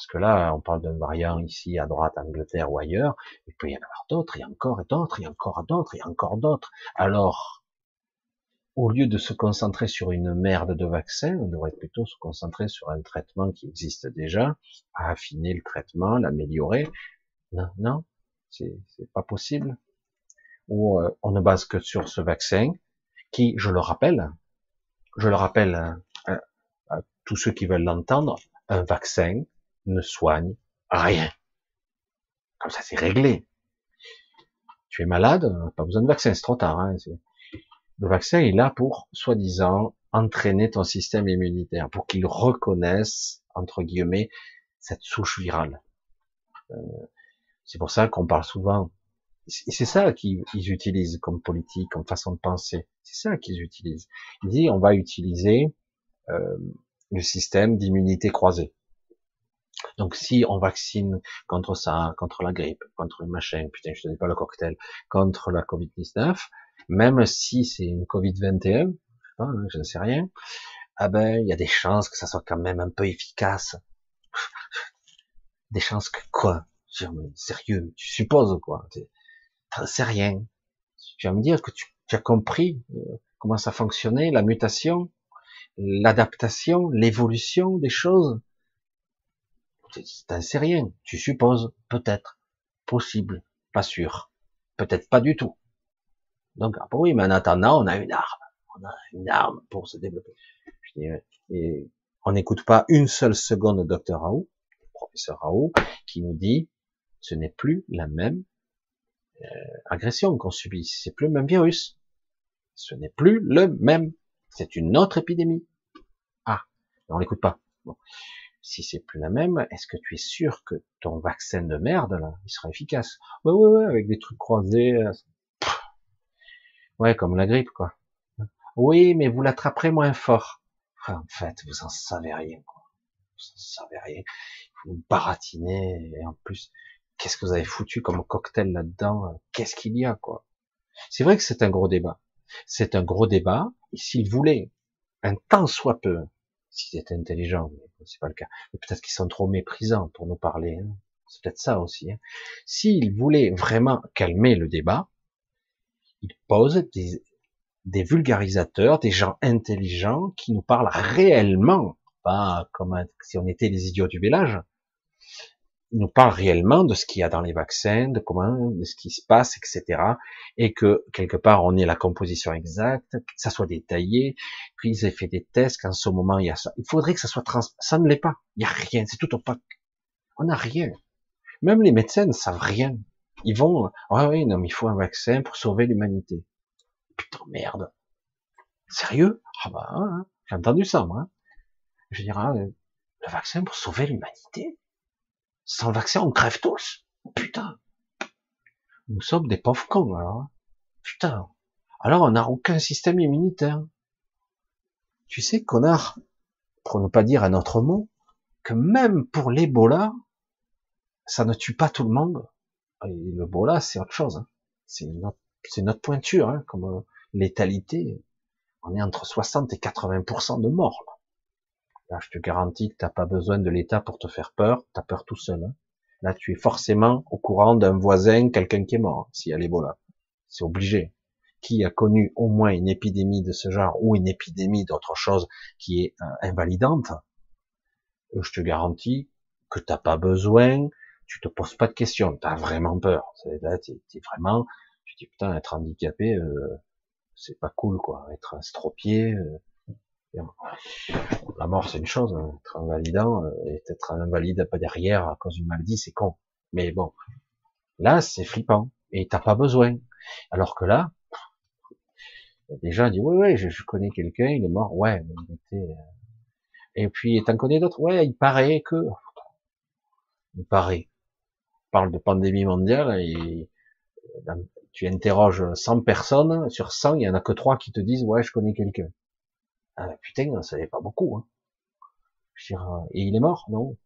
Parce que là, on parle d'un variant ici à droite, Angleterre ou ailleurs. Il peut y en avoir d'autres, et encore et d'autres, et encore d'autres, et encore d'autres. Alors, au lieu de se concentrer sur une merde de vaccins, on devrait plutôt se concentrer sur un traitement qui existe déjà, affiner le traitement, l'améliorer. Non, non, c'est pas possible. Ou euh, on ne base que sur ce vaccin, qui, je le rappelle, je le rappelle à tous ceux qui veulent l'entendre, un vaccin ne soigne rien. Comme ça, c'est réglé. Tu es malade, pas besoin de vaccin, c'est trop tard. Hein, le vaccin est là pour, soi-disant, entraîner ton système immunitaire, pour qu'il reconnaisse, entre guillemets, cette souche virale. Euh, c'est pour ça qu'on parle souvent. C'est ça qu'ils utilisent comme politique, comme façon de penser. C'est ça qu'ils utilisent. Ils disent on va utiliser euh, le système d'immunité croisée. Donc si on vaccine contre ça, contre la grippe, contre le machin, putain, je te dis pas le cocktail, contre la Covid-19, même si c'est une Covid-21, je, hein, je ne sais rien, ah ben il y a des chances que ça soit quand même un peu efficace. des chances que quoi? Sérieux, tu supposes quoi? T'en sais rien. Tu vas me dire que tu, tu as compris euh, comment ça fonctionnait, la mutation, l'adaptation, l'évolution des choses? T'en sais rien. Tu supposes, peut-être, possible, pas sûr, peut-être pas du tout. Donc, ah oui, mais en attendant, on a une arme. On a une arme pour se développer. Et on n'écoute pas une seule seconde le docteur Raoult, le professeur Raoult, qui nous dit ce n'est plus la même euh, agression qu'on subit, c'est plus le même virus. Ce n'est plus le même. C'est une autre épidémie. Ah, on l'écoute pas. Si c'est plus la même, est-ce que tu es sûr que ton vaccin de merde, là, il sera efficace? Ouais, ouais, ouais, avec des trucs croisés. Euh, ouais, comme la grippe, quoi. Oui, mais vous l'attraperez moins fort. en fait, vous en savez rien, quoi. Vous en savez rien. Vous baratinez, et en plus, qu'est-ce que vous avez foutu comme cocktail là-dedans? Qu'est-ce qu'il y a, quoi? C'est vrai que c'est un gros débat. C'est un gros débat, et s'il voulait, un tant soit peu, s'ils étaient intelligents, mais c'est pas le cas, peut-être qu'ils sont trop méprisants pour nous parler, hein. c'est peut-être ça aussi. Hein. S'ils voulaient vraiment calmer le débat, ils posent des, des vulgarisateurs, des gens intelligents qui nous parlent réellement, pas comme si on était les idiots du village, nous parlent réellement de ce qu'il y a dans les vaccins, de comment, de ce qui se passe, etc. Et que quelque part on ait la composition exacte, que ça soit détaillé, qu'ils aient fait des tests, qu'en ce moment il y a ça. Il faudrait que ça soit trans. Ça ne l'est pas. Il n'y a rien. C'est tout opaque. On n'a rien. Même les médecins ne savent rien. Ils vont, ah oui, non, mais il faut un vaccin pour sauver l'humanité. Putain, merde. Sérieux? Ah bah, hein, hein. j'ai entendu ça, moi. Je dirais, ah, le vaccin pour sauver l'humanité? Sans vaccin, on crève tous. Putain. Nous sommes des pauvres cons, alors. Putain. Alors, on n'a aucun système immunitaire. Tu sais, connard, pour ne pas dire un autre mot, que même pour l'Ebola, ça ne tue pas tout le monde. Et l'Ebola, c'est autre chose. Hein. C'est notre, pointure, hein, comme euh, létalité. On est entre 60 et 80% de morts. Je te garantis que t'as pas besoin de l'État pour te faire peur, t'as peur tout seul. Hein. Là, tu es forcément au courant d'un voisin, quelqu'un qui est mort, s'il y a l'Ebola. C'est obligé. Qui a connu au moins une épidémie de ce genre ou une épidémie d'autre chose qui est euh, invalidante euh, Je te garantis que t'as pas besoin, tu te poses pas de questions, t'as vraiment peur. Là, t'es es vraiment, tu dis putain, être handicapé, euh, c'est pas cool quoi, être astropié. La mort, c'est une chose, hein. être invalidant, euh, et être invalide pas derrière à cause d'une maladie, c'est con. Mais bon, là, c'est flippant, et t'as pas besoin. Alors que là, déjà, dit, oui, oui, je, connais quelqu'un, il est mort, ouais, il était... Euh, et puis, t'en connais d'autres, ouais, il paraît que... Il paraît. On parle de pandémie mondiale, et euh, tu interroges 100 personnes, sur 100, il y en a que 3 qui te disent, ouais, je connais quelqu'un. Ah, putain, ça n'est pas beaucoup. Hein. Je dire, et il est mort, non?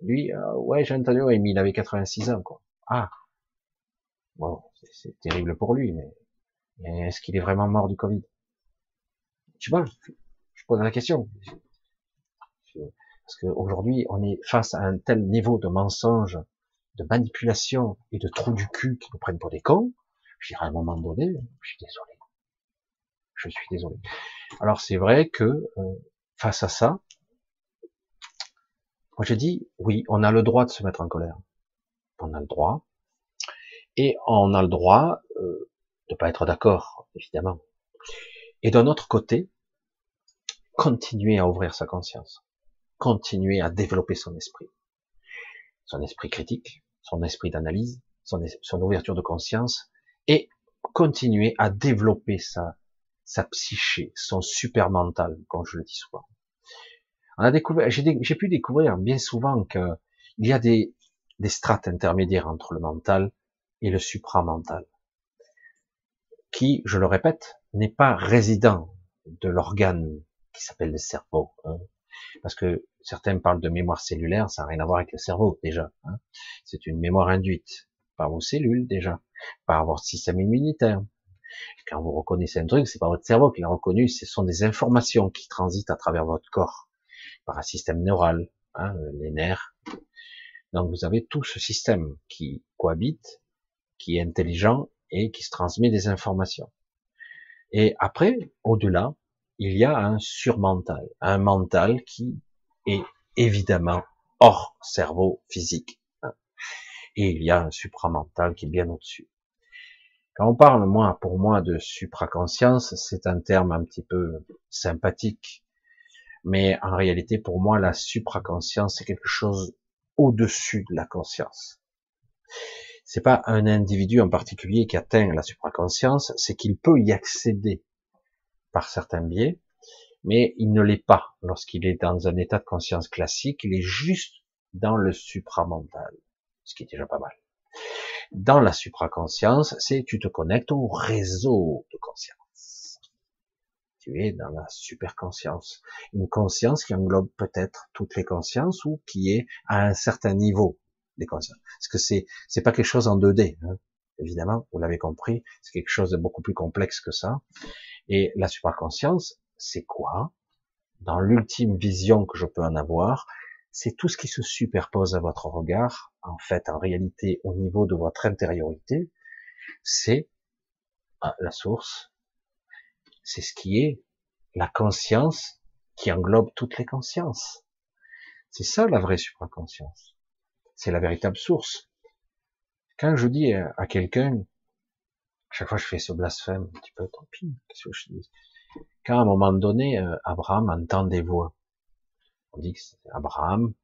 Lui, euh, ouais, j'ai entendu, mais il avait 86 ans, quoi. Ah, bon, c'est terrible pour lui, mais est-ce qu'il est vraiment mort du Covid? Tu vois, je pose la question. Parce qu'aujourd'hui, on est face à un tel niveau de mensonge, de manipulation et de trous du cul qui nous prennent pour des cons. Je dirais à un moment donné, je suis désolé. Je suis désolé. Alors c'est vrai que euh, face à ça, moi je dis oui, on a le droit de se mettre en colère. On a le droit. Et on a le droit euh, de pas être d'accord, évidemment. Et d'un autre côté, continuer à ouvrir sa conscience, continuer à développer son esprit, son esprit critique, son esprit d'analyse, son ouverture de conscience, et continuer à développer sa, sa psyché, son super mental, comme je le dis souvent. On a découvert, j'ai pu découvrir bien souvent que il y a des, des strates intermédiaires entre le mental et le supramental, qui, je le répète, n'est pas résident de l'organe qui s'appelle le cerveau. Hein. Parce que certains parlent de mémoire cellulaire, ça n'a rien à voir avec le cerveau déjà. Hein. C'est une mémoire induite par vos cellules déjà, par votre système immunitaire. Quand vous reconnaissez un truc, c'est pas votre cerveau qui l'a reconnu, ce sont des informations qui transitent à travers votre corps, par un système neural, hein, les nerfs. Donc vous avez tout ce système qui cohabite, qui est intelligent et qui se transmet des informations. Et après, au-delà, il y a un surmental, un mental qui est évidemment hors cerveau physique. Et il y a un supramental qui est bien au-dessus. Quand on parle, moi, pour moi, de supraconscience, c'est un terme un petit peu sympathique. Mais en réalité, pour moi, la supraconscience, c'est quelque chose au-dessus de la conscience. C'est pas un individu en particulier qui atteint la supraconscience, c'est qu'il peut y accéder par certains biais, mais il ne l'est pas lorsqu'il est dans un état de conscience classique, il est juste dans le supramental, ce qui est déjà pas mal. Dans la supraconscience, c'est tu te connectes au réseau de conscience. Tu es dans la superconscience. Une conscience qui englobe peut-être toutes les consciences ou qui est à un certain niveau des consciences. Parce que c'est, c'est pas quelque chose en 2D, hein. évidemment, vous l'avez compris, c'est quelque chose de beaucoup plus complexe que ça. Et la supraconscience, c'est quoi? Dans l'ultime vision que je peux en avoir, c'est tout ce qui se superpose à votre regard, en fait, en réalité, au niveau de votre intériorité, c'est ah, la source, c'est ce qui est la conscience qui englobe toutes les consciences. C'est ça la vraie supraconscience. C'est la véritable source. Quand je dis à quelqu'un, chaque fois je fais ce blasphème, un petit peu, tant pis, qu'est-ce que je dis? Quand à un moment donné, euh, Abraham entend des voix, on dit que Abraham,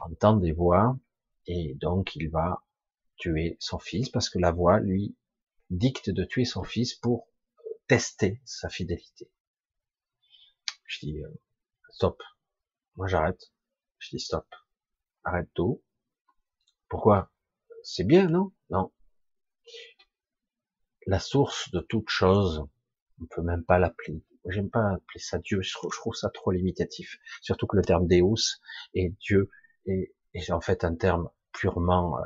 entend des voix, et donc il va tuer son fils, parce que la voix lui dicte de tuer son fils pour tester sa fidélité. Je dis, euh, stop. Moi j'arrête. Je dis stop. Arrête tout. Pourquoi? C'est bien, non? Non. La source de toute chose, on peut même pas l'appeler j'aime pas appeler ça Dieu, je trouve, ça trop limitatif. Surtout que le terme Deus et Dieu est, en fait un terme purement, euh,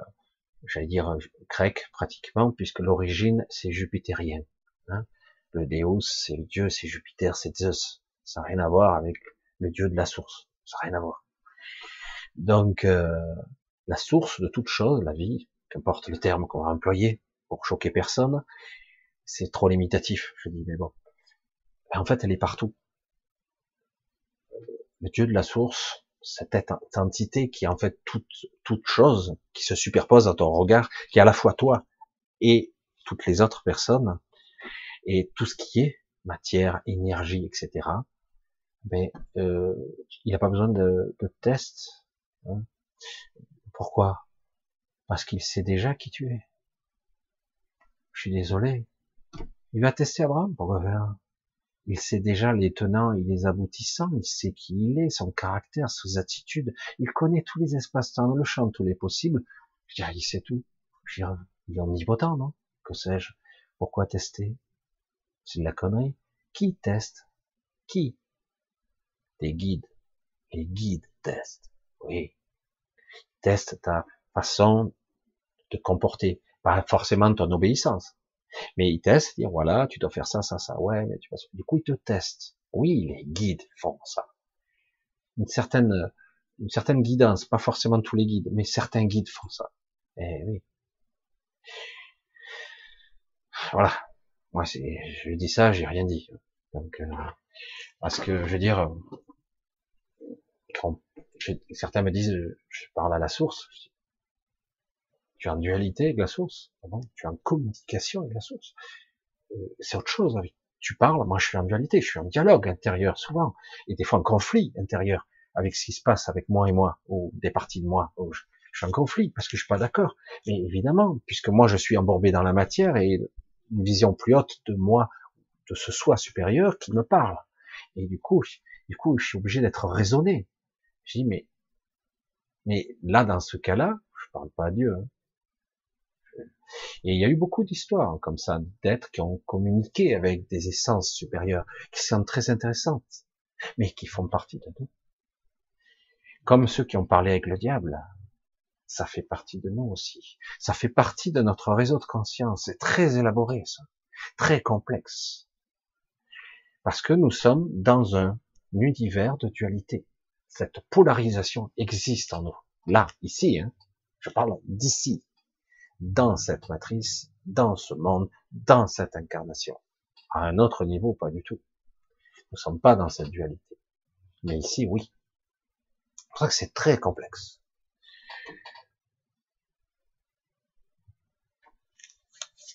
j'allais dire grec pratiquement, puisque l'origine c'est jupitérien. Hein. le Deus, c'est le Dieu, c'est Jupiter, c'est Zeus. Ça n'a rien à voir avec le Dieu de la source. Ça n'a rien à voir. Donc euh, la source de toute chose, la vie, qu'importe le terme qu'on va employer pour choquer personne, c'est trop limitatif. Je dis mais bon, en fait, elle est partout. Le Dieu de la source, cette entité qui est en fait toute, toute chose, qui se superpose à ton regard, qui est à la fois toi et toutes les autres personnes, et tout ce qui est matière, énergie, etc. Mais euh, il n'a pas besoin de, de test. Hein. Pourquoi? Parce qu'il sait déjà qui tu es. Je suis désolé. Il va tester Abraham? Pourquoi faire il sait déjà les tenants et les aboutissants, il sait qui il est, son caractère, ses attitudes, il connaît tous les espaces-temps, le champ, tous les possibles. Je dirais, il sait tout. Je dirais, il est omnipotent, non? Que sais-je? Pourquoi tester? C'est de la connerie. Qui teste? Qui? Des guides. Les guides testent. Oui. Ils testent ta façon de te comporter, pas forcément ton obéissance. Mais ils testent, dire voilà, tu dois faire ça, ça, ça. Ouais, mais tu vas. Du coup, ils te testent. Oui, les guides font ça. Une certaine, une certaine guidance, pas forcément tous les guides, mais certains guides font ça. Eh oui. Voilà. Moi, c'est, je dis ça, j'ai rien dit. Donc, euh, parce que je veux dire, quand certains me disent, je parle à la source. Tu es en dualité avec la source. Ah tu es en communication avec la source. Euh, c'est autre chose. Tu parles, moi je suis en dualité, je suis en dialogue intérieur souvent, et des fois en conflit intérieur avec ce qui se passe avec moi et moi, ou des parties de moi. je, suis en conflit parce que je suis pas d'accord. Mais évidemment, puisque moi je suis embourbé dans la matière et une vision plus haute de moi, de ce soi supérieur qui me parle. Et du coup, du coup, je suis obligé d'être raisonné. Je dis mais, mais là dans ce cas-là, je parle pas à Dieu. Hein. Et il y a eu beaucoup d'histoires comme ça, d'êtres qui ont communiqué avec des essences supérieures, qui sont très intéressantes, mais qui font partie de nous. comme ceux qui ont parlé avec le diable, ça fait partie de nous aussi. Ça fait partie de notre réseau de conscience. C'est très élaboré, ça. Très complexe. Parce que nous sommes dans un univers de dualité. Cette polarisation existe en nous. Là, ici, hein. je parle d'ici, dans cette matrice, dans ce monde, dans cette incarnation. À un autre niveau, pas du tout. Nous ne sommes pas dans cette dualité. Mais ici, oui. C'est pour ça que c'est très complexe.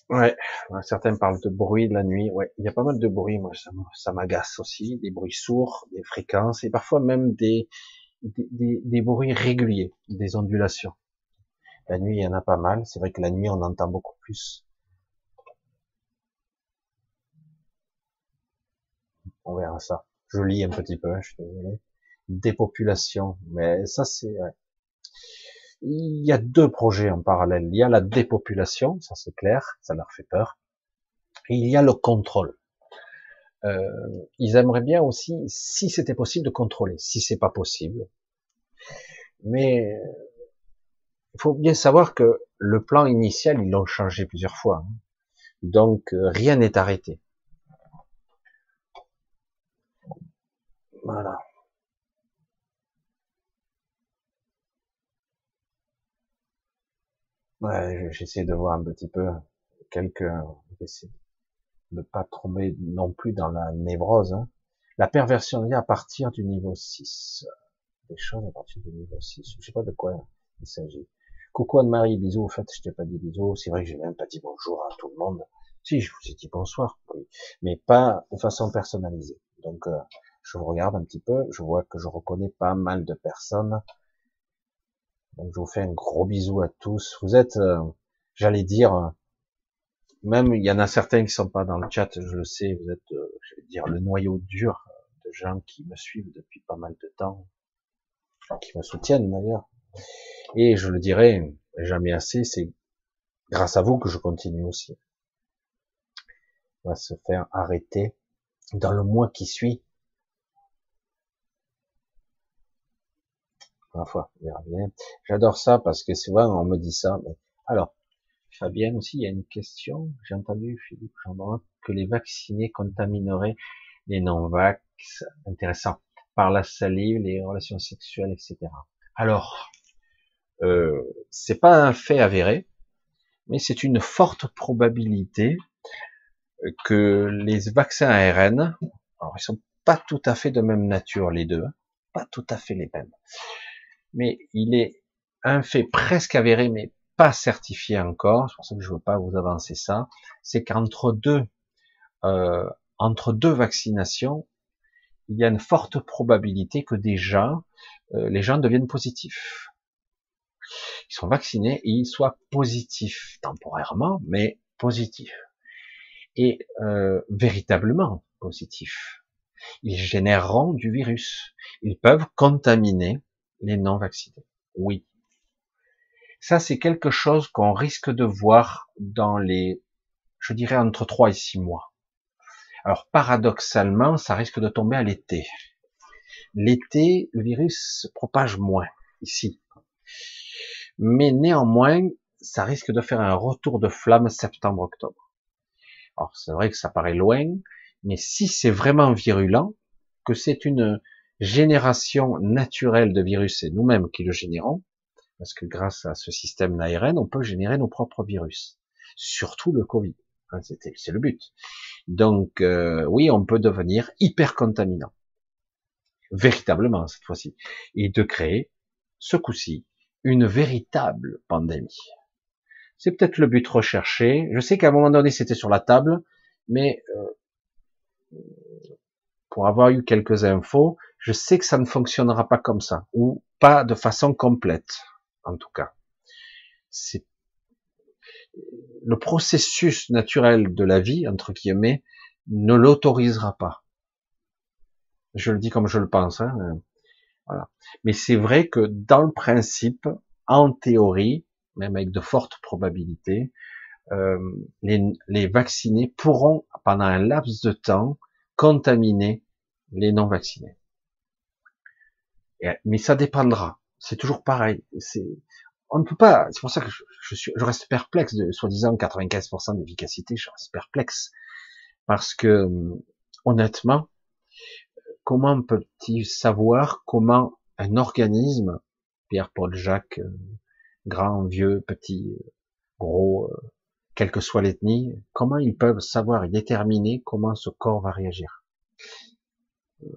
Ouais, certains parlent de bruit de la nuit. Ouais, il y a pas mal de bruit. Moi, ça m'agace aussi, des bruits sourds, des fréquences et parfois même des, des, des, bruits réguliers, des ondulations. La nuit, il y en a pas mal. C'est vrai que la nuit, on entend beaucoup plus. On verra ça. Je lis un petit peu, je suis désolé. Dépopulation, mais ça c'est. Il y a deux projets en parallèle. Il y a la dépopulation, ça c'est clair, ça leur fait peur. Et il y a le contrôle. Euh, ils aimeraient bien aussi, si c'était possible, de contrôler. Si c'est pas possible, mais il faut bien savoir que le plan initial, ils l'ont changé plusieurs fois. Hein. Donc euh, rien n'est arrêté. Voilà. Ouais, j'essaie de voir un petit peu quelques, de pas tomber non plus dans la névrose. Hein. La perversion à partir du niveau 6. Des choses à partir du niveau 6. Je sais pas de quoi il s'agit. Coucou Anne-Marie, bisous. En fait, je t'ai pas dit bisous. C'est vrai que j'ai même pas dit bonjour à tout le monde. Si, je vous ai dit bonsoir, oui. Mais pas de façon personnalisée. Donc, euh, je vous regarde un petit peu. Je vois que je reconnais pas mal de personnes. Donc je vous fais un gros bisou à tous. Vous êtes, euh, j'allais dire, euh, même il y en a certains qui sont pas dans le chat, je le sais, vous êtes, euh, je vais dire, le noyau dur de gens qui me suivent depuis pas mal de temps, qui me soutiennent d'ailleurs. Et je le dirai jamais assez, c'est grâce à vous que je continue aussi. On va se faire arrêter dans le mois qui suit bien. J'adore ça parce que souvent on me dit ça. Alors, Fabienne aussi, il y a une question. J'ai entendu Philippe Gendron que les vaccinés contamineraient les non-vax. Intéressant. Par la salive, les relations sexuelles, etc. Alors, euh, c'est pas un fait avéré, mais c'est une forte probabilité que les vaccins ARN, alors ils sont pas tout à fait de même nature les deux, hein, pas tout à fait les mêmes mais il est un fait presque avéré, mais pas certifié encore, c'est pour ça que je veux pas vous avancer ça, c'est qu'entre deux, euh, entre deux vaccinations, il y a une forte probabilité que déjà euh, les gens deviennent positifs. Ils sont vaccinés et ils soient positifs temporairement, mais positifs et euh, véritablement positifs. Ils généreront du virus. Ils peuvent contaminer les non vaccinés. Oui. Ça, c'est quelque chose qu'on risque de voir dans les, je dirais, entre 3 et 6 mois. Alors, paradoxalement, ça risque de tomber à l'été. L'été, le virus se propage moins, ici. Mais néanmoins, ça risque de faire un retour de flamme septembre-octobre. Alors, c'est vrai que ça paraît loin, mais si c'est vraiment virulent, que c'est une, génération naturelle de virus, c'est nous-mêmes qui le générons, parce que grâce à ce système d'ARN, on peut générer nos propres virus, surtout le Covid. Hein, c'est le but. Donc euh, oui, on peut devenir hyper contaminant, véritablement cette fois-ci, et de créer, ce coup-ci, une véritable pandémie. C'est peut-être le but recherché. Je sais qu'à un moment donné, c'était sur la table, mais euh, pour avoir eu quelques infos, je sais que ça ne fonctionnera pas comme ça, ou pas de façon complète, en tout cas. C'est le processus naturel de la vie, entre guillemets, ne l'autorisera pas. Je le dis comme je le pense. Hein. Voilà. Mais c'est vrai que dans le principe, en théorie, même avec de fortes probabilités, euh, les, les vaccinés pourront, pendant un laps de temps, contaminer les non vaccinés. mais ça dépendra. C'est toujours pareil. C'est, on ne peut pas. C'est pour ça que je, suis, je reste perplexe de soi-disant 95% d'efficacité. Je reste perplexe parce que honnêtement, comment peut-il savoir comment un organisme, Pierre, Paul, Jacques, euh, grand, vieux, petit, gros, euh, quelle que soit l'ethnie, comment ils peuvent savoir et déterminer comment ce corps va réagir? Euh,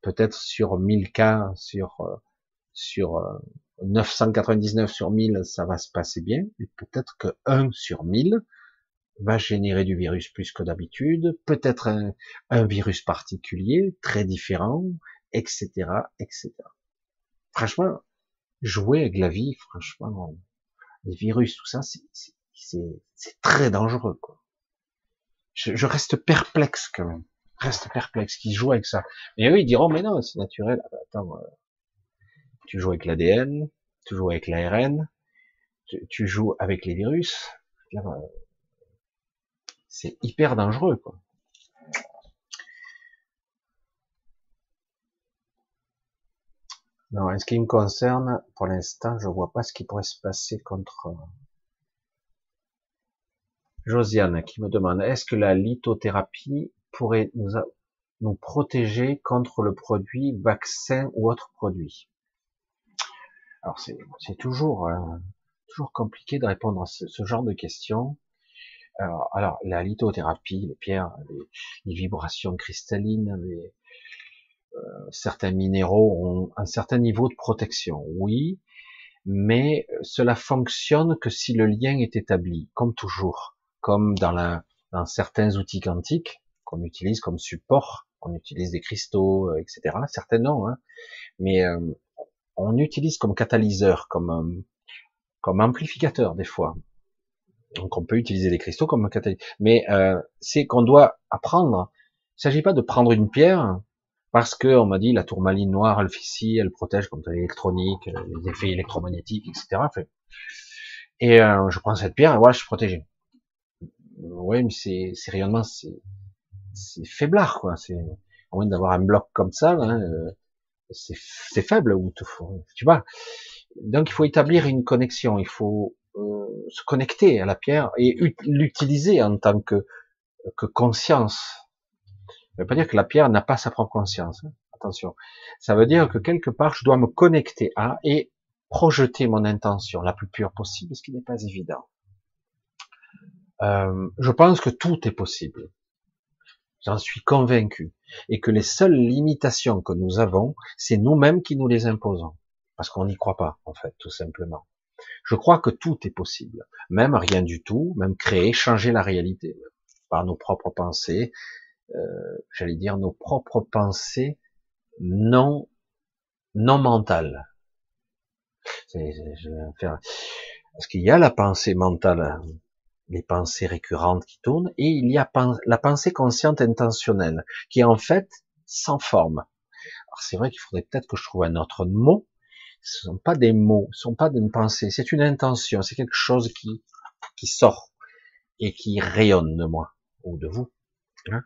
Peut-être sur 1000 cas, sur sur 999 sur 1000, ça va se passer bien, mais peut-être que 1 sur 1000 va générer du virus plus que d'habitude, peut-être un, virus particulier, très différent, etc., etc. Franchement, jouer avec la vie, franchement, les virus, tout ça, c'est très dangereux, quoi. Je, reste perplexe quand même, reste perplexe qui joue avec ça. Mais eux, ils diront, mais non, c'est naturel. Ah bah, attends, euh, tu joues avec l'ADN, tu joues avec l'ARN, tu, joues avec les virus. C'est hyper dangereux, quoi. Non, en ce qui me concerne, pour l'instant, je vois pas ce qui pourrait se passer contre euh, Josiane qui me demande est-ce que la lithothérapie pourrait nous, protéger contre le produit vaccin ou autre produit? Alors c'est euh, toujours compliqué de répondre à ce genre de questions. Alors, la lithothérapie, les pierres, les, vibrations cristallines, euh, certains minéraux ont un certain niveau de protection, oui, mais cela fonctionne que si le lien est établi, comme toujours, comme dans, certains outils quantiques qu'on utilise comme support, on utilise des cristaux, euh, etc. Certains non, hein, mais euh, on utilise comme catalyseur, comme comme amplificateur des fois. Donc on peut utiliser les cristaux comme catalyseur. Mais euh, c'est qu'on doit apprendre. Il ne s'agit pas de prendre une pierre parce que on m'a dit la tourmaline noire, elle fait ci, elle protège contre l'électronique, les effets électromagnétiques, etc. Et euh, je prends cette pierre et voilà, je suis protégé. Oui, mais c'est, c'est rayonnement, c'est, c'est faiblard, quoi. C'est, au moins d'avoir un bloc comme ça, euh, c'est, c'est faible, ou tu vois? Donc il faut établir une connexion, il faut euh, se connecter à la pierre et l'utiliser en tant que, que conscience. Ça veut pas dire que la pierre n'a pas sa propre conscience. Hein. Attention. Ça veut dire que quelque part, je dois me connecter à et projeter mon intention la plus pure possible, ce qui n'est pas évident. Euh, je pense que tout est possible. J'en suis convaincu. Et que les seules limitations que nous avons, c'est nous-mêmes qui nous les imposons. Parce qu'on n'y croit pas, en fait, tout simplement. Je crois que tout est possible, même rien du tout, même créer, changer la réalité par nos propres pensées, euh, j'allais dire nos propres pensées non non mentales. Parce qu'il y a la pensée mentale, les pensées récurrentes qui tournent, et il y a la pensée consciente intentionnelle, qui est en fait sans forme. Alors c'est vrai qu'il faudrait peut-être que je trouve un autre mot, ce sont pas des mots, ce sont pas une pensée, c'est une intention, c'est quelque chose qui, qui sort et qui rayonne de moi ou de vous. Hein.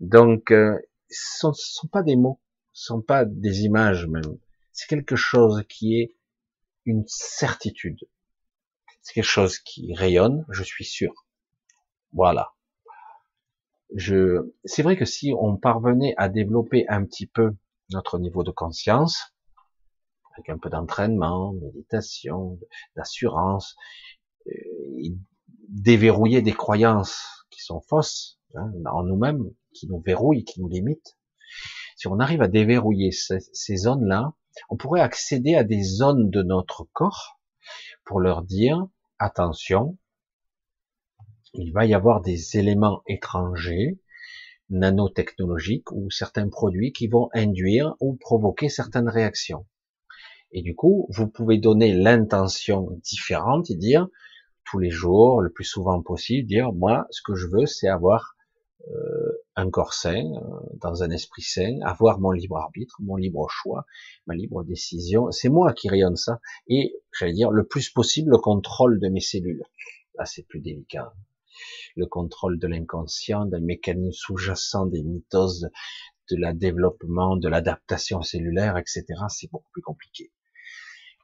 Donc, euh, ce ne sont, pas des mots, ce sont pas des images même. C'est quelque chose qui est une certitude. C'est quelque chose qui rayonne, je suis sûr. Voilà. Je, c'est vrai que si on parvenait à développer un petit peu notre niveau de conscience, avec un peu d'entraînement, méditation, d'assurance, euh, déverrouiller des croyances qui sont fausses hein, en nous-mêmes, qui nous verrouillent, qui nous limitent. Si on arrive à déverrouiller ces, zones-là, on pourrait accéder à des zones de notre corps pour leur dire attention, il va y avoir des éléments étrangers, nanotechnologiques ou certains produits qui vont induire ou provoquer certaines réactions. Et du coup, vous pouvez donner l'intention différente et dire tous les jours, le plus souvent possible, dire moi, ce que je veux, c'est avoir euh, un corps sain, euh, dans un esprit sain, avoir mon libre arbitre, mon libre choix, ma libre décision. C'est moi qui rayonne ça. Et j'allais dire le plus possible le contrôle de mes cellules. Là, c'est plus délicat. Le contrôle de l'inconscient, des mécanismes sous-jacents, des mitoses, de la développement, de l'adaptation cellulaire, etc. C'est beaucoup plus compliqué.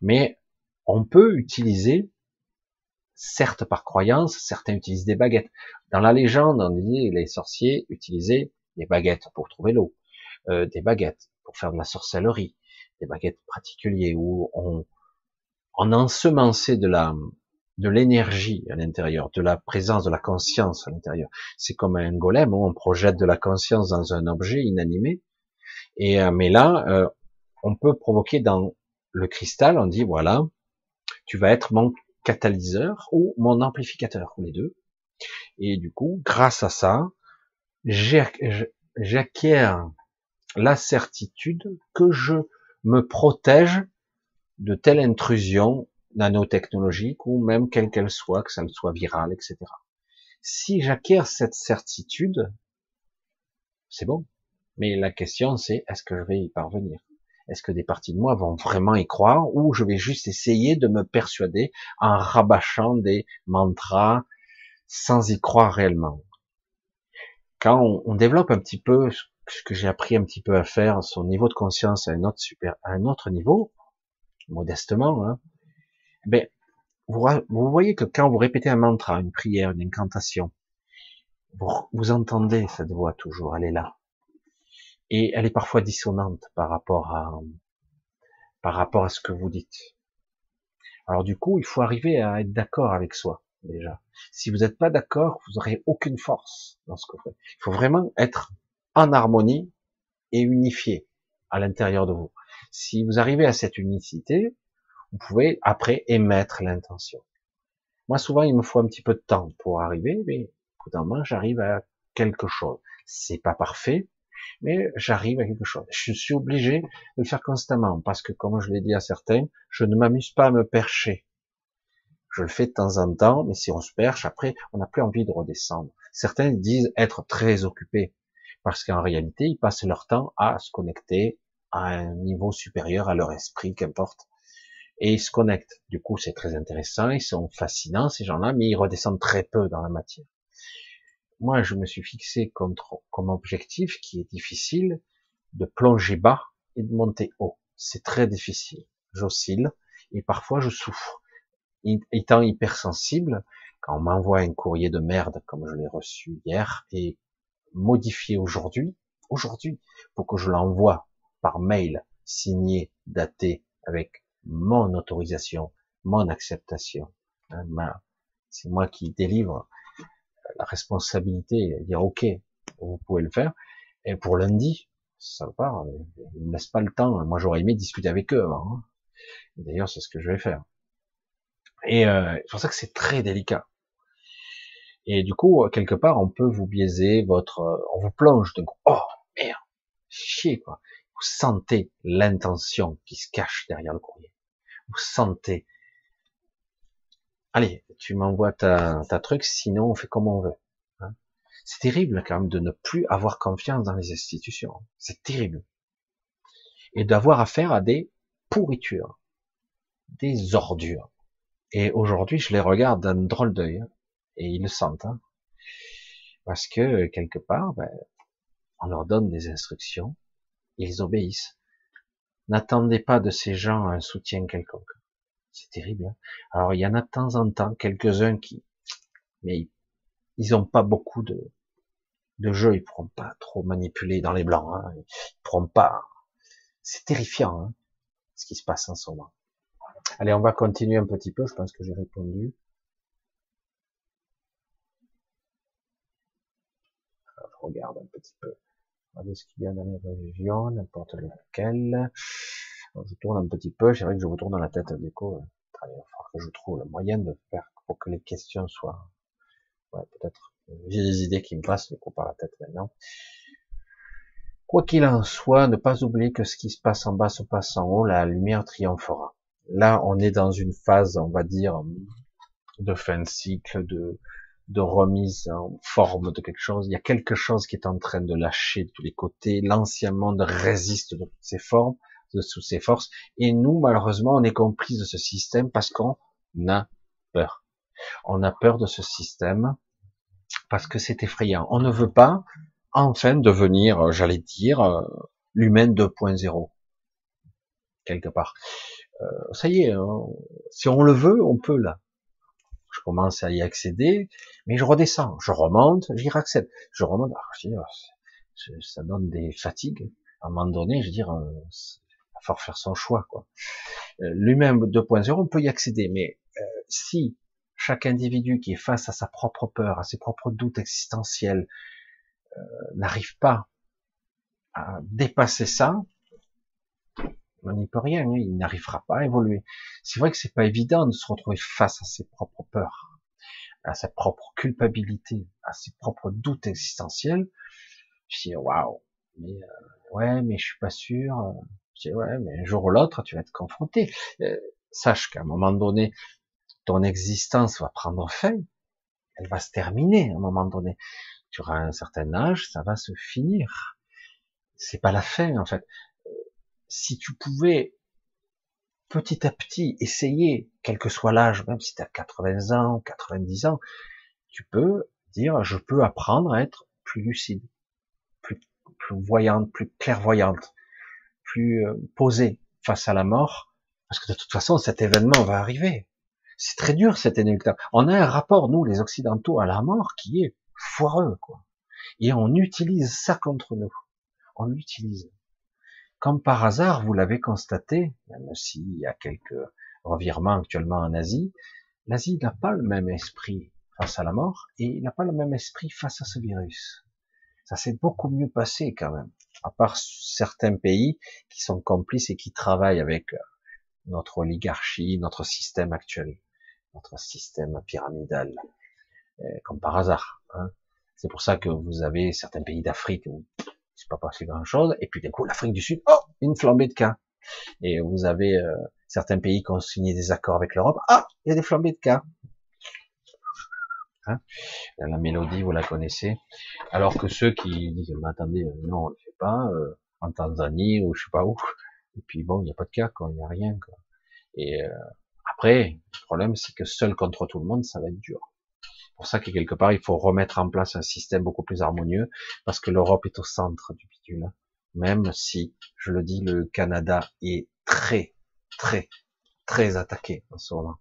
Mais on peut utiliser, certes par croyance, certains utilisent des baguettes. Dans la légende, on dit les sorciers utilisaient des baguettes pour trouver l'eau, euh, des baguettes pour faire de la sorcellerie, des baguettes particulières où on, on ensemençait de la de l'énergie à l'intérieur, de la présence, de la conscience à l'intérieur. C'est comme un golem, où on projette de la conscience dans un objet inanimé. Et euh, mais là, euh, on peut provoquer dans le cristal, on dit voilà, tu vas être mon catalyseur ou mon amplificateur, ou les deux. Et du coup, grâce à ça, j'acquiers la certitude que je me protège de telle intrusion nanotechnologique ou même quelle qu'elle soit, que ça soit virale, etc. Si j'acquiers cette certitude, c'est bon. Mais la question c'est, est-ce que je vais y parvenir? Est-ce que des parties de moi vont vraiment y croire ou je vais juste essayer de me persuader en rabâchant des mantras sans y croire réellement? Quand on, développe un petit peu ce que j'ai appris un petit peu à faire, son niveau de conscience à un autre niveau, modestement, hein, ben, vous, voyez que quand vous répétez un mantra, une prière, une incantation, vous entendez cette voix toujours, elle est là. Et elle est parfois dissonante par rapport à, par rapport à ce que vous dites. Alors du coup, il faut arriver à être d'accord avec soi, déjà. Si vous n'êtes pas d'accord, vous n'aurez aucune force dans ce que vous faites. Il faut vraiment être en harmonie et unifié à l'intérieur de vous. Si vous arrivez à cette unicité, vous pouvez après émettre l'intention. Moi, souvent, il me faut un petit peu de temps pour arriver, mais moment, j'arrive à quelque chose. C'est pas parfait, mais j'arrive à quelque chose. Je suis obligé de le faire constamment parce que, comme je l'ai dit à certains, je ne m'amuse pas à me percher. Je le fais de temps en temps, mais si on se perche, après, on n'a plus envie de redescendre. Certains disent être très occupés parce qu'en réalité, ils passent leur temps à se connecter à un niveau supérieur à leur esprit, qu'importe et ils se connectent. Du coup, c'est très intéressant, ils sont fascinants, ces gens-là, mais ils redescendent très peu dans la matière. Moi, je me suis fixé comme, objectif, qui est difficile, de plonger bas et de monter haut. C'est très difficile. J'oscille et parfois je souffre. Étant hypersensible, quand on m'envoie un courrier de merde comme je l'ai reçu hier et modifié aujourd'hui, aujourd'hui, pour que je l'envoie par mail, signé, daté, avec mon autorisation, mon acceptation. Hein, c'est moi qui délivre la responsabilité, dire ok, vous pouvez le faire. Et pour lundi, ça part, ils ne me laissent pas le temps. Moi, j'aurais aimé discuter avec eux. Hein. D'ailleurs, c'est ce que je vais faire. Et euh, c'est pour ça que c'est très délicat. Et du coup, quelque part, on peut vous biaiser votre, on vous plonge de oh merde, chier quoi. Vous sentez l'intention qui se cache derrière le courrier vous sentez. Allez, tu m'envoies ta, truc, sinon on fait comme on veut. Hein. c'est terrible quand même de ne plus avoir confiance dans les institutions. C'est terrible. Et d'avoir affaire à des pourritures, des ordures. Et aujourd'hui, je les regarde d'un drôle d'œil, hein, et ils le sentent. Hein. parce que quelque part, ben, on leur donne des instructions, ils obéissent. N'attendez pas de ces gens un soutien quelconque. C'est terrible. Hein. Alors il y en a de temps en temps quelques-uns qui, mais ils n'ont pas beaucoup de, de jeux, ils pourront pas trop manipuler dans les blancs, hein. ils pourront pas. C'est terrifiant hein, ce qui se passe en ce moment. Allez, on va continuer un petit peu. Je pense que j'ai répondu. je regarde un petit peu ce qu'il y a dans les religions, n'importe lequel. Je tourne un petit peu, c'est vrai que je vous tourne dans la tête d'écho. Il va falloir que je trouve le moyen de faire pour que les questions soient, ouais, peut-être, j'ai des idées qui me passent du coup par la tête maintenant. Quoi qu'il en soit, ne pas oublier que ce qui se passe en bas se passe en haut, la lumière triomphera. Là, on est dans une phase, on va dire, de fin de cycle, de, de remise en forme de quelque chose. Il y a quelque chose qui est en train de lâcher de tous les côtés. L'ancien monde résiste de toutes ses formes, de toutes ses forces. Et nous, malheureusement, on est compris de ce système parce qu'on a peur. On a peur de ce système parce que c'est effrayant. On ne veut pas enfin devenir, j'allais dire, euh, l'humain 2.0 quelque part. Euh, ça y est, hein, si on le veut, on peut là. Je commence à y accéder, mais je redescends, je remonte, j'y accède, je remonte. Alors, ça donne des fatigues. À un moment donné, je veux dire, euh, falloir faire son choix. quoi. Euh, Lui-même 2.0, on peut y accéder, mais euh, si chaque individu qui est face à sa propre peur, à ses propres doutes existentiels, n'arrive pas à dépasser ça, on n'y peut rien, hein, il n'arrivera pas à évoluer. C'est vrai que c'est pas évident de se retrouver face à ses propres peurs, à sa propre culpabilité, à ses propres doutes existentiels. Je dis waouh, mais euh, ouais, mais je suis pas sûr. Je dis ouais, mais un jour ou l'autre, tu vas être confronté. Euh, sache qu'à un moment donné, ton existence va prendre fin, elle va se terminer à un moment donné. Tu auras un certain âge, ça va se finir. C'est pas la fin en fait si tu pouvais petit à petit essayer, quel que soit l'âge, même si tu as 80 ans, 90 ans, tu peux dire je peux apprendre à être plus lucide, plus, plus voyante, plus clairvoyante, plus euh, posée face à la mort, parce que de toute façon cet événement va arriver. C'est très dur cet événement. On a un rapport, nous les Occidentaux, à la mort qui est foireux, quoi. Et on utilise ça contre nous. On l'utilise. Comme par hasard, vous l'avez constaté, même s'il y a quelques revirements actuellement en Asie, l'Asie n'a pas le même esprit face à la mort et il n'a pas le même esprit face à ce virus. Ça s'est beaucoup mieux passé quand même, à part certains pays qui sont complices et qui travaillent avec euh, notre oligarchie, notre système actuel, notre système pyramidal, euh, comme par hasard. Hein. C'est pour ça que vous avez certains pays d'Afrique où c'est pas passé grand chose. Et puis d'un coup, l'Afrique du Sud, oh, une flambée de cas. Et vous avez euh, certains pays qui ont signé des accords avec l'Europe. Ah, il y a des flambées de cas. Hein la mélodie, vous la connaissez. Alors que ceux qui disent, mais attendez, euh, non, on le fait pas, euh, en Tanzanie ou je sais pas où. Et puis bon, il n'y a pas de cas, quoi, il n'y a rien. Quoi. Et après, le problème, c'est que seul contre tout le monde, ça va être dur pour ça que quelque part, il faut remettre en place un système beaucoup plus harmonieux, parce que l'Europe est au centre du bidule. Même si, je le dis, le Canada est très, très, très attaqué en ce moment.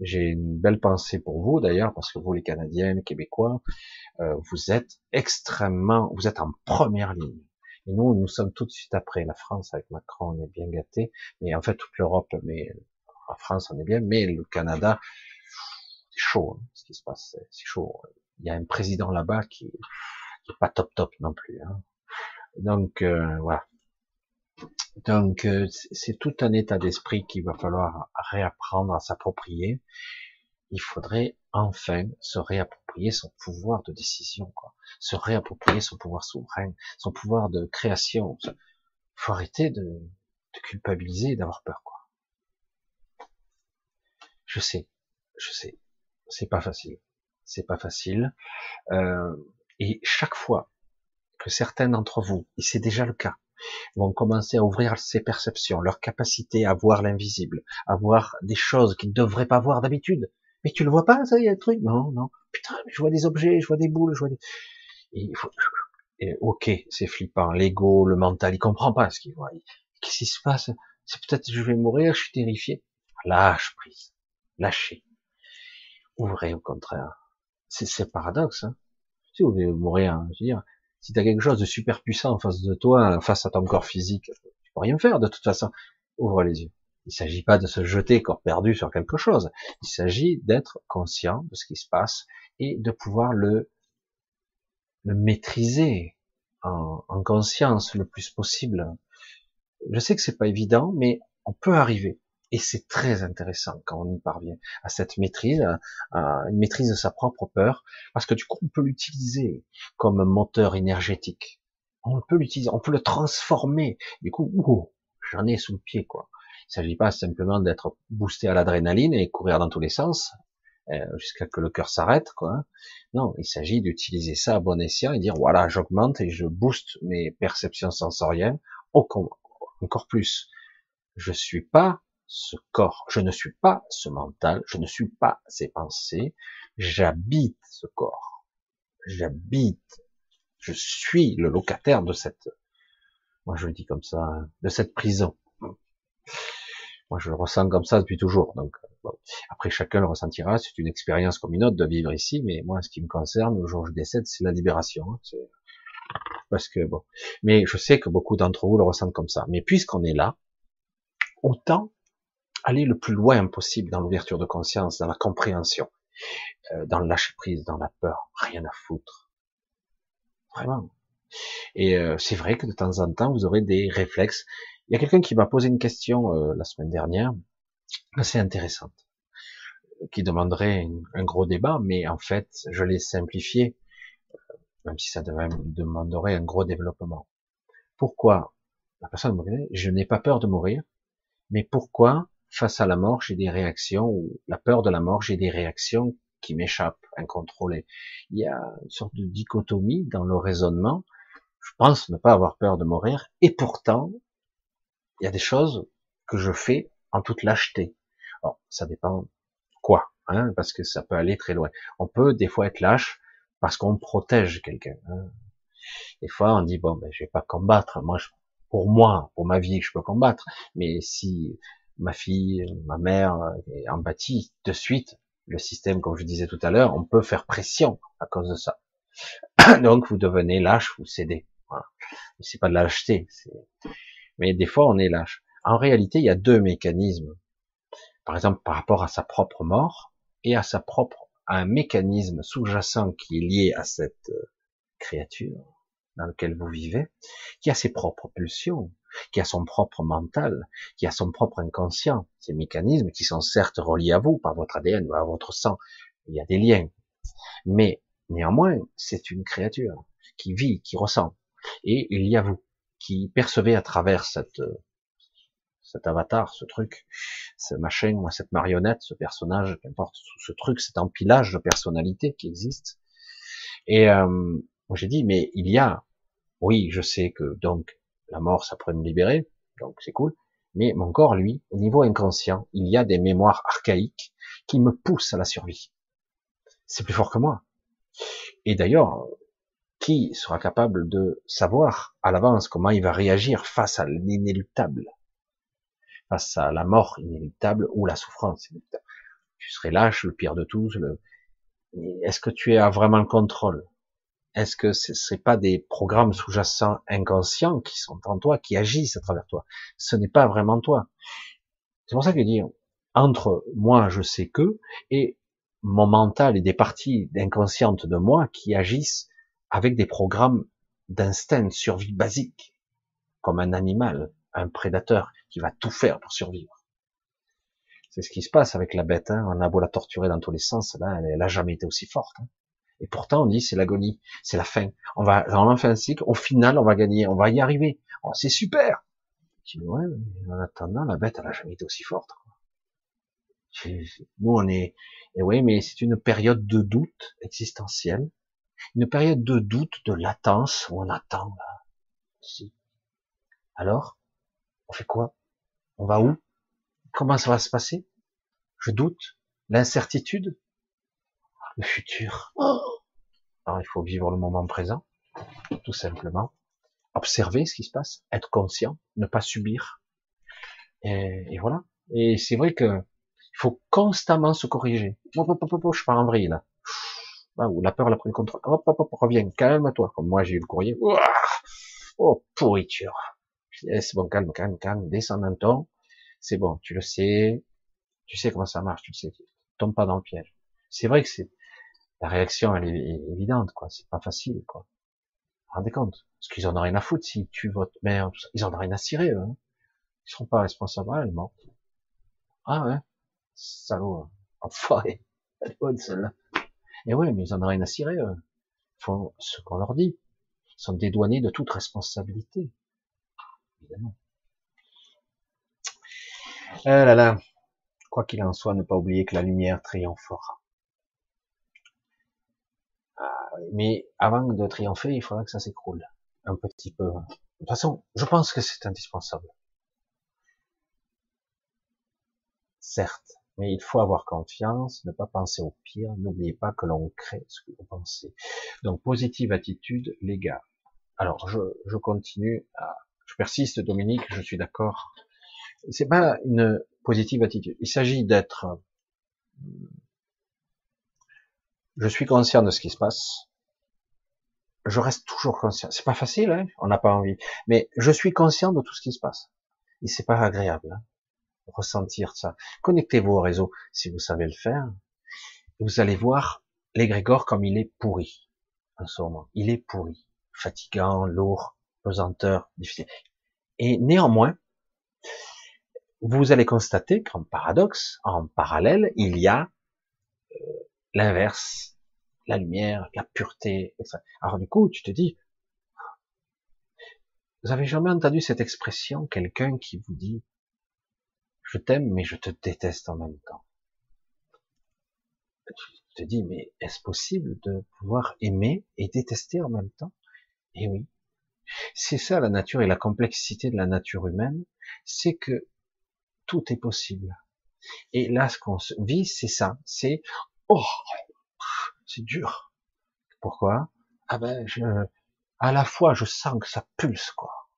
J'ai une belle pensée pour vous d'ailleurs, parce que vous les Canadiens, les Québécois, euh, vous êtes extrêmement, vous êtes en première ligne. Et nous, nous sommes tout de suite après. La France, avec Macron, on est bien gâté, mais en fait toute l'Europe, mais en France, on est bien, mais le Canada, chaud, hein, ce qui se passe, c'est chaud. Il y a un président là-bas qui, qui est pas top top non plus. Hein. Donc euh, voilà. Donc euh, c'est tout un état d'esprit qu'il va falloir réapprendre à s'approprier. Il faudrait enfin se réapproprier son pouvoir de décision, quoi. se réapproprier son pouvoir souverain, son pouvoir de création. Faut arrêter de, de culpabiliser et d'avoir peur, quoi. Je sais, je sais c'est pas facile. C'est pas facile. Euh, et chaque fois que certains d'entre vous, et c'est déjà le cas, vont commencer à ouvrir ces perceptions, leur capacité à voir l'invisible, à voir des choses qu'ils ne devraient pas voir d'habitude. Mais tu le vois pas, ça y est, le truc Non, non. Putain, je vois des objets, je vois des boules, je vois des... Et, et ok, c'est flippant. L'ego, le mental, il comprend pas ce qu'il voit. Qu'est-ce qui se passe? C'est peut-être je vais mourir, je suis terrifié. Lâche prise. Lâchez ouvrez au contraire. C'est paradoxe. Hein. Si vous voulez mourir, hein, je veux dire, si tu as quelque chose de super puissant en face de toi, face à ton corps physique, tu peux rien faire de toute façon. Ouvre les yeux. Il s'agit pas de se jeter corps perdu sur quelque chose. Il s'agit d'être conscient de ce qui se passe et de pouvoir le, le maîtriser en, en conscience le plus possible. Je sais que c'est pas évident, mais on peut arriver. Et c'est très intéressant quand on y parvient à cette maîtrise, à une maîtrise de sa propre peur, parce que du coup on peut l'utiliser comme moteur énergétique. On peut l'utiliser, on peut le transformer. Du coup, j'en ai sous le pied quoi. Il s'agit pas simplement d'être boosté à l'adrénaline et courir dans tous les sens euh, jusqu'à que le cœur s'arrête quoi. Non, il s'agit d'utiliser ça à bon escient et dire voilà, j'augmente et je booste mes perceptions sensorielles encore plus. Je suis pas ce corps. Je ne suis pas ce mental, je ne suis pas ces pensées, j'habite ce corps. J'habite Je suis le locataire de cette, moi je le dis comme ça, de cette prison. Moi je le ressens comme ça depuis toujours. Donc après chacun le ressentira. C'est une expérience comme une autre de vivre ici, mais moi ce qui me concerne, le jour où je décède, c'est la libération. Hein. Parce que bon, mais je sais que beaucoup d'entre vous le ressentent comme ça. Mais puisqu'on est là, autant aller le plus loin possible dans l'ouverture de conscience, dans la compréhension, euh, dans le lâcher prise, dans la peur, rien à foutre. Vraiment. Et euh, c'est vrai que de temps en temps, vous aurez des réflexes. Il y a quelqu'un qui m'a posé une question euh, la semaine dernière, assez intéressante, qui demanderait un gros débat, mais en fait, je l'ai simplifié, même si ça demanderait un gros développement. Pourquoi? La personne me dit, je n'ai pas peur de mourir, mais pourquoi face à la mort, j'ai des réactions, ou la peur de la mort, j'ai des réactions qui m'échappent, incontrôlées. Il y a une sorte de dichotomie dans le raisonnement. Je pense ne pas avoir peur de mourir, et pourtant, il y a des choses que je fais en toute lâcheté. Alors, ça dépend quoi, hein, parce que ça peut aller très loin. On peut des fois être lâche parce qu'on protège quelqu'un. Hein. Des fois, on dit bon, ben, je vais pas combattre. Moi, pour moi, pour ma vie, je peux combattre. Mais si ma fille, ma mère est bâti de suite, le système, comme je disais tout à l'heure, on peut faire pression à cause de ça. Donc vous devenez lâche, vous cédez. Voilà. C'est pas de lâcheté, mais des fois on est lâche. En réalité, il y a deux mécanismes. Par exemple, par rapport à sa propre mort et à sa propre, à un mécanisme sous-jacent qui est lié à cette euh, créature dans laquelle vous vivez, qui a ses propres pulsions, qui a son propre mental, qui a son propre inconscient, ces mécanismes qui sont certes reliés à vous par votre ADN à votre sang, il y a des liens. Mais néanmoins, c'est une créature qui vit, qui ressent. Et il y a vous qui percevez à travers cette, cet avatar, ce truc, ce machin, cette marionnette, ce personnage, qu'importe, ce truc, cet empilage de personnalités qui existe. Et euh, j'ai dit, mais il y a, oui, je sais que donc la mort, ça pourrait me libérer, donc c'est cool. Mais mon corps, lui, au niveau inconscient, il y a des mémoires archaïques qui me poussent à la survie. C'est plus fort que moi. Et d'ailleurs, qui sera capable de savoir à l'avance comment il va réagir face à l'inéluctable, face à la mort inéluctable ou la souffrance inéluctable. Tu serais lâche, le pire de tous. Le... Est-ce que tu as vraiment le contrôle? Est-ce que ce n'est pas des programmes sous-jacents inconscients qui sont en toi, qui agissent à travers toi? Ce n'est pas vraiment toi. C'est pour ça que je dis, entre moi, je sais que, et mon mental et des parties inconscientes de moi qui agissent avec des programmes d'instinct de survie basique, comme un animal, un prédateur qui va tout faire pour survivre. C'est ce qui se passe avec la bête. Hein. On a beau la torturer dans tous les sens, là, elle n'a jamais été aussi forte. Hein. Et pourtant, on dit c'est l'agonie, c'est la fin. On va en fin de cycle, au final, on va gagner, on va y arriver. Oh, c'est super. Je dis, ouais, mais en attendant, la bête, elle a jamais été aussi forte. Nous, on est, et oui, mais c'est une période de doute existentiel, une période de doute, de latence où on attend. Là. Alors, on fait quoi? On va où? Comment ça va se passer? Je doute. L'incertitude? Le futur. Alors il faut vivre le moment présent, tout simplement. Observer ce qui se passe, être conscient, ne pas subir. Et, voilà. Et c'est vrai que il faut constamment se corriger. je pars en vrille là. Ah, la peur, elle a pris le contrôle. Hop, hop, hop, reviens, calme-toi. Comme moi, j'ai eu le courrier. Oh, pourriture. C'est bon, calme, calme, calme. Descends un ton. C'est bon, tu le sais. Tu sais comment ça marche, tu le sais. Tombe pas dans le piège. C'est vrai que c'est la réaction, elle est évidente, quoi. C'est pas facile, quoi. Rendez compte? Parce qu'ils en ont rien à foutre s'ils tuent votre mère, tout ça. Ils en ont rien à cirer, eux. Hein. Ils seront pas responsables, elle est Ah ouais? Salaud. Hein. Enfoiré. Elle est bonne, celle-là. Et ouais, mais ils en ont rien à cirer, eux. Ils font ce qu'on leur dit. Ils sont dédouanés de toute responsabilité. Évidemment. Ah là là. Quoi qu'il en soit, ne pas oublier que la lumière triomphera. Mais avant de triompher, il faudra que ça s'écroule un petit peu. De toute façon, je pense que c'est indispensable. Certes, Mais il faut avoir confiance, ne pas penser au pire, n'oubliez pas que l'on crée ce que vous pensez. Donc, positive attitude, les gars. Alors, je, je continue à, je persiste, Dominique, je suis d'accord. C'est pas une positive attitude. Il s'agit d'être, je suis conscient de ce qui se passe. Je reste toujours conscient. C'est pas facile, hein on n'a pas envie. Mais je suis conscient de tout ce qui se passe. Et c'est pas agréable. Hein ressentir ça. Connectez-vous au réseau si vous savez le faire. Vous allez voir l'égrégore comme il est pourri en ce moment. Il est pourri, fatigant, lourd, pesanteur, difficile. Et néanmoins, vous allez constater qu'en paradoxe, en parallèle, il y a euh, l'inverse, la lumière, la pureté. Etc. Alors du coup, tu te dis, vous avez jamais entendu cette expression, quelqu'un qui vous dit, je t'aime, mais je te déteste en même temps. Tu te dis, mais est-ce possible de pouvoir aimer et détester en même temps? Eh oui. C'est ça la nature et la complexité de la nature humaine, c'est que tout est possible. Et là, ce qu'on vit, c'est ça. C'est, oh, c'est dur. Pourquoi? Ah ben, je, à la fois, je sens que ça pulse, quoi.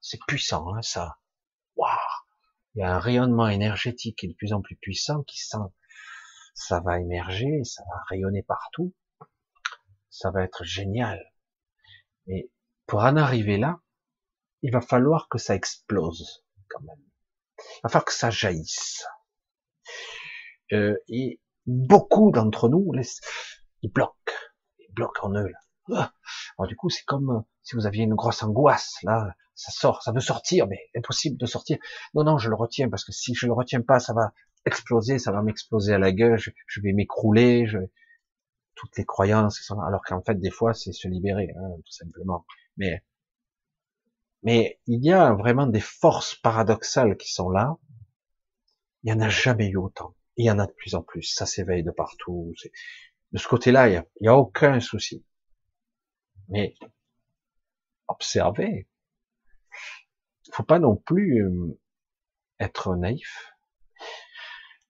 C'est puissant, hein, ça. Waouh il y a un rayonnement énergétique qui est de plus en plus puissant, qui sent, ça va émerger, ça va rayonner partout, ça va être génial. Mais pour en arriver là, il va falloir que ça explose quand même. Il va falloir que ça jaillisse. Euh, et beaucoup d'entre nous, ils bloquent, ils bloquent en eux là. Ah. Alors du coup, c'est comme euh, si vous aviez une grosse angoisse là, ça sort, ça veut sortir, mais impossible de sortir. Non, non, je le retiens parce que si je le retiens pas, ça va exploser, ça va m'exploser à la gueule, je, vais m'écrouler, je... toutes les croyances, alors qu'en fait des fois c'est se libérer, hein, tout simplement. Mais mais il y a vraiment des forces paradoxales qui sont là. Il y en a jamais eu autant. Il y en a de plus en plus. Ça s'éveille de partout. De ce côté-là, il n'y a, aucun souci. Mais observez. Il faut pas non plus euh, être naïf.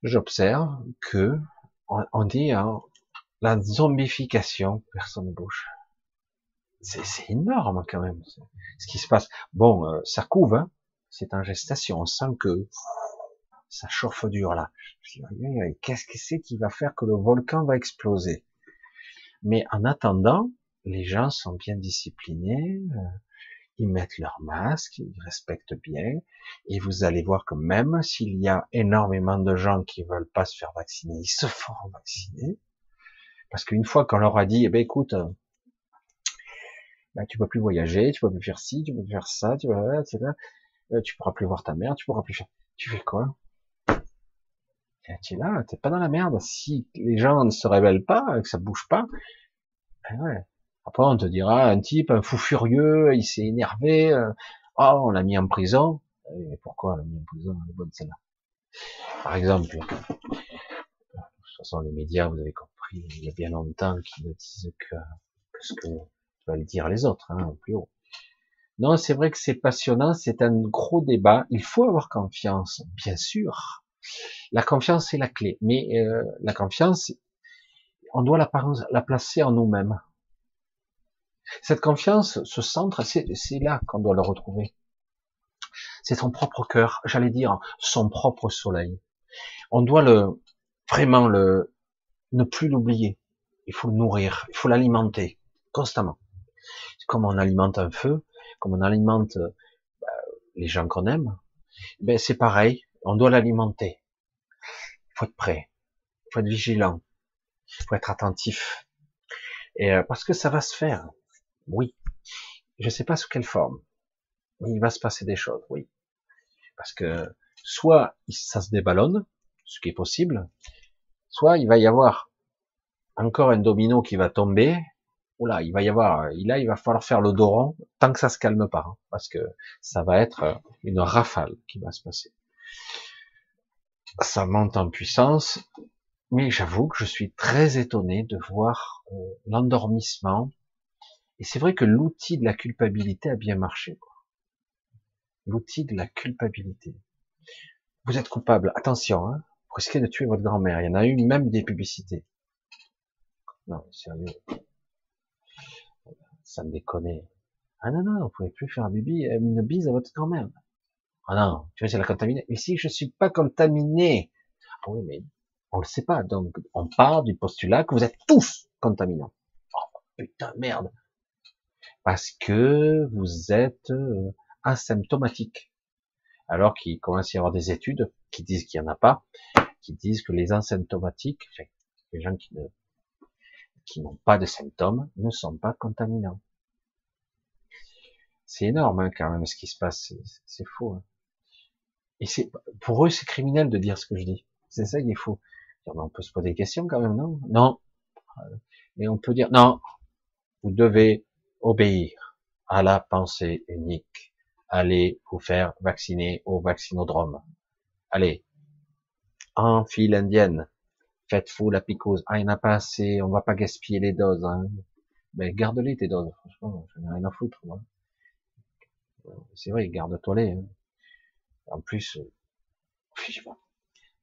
J'observe que on dit hein, la zombification, personne ne bouge. C'est énorme quand même ce qui se passe. Bon, euh, ça couve, hein. c'est en gestation. On sent que ça chauffe dur là. Qu'est-ce que c'est qui va faire que le volcan va exploser? Mais en attendant, les gens sont bien disciplinés, euh, ils mettent leur masque, ils respectent bien, et vous allez voir que même s'il y a énormément de gens qui veulent pas se faire vacciner, ils se font vacciner, parce qu'une fois qu'on leur a dit, eh ben écoute, euh, ben, tu peux plus voyager, tu peux plus faire ci, tu peux plus faire ça, tu peux, tu pourras plus voir ta mère, tu pourras plus faire. Tu fais quoi? Tu es là, t'es pas dans la merde. Si les gens ne se révèlent pas, que ça bouge pas, ben ouais, après, on te dira, un type, un fou furieux, il s'est énervé, euh, oh, on l'a mis en prison. Et pourquoi on l'a mis en prison. Par exemple, de toute façon, les médias, vous avez compris, il y a bien longtemps qu'ils ne disent que, ce que veulent dire les autres, hein, plus haut. Non, c'est vrai que c'est passionnant, c'est un gros débat. Il faut avoir confiance, bien sûr. La confiance c'est la clé, mais euh, la confiance, on doit la, la placer en nous-mêmes. Cette confiance, ce centre, c'est là qu'on doit le retrouver. C'est son propre cœur, j'allais dire son propre soleil. On doit le vraiment le ne plus l'oublier. Il faut le nourrir, il faut l'alimenter constamment. Comme on alimente un feu, comme on alimente bah, les gens qu'on aime, ben c'est pareil. On doit l'alimenter. Il faut être prêt, il faut être vigilant, il faut être attentif. Et euh, parce que ça va se faire. Oui. Je ne sais pas sous quelle forme. Mais il va se passer des choses, oui. Parce que soit ça se déballonne, ce qui est possible, soit il va y avoir encore un domino qui va tomber, ou là, il va y avoir, là, il va falloir faire le doron tant que ça se calme pas, hein, parce que ça va être une rafale qui va se passer. Ça monte en puissance, mais j'avoue que je suis très étonné de voir euh, l'endormissement et c'est vrai que l'outil de la culpabilité a bien marché. L'outil de la culpabilité. Vous êtes coupable, attention, hein, risquez de tuer votre grand-mère. Il y en a eu même des publicités. Non, sérieux. Ça me déconne. Ah non, non, vous pouvez plus faire bibi, une bise à votre grand-mère. Ah non, tu vois, c'est la contaminée. Mais si je suis pas contaminé. Ah oui, mais on le sait pas. Donc, on part du postulat que vous êtes tous contaminants. Oh, putain, merde. Parce que vous êtes euh, asymptomatique. Alors qu'il commence à y avoir des études qui disent qu'il n'y en a pas, qui disent que les asymptomatiques, les gens qui ne, qui n'ont pas de symptômes, ne sont pas contaminants. C'est énorme hein, quand même ce qui se passe, c'est faux. Hein. Et c'est pour eux c'est criminel de dire ce que je dis. C'est ça qui est faux. On peut se poser des questions quand même, non? Non. Et on peut dire non. Vous devez obéir à la pensée unique. Allez vous faire vacciner au vaccinodrome. Allez, en file indienne, faites-vous la picose. Ah, il n'y en a pas assez, on va pas gaspiller les doses. Hein. Mais garde-les tes doses, franchement, je n'ai rien à foutre. C'est vrai, garde-toi-les. Hein. En plus, euh, je sais pas.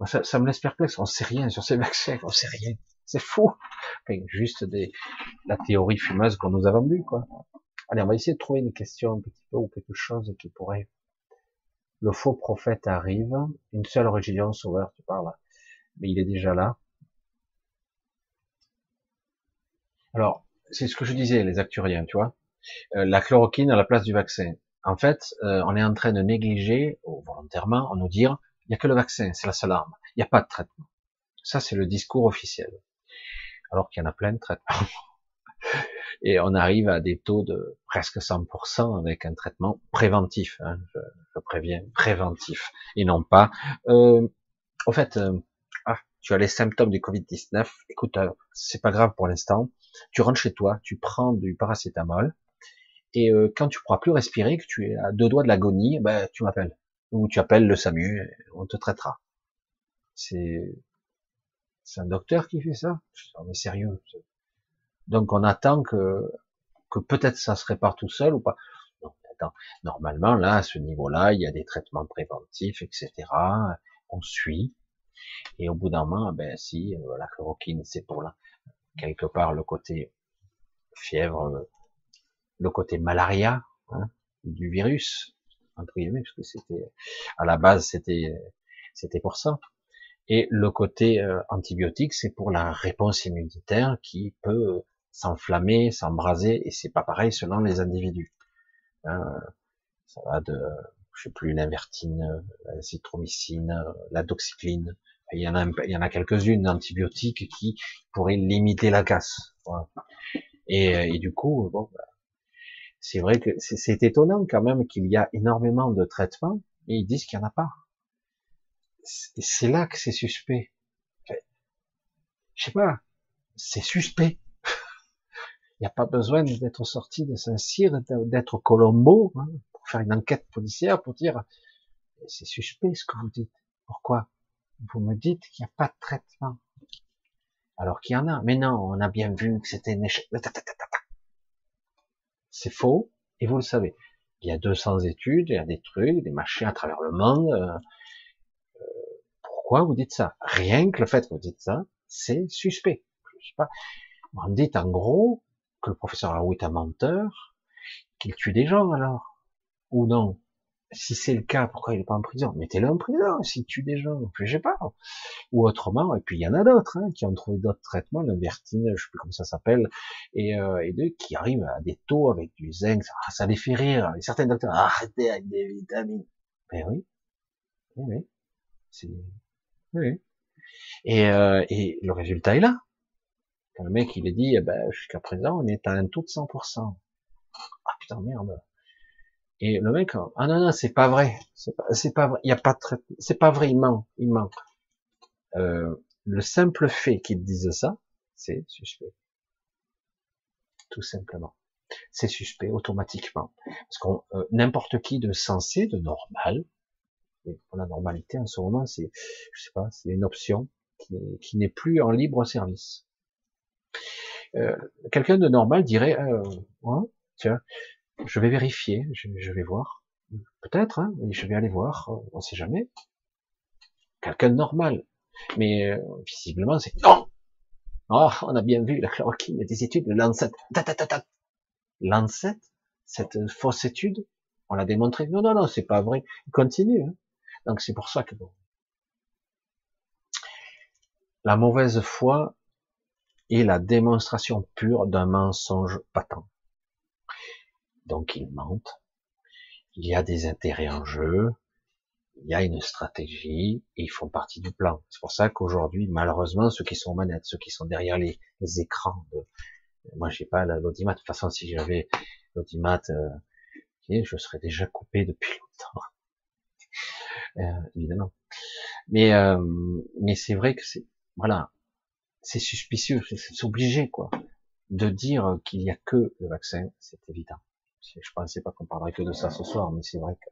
ça, ça, me laisse perplexe. On sait rien sur ces vaccins, on sait rien. C'est fou. juste la théorie fumeuse qu'on nous a vendue, quoi. Allez, on va essayer de trouver une question un petit peu ou quelque chose qui pourrait. Le faux prophète arrive. Une seule religion sauveur, tu parles. Mais il est déjà là. Alors, c'est ce que je disais, les acturiens, tu vois. Euh, la chloroquine à la place du vaccin. En fait, euh, on est en train de négliger, volontairement, on nous dire, il n'y a que le vaccin, c'est la seule arme. Il n'y a pas de traitement. Ça, c'est le discours officiel. Alors qu'il y en a plein de traitements. Et on arrive à des taux de presque 100% avec un traitement préventif. Hein, je, préviens, préventif. Et non pas... Euh, au fait, euh, ah, tu as les symptômes du Covid-19. Écoute, euh, c'est pas grave pour l'instant. Tu rentres chez toi, tu prends du paracétamol, et euh, quand tu pourras plus respirer, que tu es à deux doigts de l'agonie, ben, tu m'appelles. Ou tu appelles le SAMU, on te traitera. C'est, c'est un docteur qui fait ça? On est sérieux. Donc on attend que, que peut-être ça se répare tout seul ou pas. Non, attends. Normalement, là, à ce niveau-là, il y a des traitements préventifs, etc. On suit. Et au bout d'un moment, ben si, euh, la chloroquine, c'est pour là, quelque part le côté fièvre, le côté malaria hein, du virus entre guillemets parce que c'était à la base c'était c'était pour ça. Et le côté euh, antibiotique c'est pour la réponse immunitaire qui peut s'enflammer s'embraser et c'est pas pareil selon les individus. Hein, ça va de je sais plus l'invertine la citromycine la doxycline. Il y en a il y en a quelques-unes d'antibiotiques qui pourraient limiter la casse et, et, du coup bon bah, c'est vrai que c'est étonnant quand même qu'il y a énormément de traitements et ils disent qu'il n'y en a pas. C'est là que c'est suspect. je sais pas, c'est suspect. Il n'y a pas besoin d'être sorti de Saint-Cyr, d'être Colombo, hein, pour faire une enquête policière, pour dire c'est suspect ce que vous dites. Pourquoi? Vous me dites qu'il n'y a pas de traitement. Alors qu'il y en a. Mais non, on a bien vu que c'était un échec. C'est faux, et vous le savez. Il y a 200 études, il y a des trucs, des machins à travers le monde. Euh, euh, pourquoi vous dites ça? Rien que le fait que vous dites ça, c'est suspect. Je sais pas. On dit en gros que le professeur Harout est un menteur, qu'il tue des gens alors, ou non? Si c'est le cas, pourquoi il est pas en prison? Mettez-le en prison s'il tue des gens, je sais pas. Ou autrement, et puis il y en a d'autres hein, qui ont trouvé d'autres traitements, le vertine, je sais plus comment ça s'appelle, et, euh, et deux qui arrivent à des taux avec du zinc, ça, les fait rire. Et certains docteurs, arrêtez avec des vitamines. Ben oui, oui, oui, c'est, oui. Et, euh, et le résultat est là. Quand le mec il est dit, eh ben, jusqu'à présent on est à un taux de 100%. Ah putain merde. Et le mec, ah non, non, c'est pas vrai. C'est pas, vrai. Il y a pas de C'est pas vrai, il ment. Il ment. Euh, le simple fait qu'il dise ça, c'est suspect. Tout simplement. C'est suspect automatiquement. Parce qu'on, euh, n'importe qui de sensé, de normal, la normalité en ce moment, c'est, je sais pas, c'est une option qui, n'est plus en libre service. Euh, quelqu'un de normal dirait, euh, ouais, tiens, je vais vérifier, je, vais voir. Peut-être, hein, je vais aller voir, on sait jamais. Quelqu'un de normal. Mais euh, visiblement, c'est non. Oh, on a bien vu la chloroquine, des études, le Lancet. Lancet, cette fausse étude, on l'a démontré. Non, non, non, c'est pas vrai. Il continue. Hein. Donc c'est pour ça que bon. La mauvaise foi est la démonstration pure d'un mensonge patent. Donc ils mentent. Il y a des intérêts en jeu. Il y a une stratégie ils font partie du plan. C'est pour ça qu'aujourd'hui, malheureusement, ceux qui sont aux manettes, ceux qui sont derrière les, écrans, de... moi j'ai pas l'audimat. De toute façon, si j'avais l'audimat, euh, je serais déjà coupé depuis longtemps. Euh, évidemment. Mais euh, mais c'est vrai que c'est voilà, c'est suspicieux, c'est obligé quoi, de dire qu'il y a que le vaccin, c'est évident. Je pensais pas qu'on parlerait que de ça ce soir, mais c'est vrai que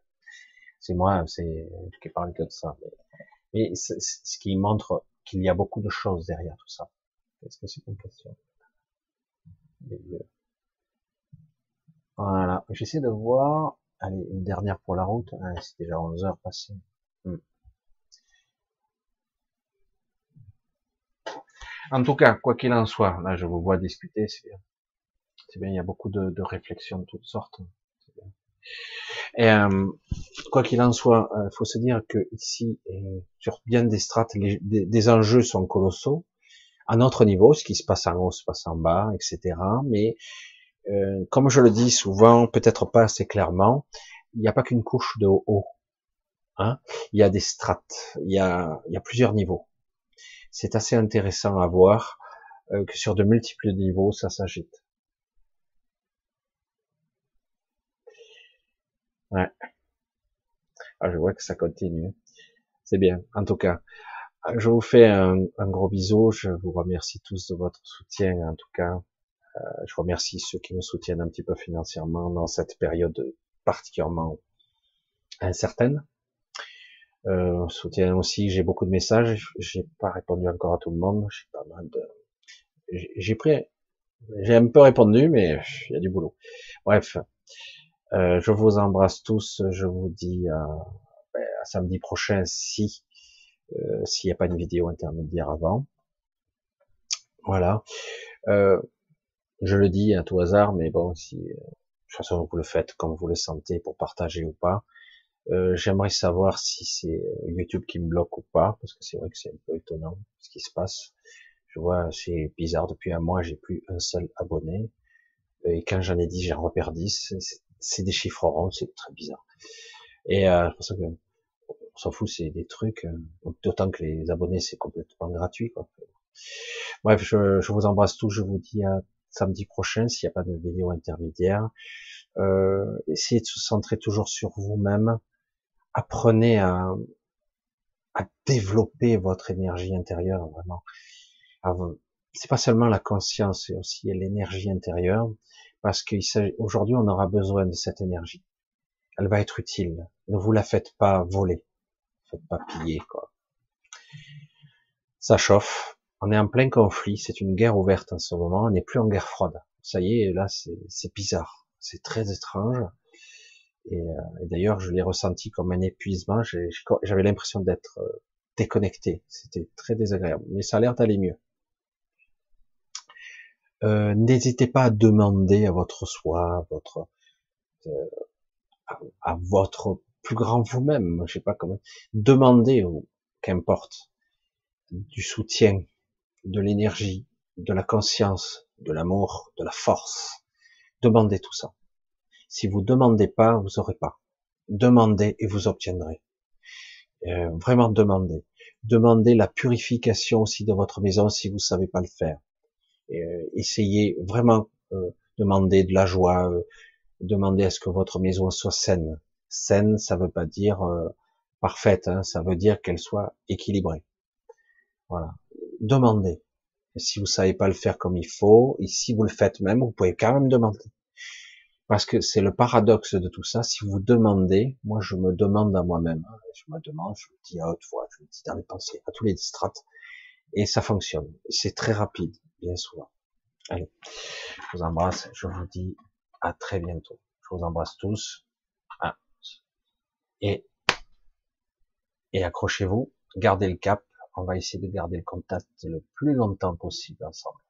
c'est moi, c'est qui parle que de ça. Mais, ce qui montre qu'il y a beaucoup de choses derrière tout ça. Est-ce que c'est une question? Voilà, j'essaie de voir. Allez, une dernière pour la route. Ah, c'est déjà 11 heures passées. Hmm. En tout cas, quoi qu'il en soit, là je vous vois discuter, c'est bien. C'est bien, il y a beaucoup de, réflexions de toutes sortes. Et euh, quoi qu'il en soit, il euh, faut se dire que ici, sur bien des strates, des, enjeux sont colossaux. À notre niveau, ce qui se passe en haut se passe en bas, etc. Mais euh, comme je le dis souvent, peut-être pas assez clairement, il n'y a pas qu'une couche de haut. Hein il y a des strates, il y a, il y a plusieurs niveaux. C'est assez intéressant à voir euh, que sur de multiples niveaux, ça s'agite. Ouais. Ah, je vois que ça continue. C'est bien. En tout cas, je vous fais un, gros bisou. Je vous remercie tous de votre soutien. En tout cas, euh, je remercie ceux qui me soutiennent un petit peu financièrement dans cette période particulièrement incertaine. Euh, soutien aussi, j'ai beaucoup de messages. J'ai pas répondu encore à tout le monde. J'ai pas mal de, j'ai pris, j'ai un peu répondu, mais il y a du boulot. Bref, euh, je vous embrasse tous. Je vous dis à, ben, à samedi prochain si euh, s'il n'y a pas une vidéo intermédiaire avant. Voilà. Euh, je le dis à tout hasard, mais bon, si de toute façon vous le faites comme vous le sentez pour partager ou pas. J'aimerais savoir si c'est YouTube qui me bloque ou pas, parce que c'est vrai que c'est un peu étonnant ce qui se passe. Je vois, c'est bizarre, depuis un mois, j'ai plus un seul abonné. Et quand j'en ai dit, j'en repère 10 c'est des chiffres ronds, c'est très bizarre. Et euh, c'est pour ça que on s'en fout, c'est des trucs. Euh, d'autant que les abonnés, c'est complètement gratuit. Quoi. Bref, je, je, vous embrasse tous. Je vous dis à samedi prochain s'il n'y a pas de vidéo intermédiaire. Euh, essayez de se centrer toujours sur vous-même. Apprenez à, à développer votre énergie intérieure vraiment. C'est pas seulement la conscience, c'est aussi l'énergie intérieure parce qu'aujourd'hui on aura besoin de cette énergie. Elle va être utile. Ne vous la faites pas voler, faites pas piller quoi. Ça chauffe. On est en plein conflit. C'est une guerre ouverte en ce moment. On n'est plus en guerre froide. Ça y est, là c'est bizarre. C'est très étrange. Et, euh, et d'ailleurs, je l'ai ressenti comme un épuisement. J'avais l'impression d'être euh, déconnecté. C'était très désagréable. Mais ça a l'air d'aller mieux. Euh, n'hésitez pas à demander à votre soi, à votre, euh, à, votre plus grand vous-même, je sais pas comment, demandez, qu'importe, du soutien, de l'énergie, de la conscience, de l'amour, de la force. Demandez tout ça. Si vous demandez pas, vous aurez pas. Demandez et vous obtiendrez. Euh, vraiment demandez. Demandez la purification aussi de votre maison si vous savez pas le faire. Euh, essayez vraiment euh, demander de la joie, euh, demander à ce que votre maison soit saine. Saine, ça veut pas dire parfaite, hein, ça veut dire qu'elle soit équilibrée. Voilà. Demandez. si vous savez pas le faire comme il faut, et si vous le faites même, vous pouvez quand même demander. Parce que c'est le paradoxe de tout ça. Si vous demandez, moi je me demande à moi-même. Hein, je me demande, je le dis à haute voix, je le dis dans les pensées, à tous les strates. Et ça fonctionne. C'est très rapide bien souvent. Allez, je vous embrasse, je vous dis à très bientôt. Je vous embrasse tous. Ah. Et, et accrochez-vous, gardez le cap, on va essayer de garder le contact le plus longtemps possible ensemble.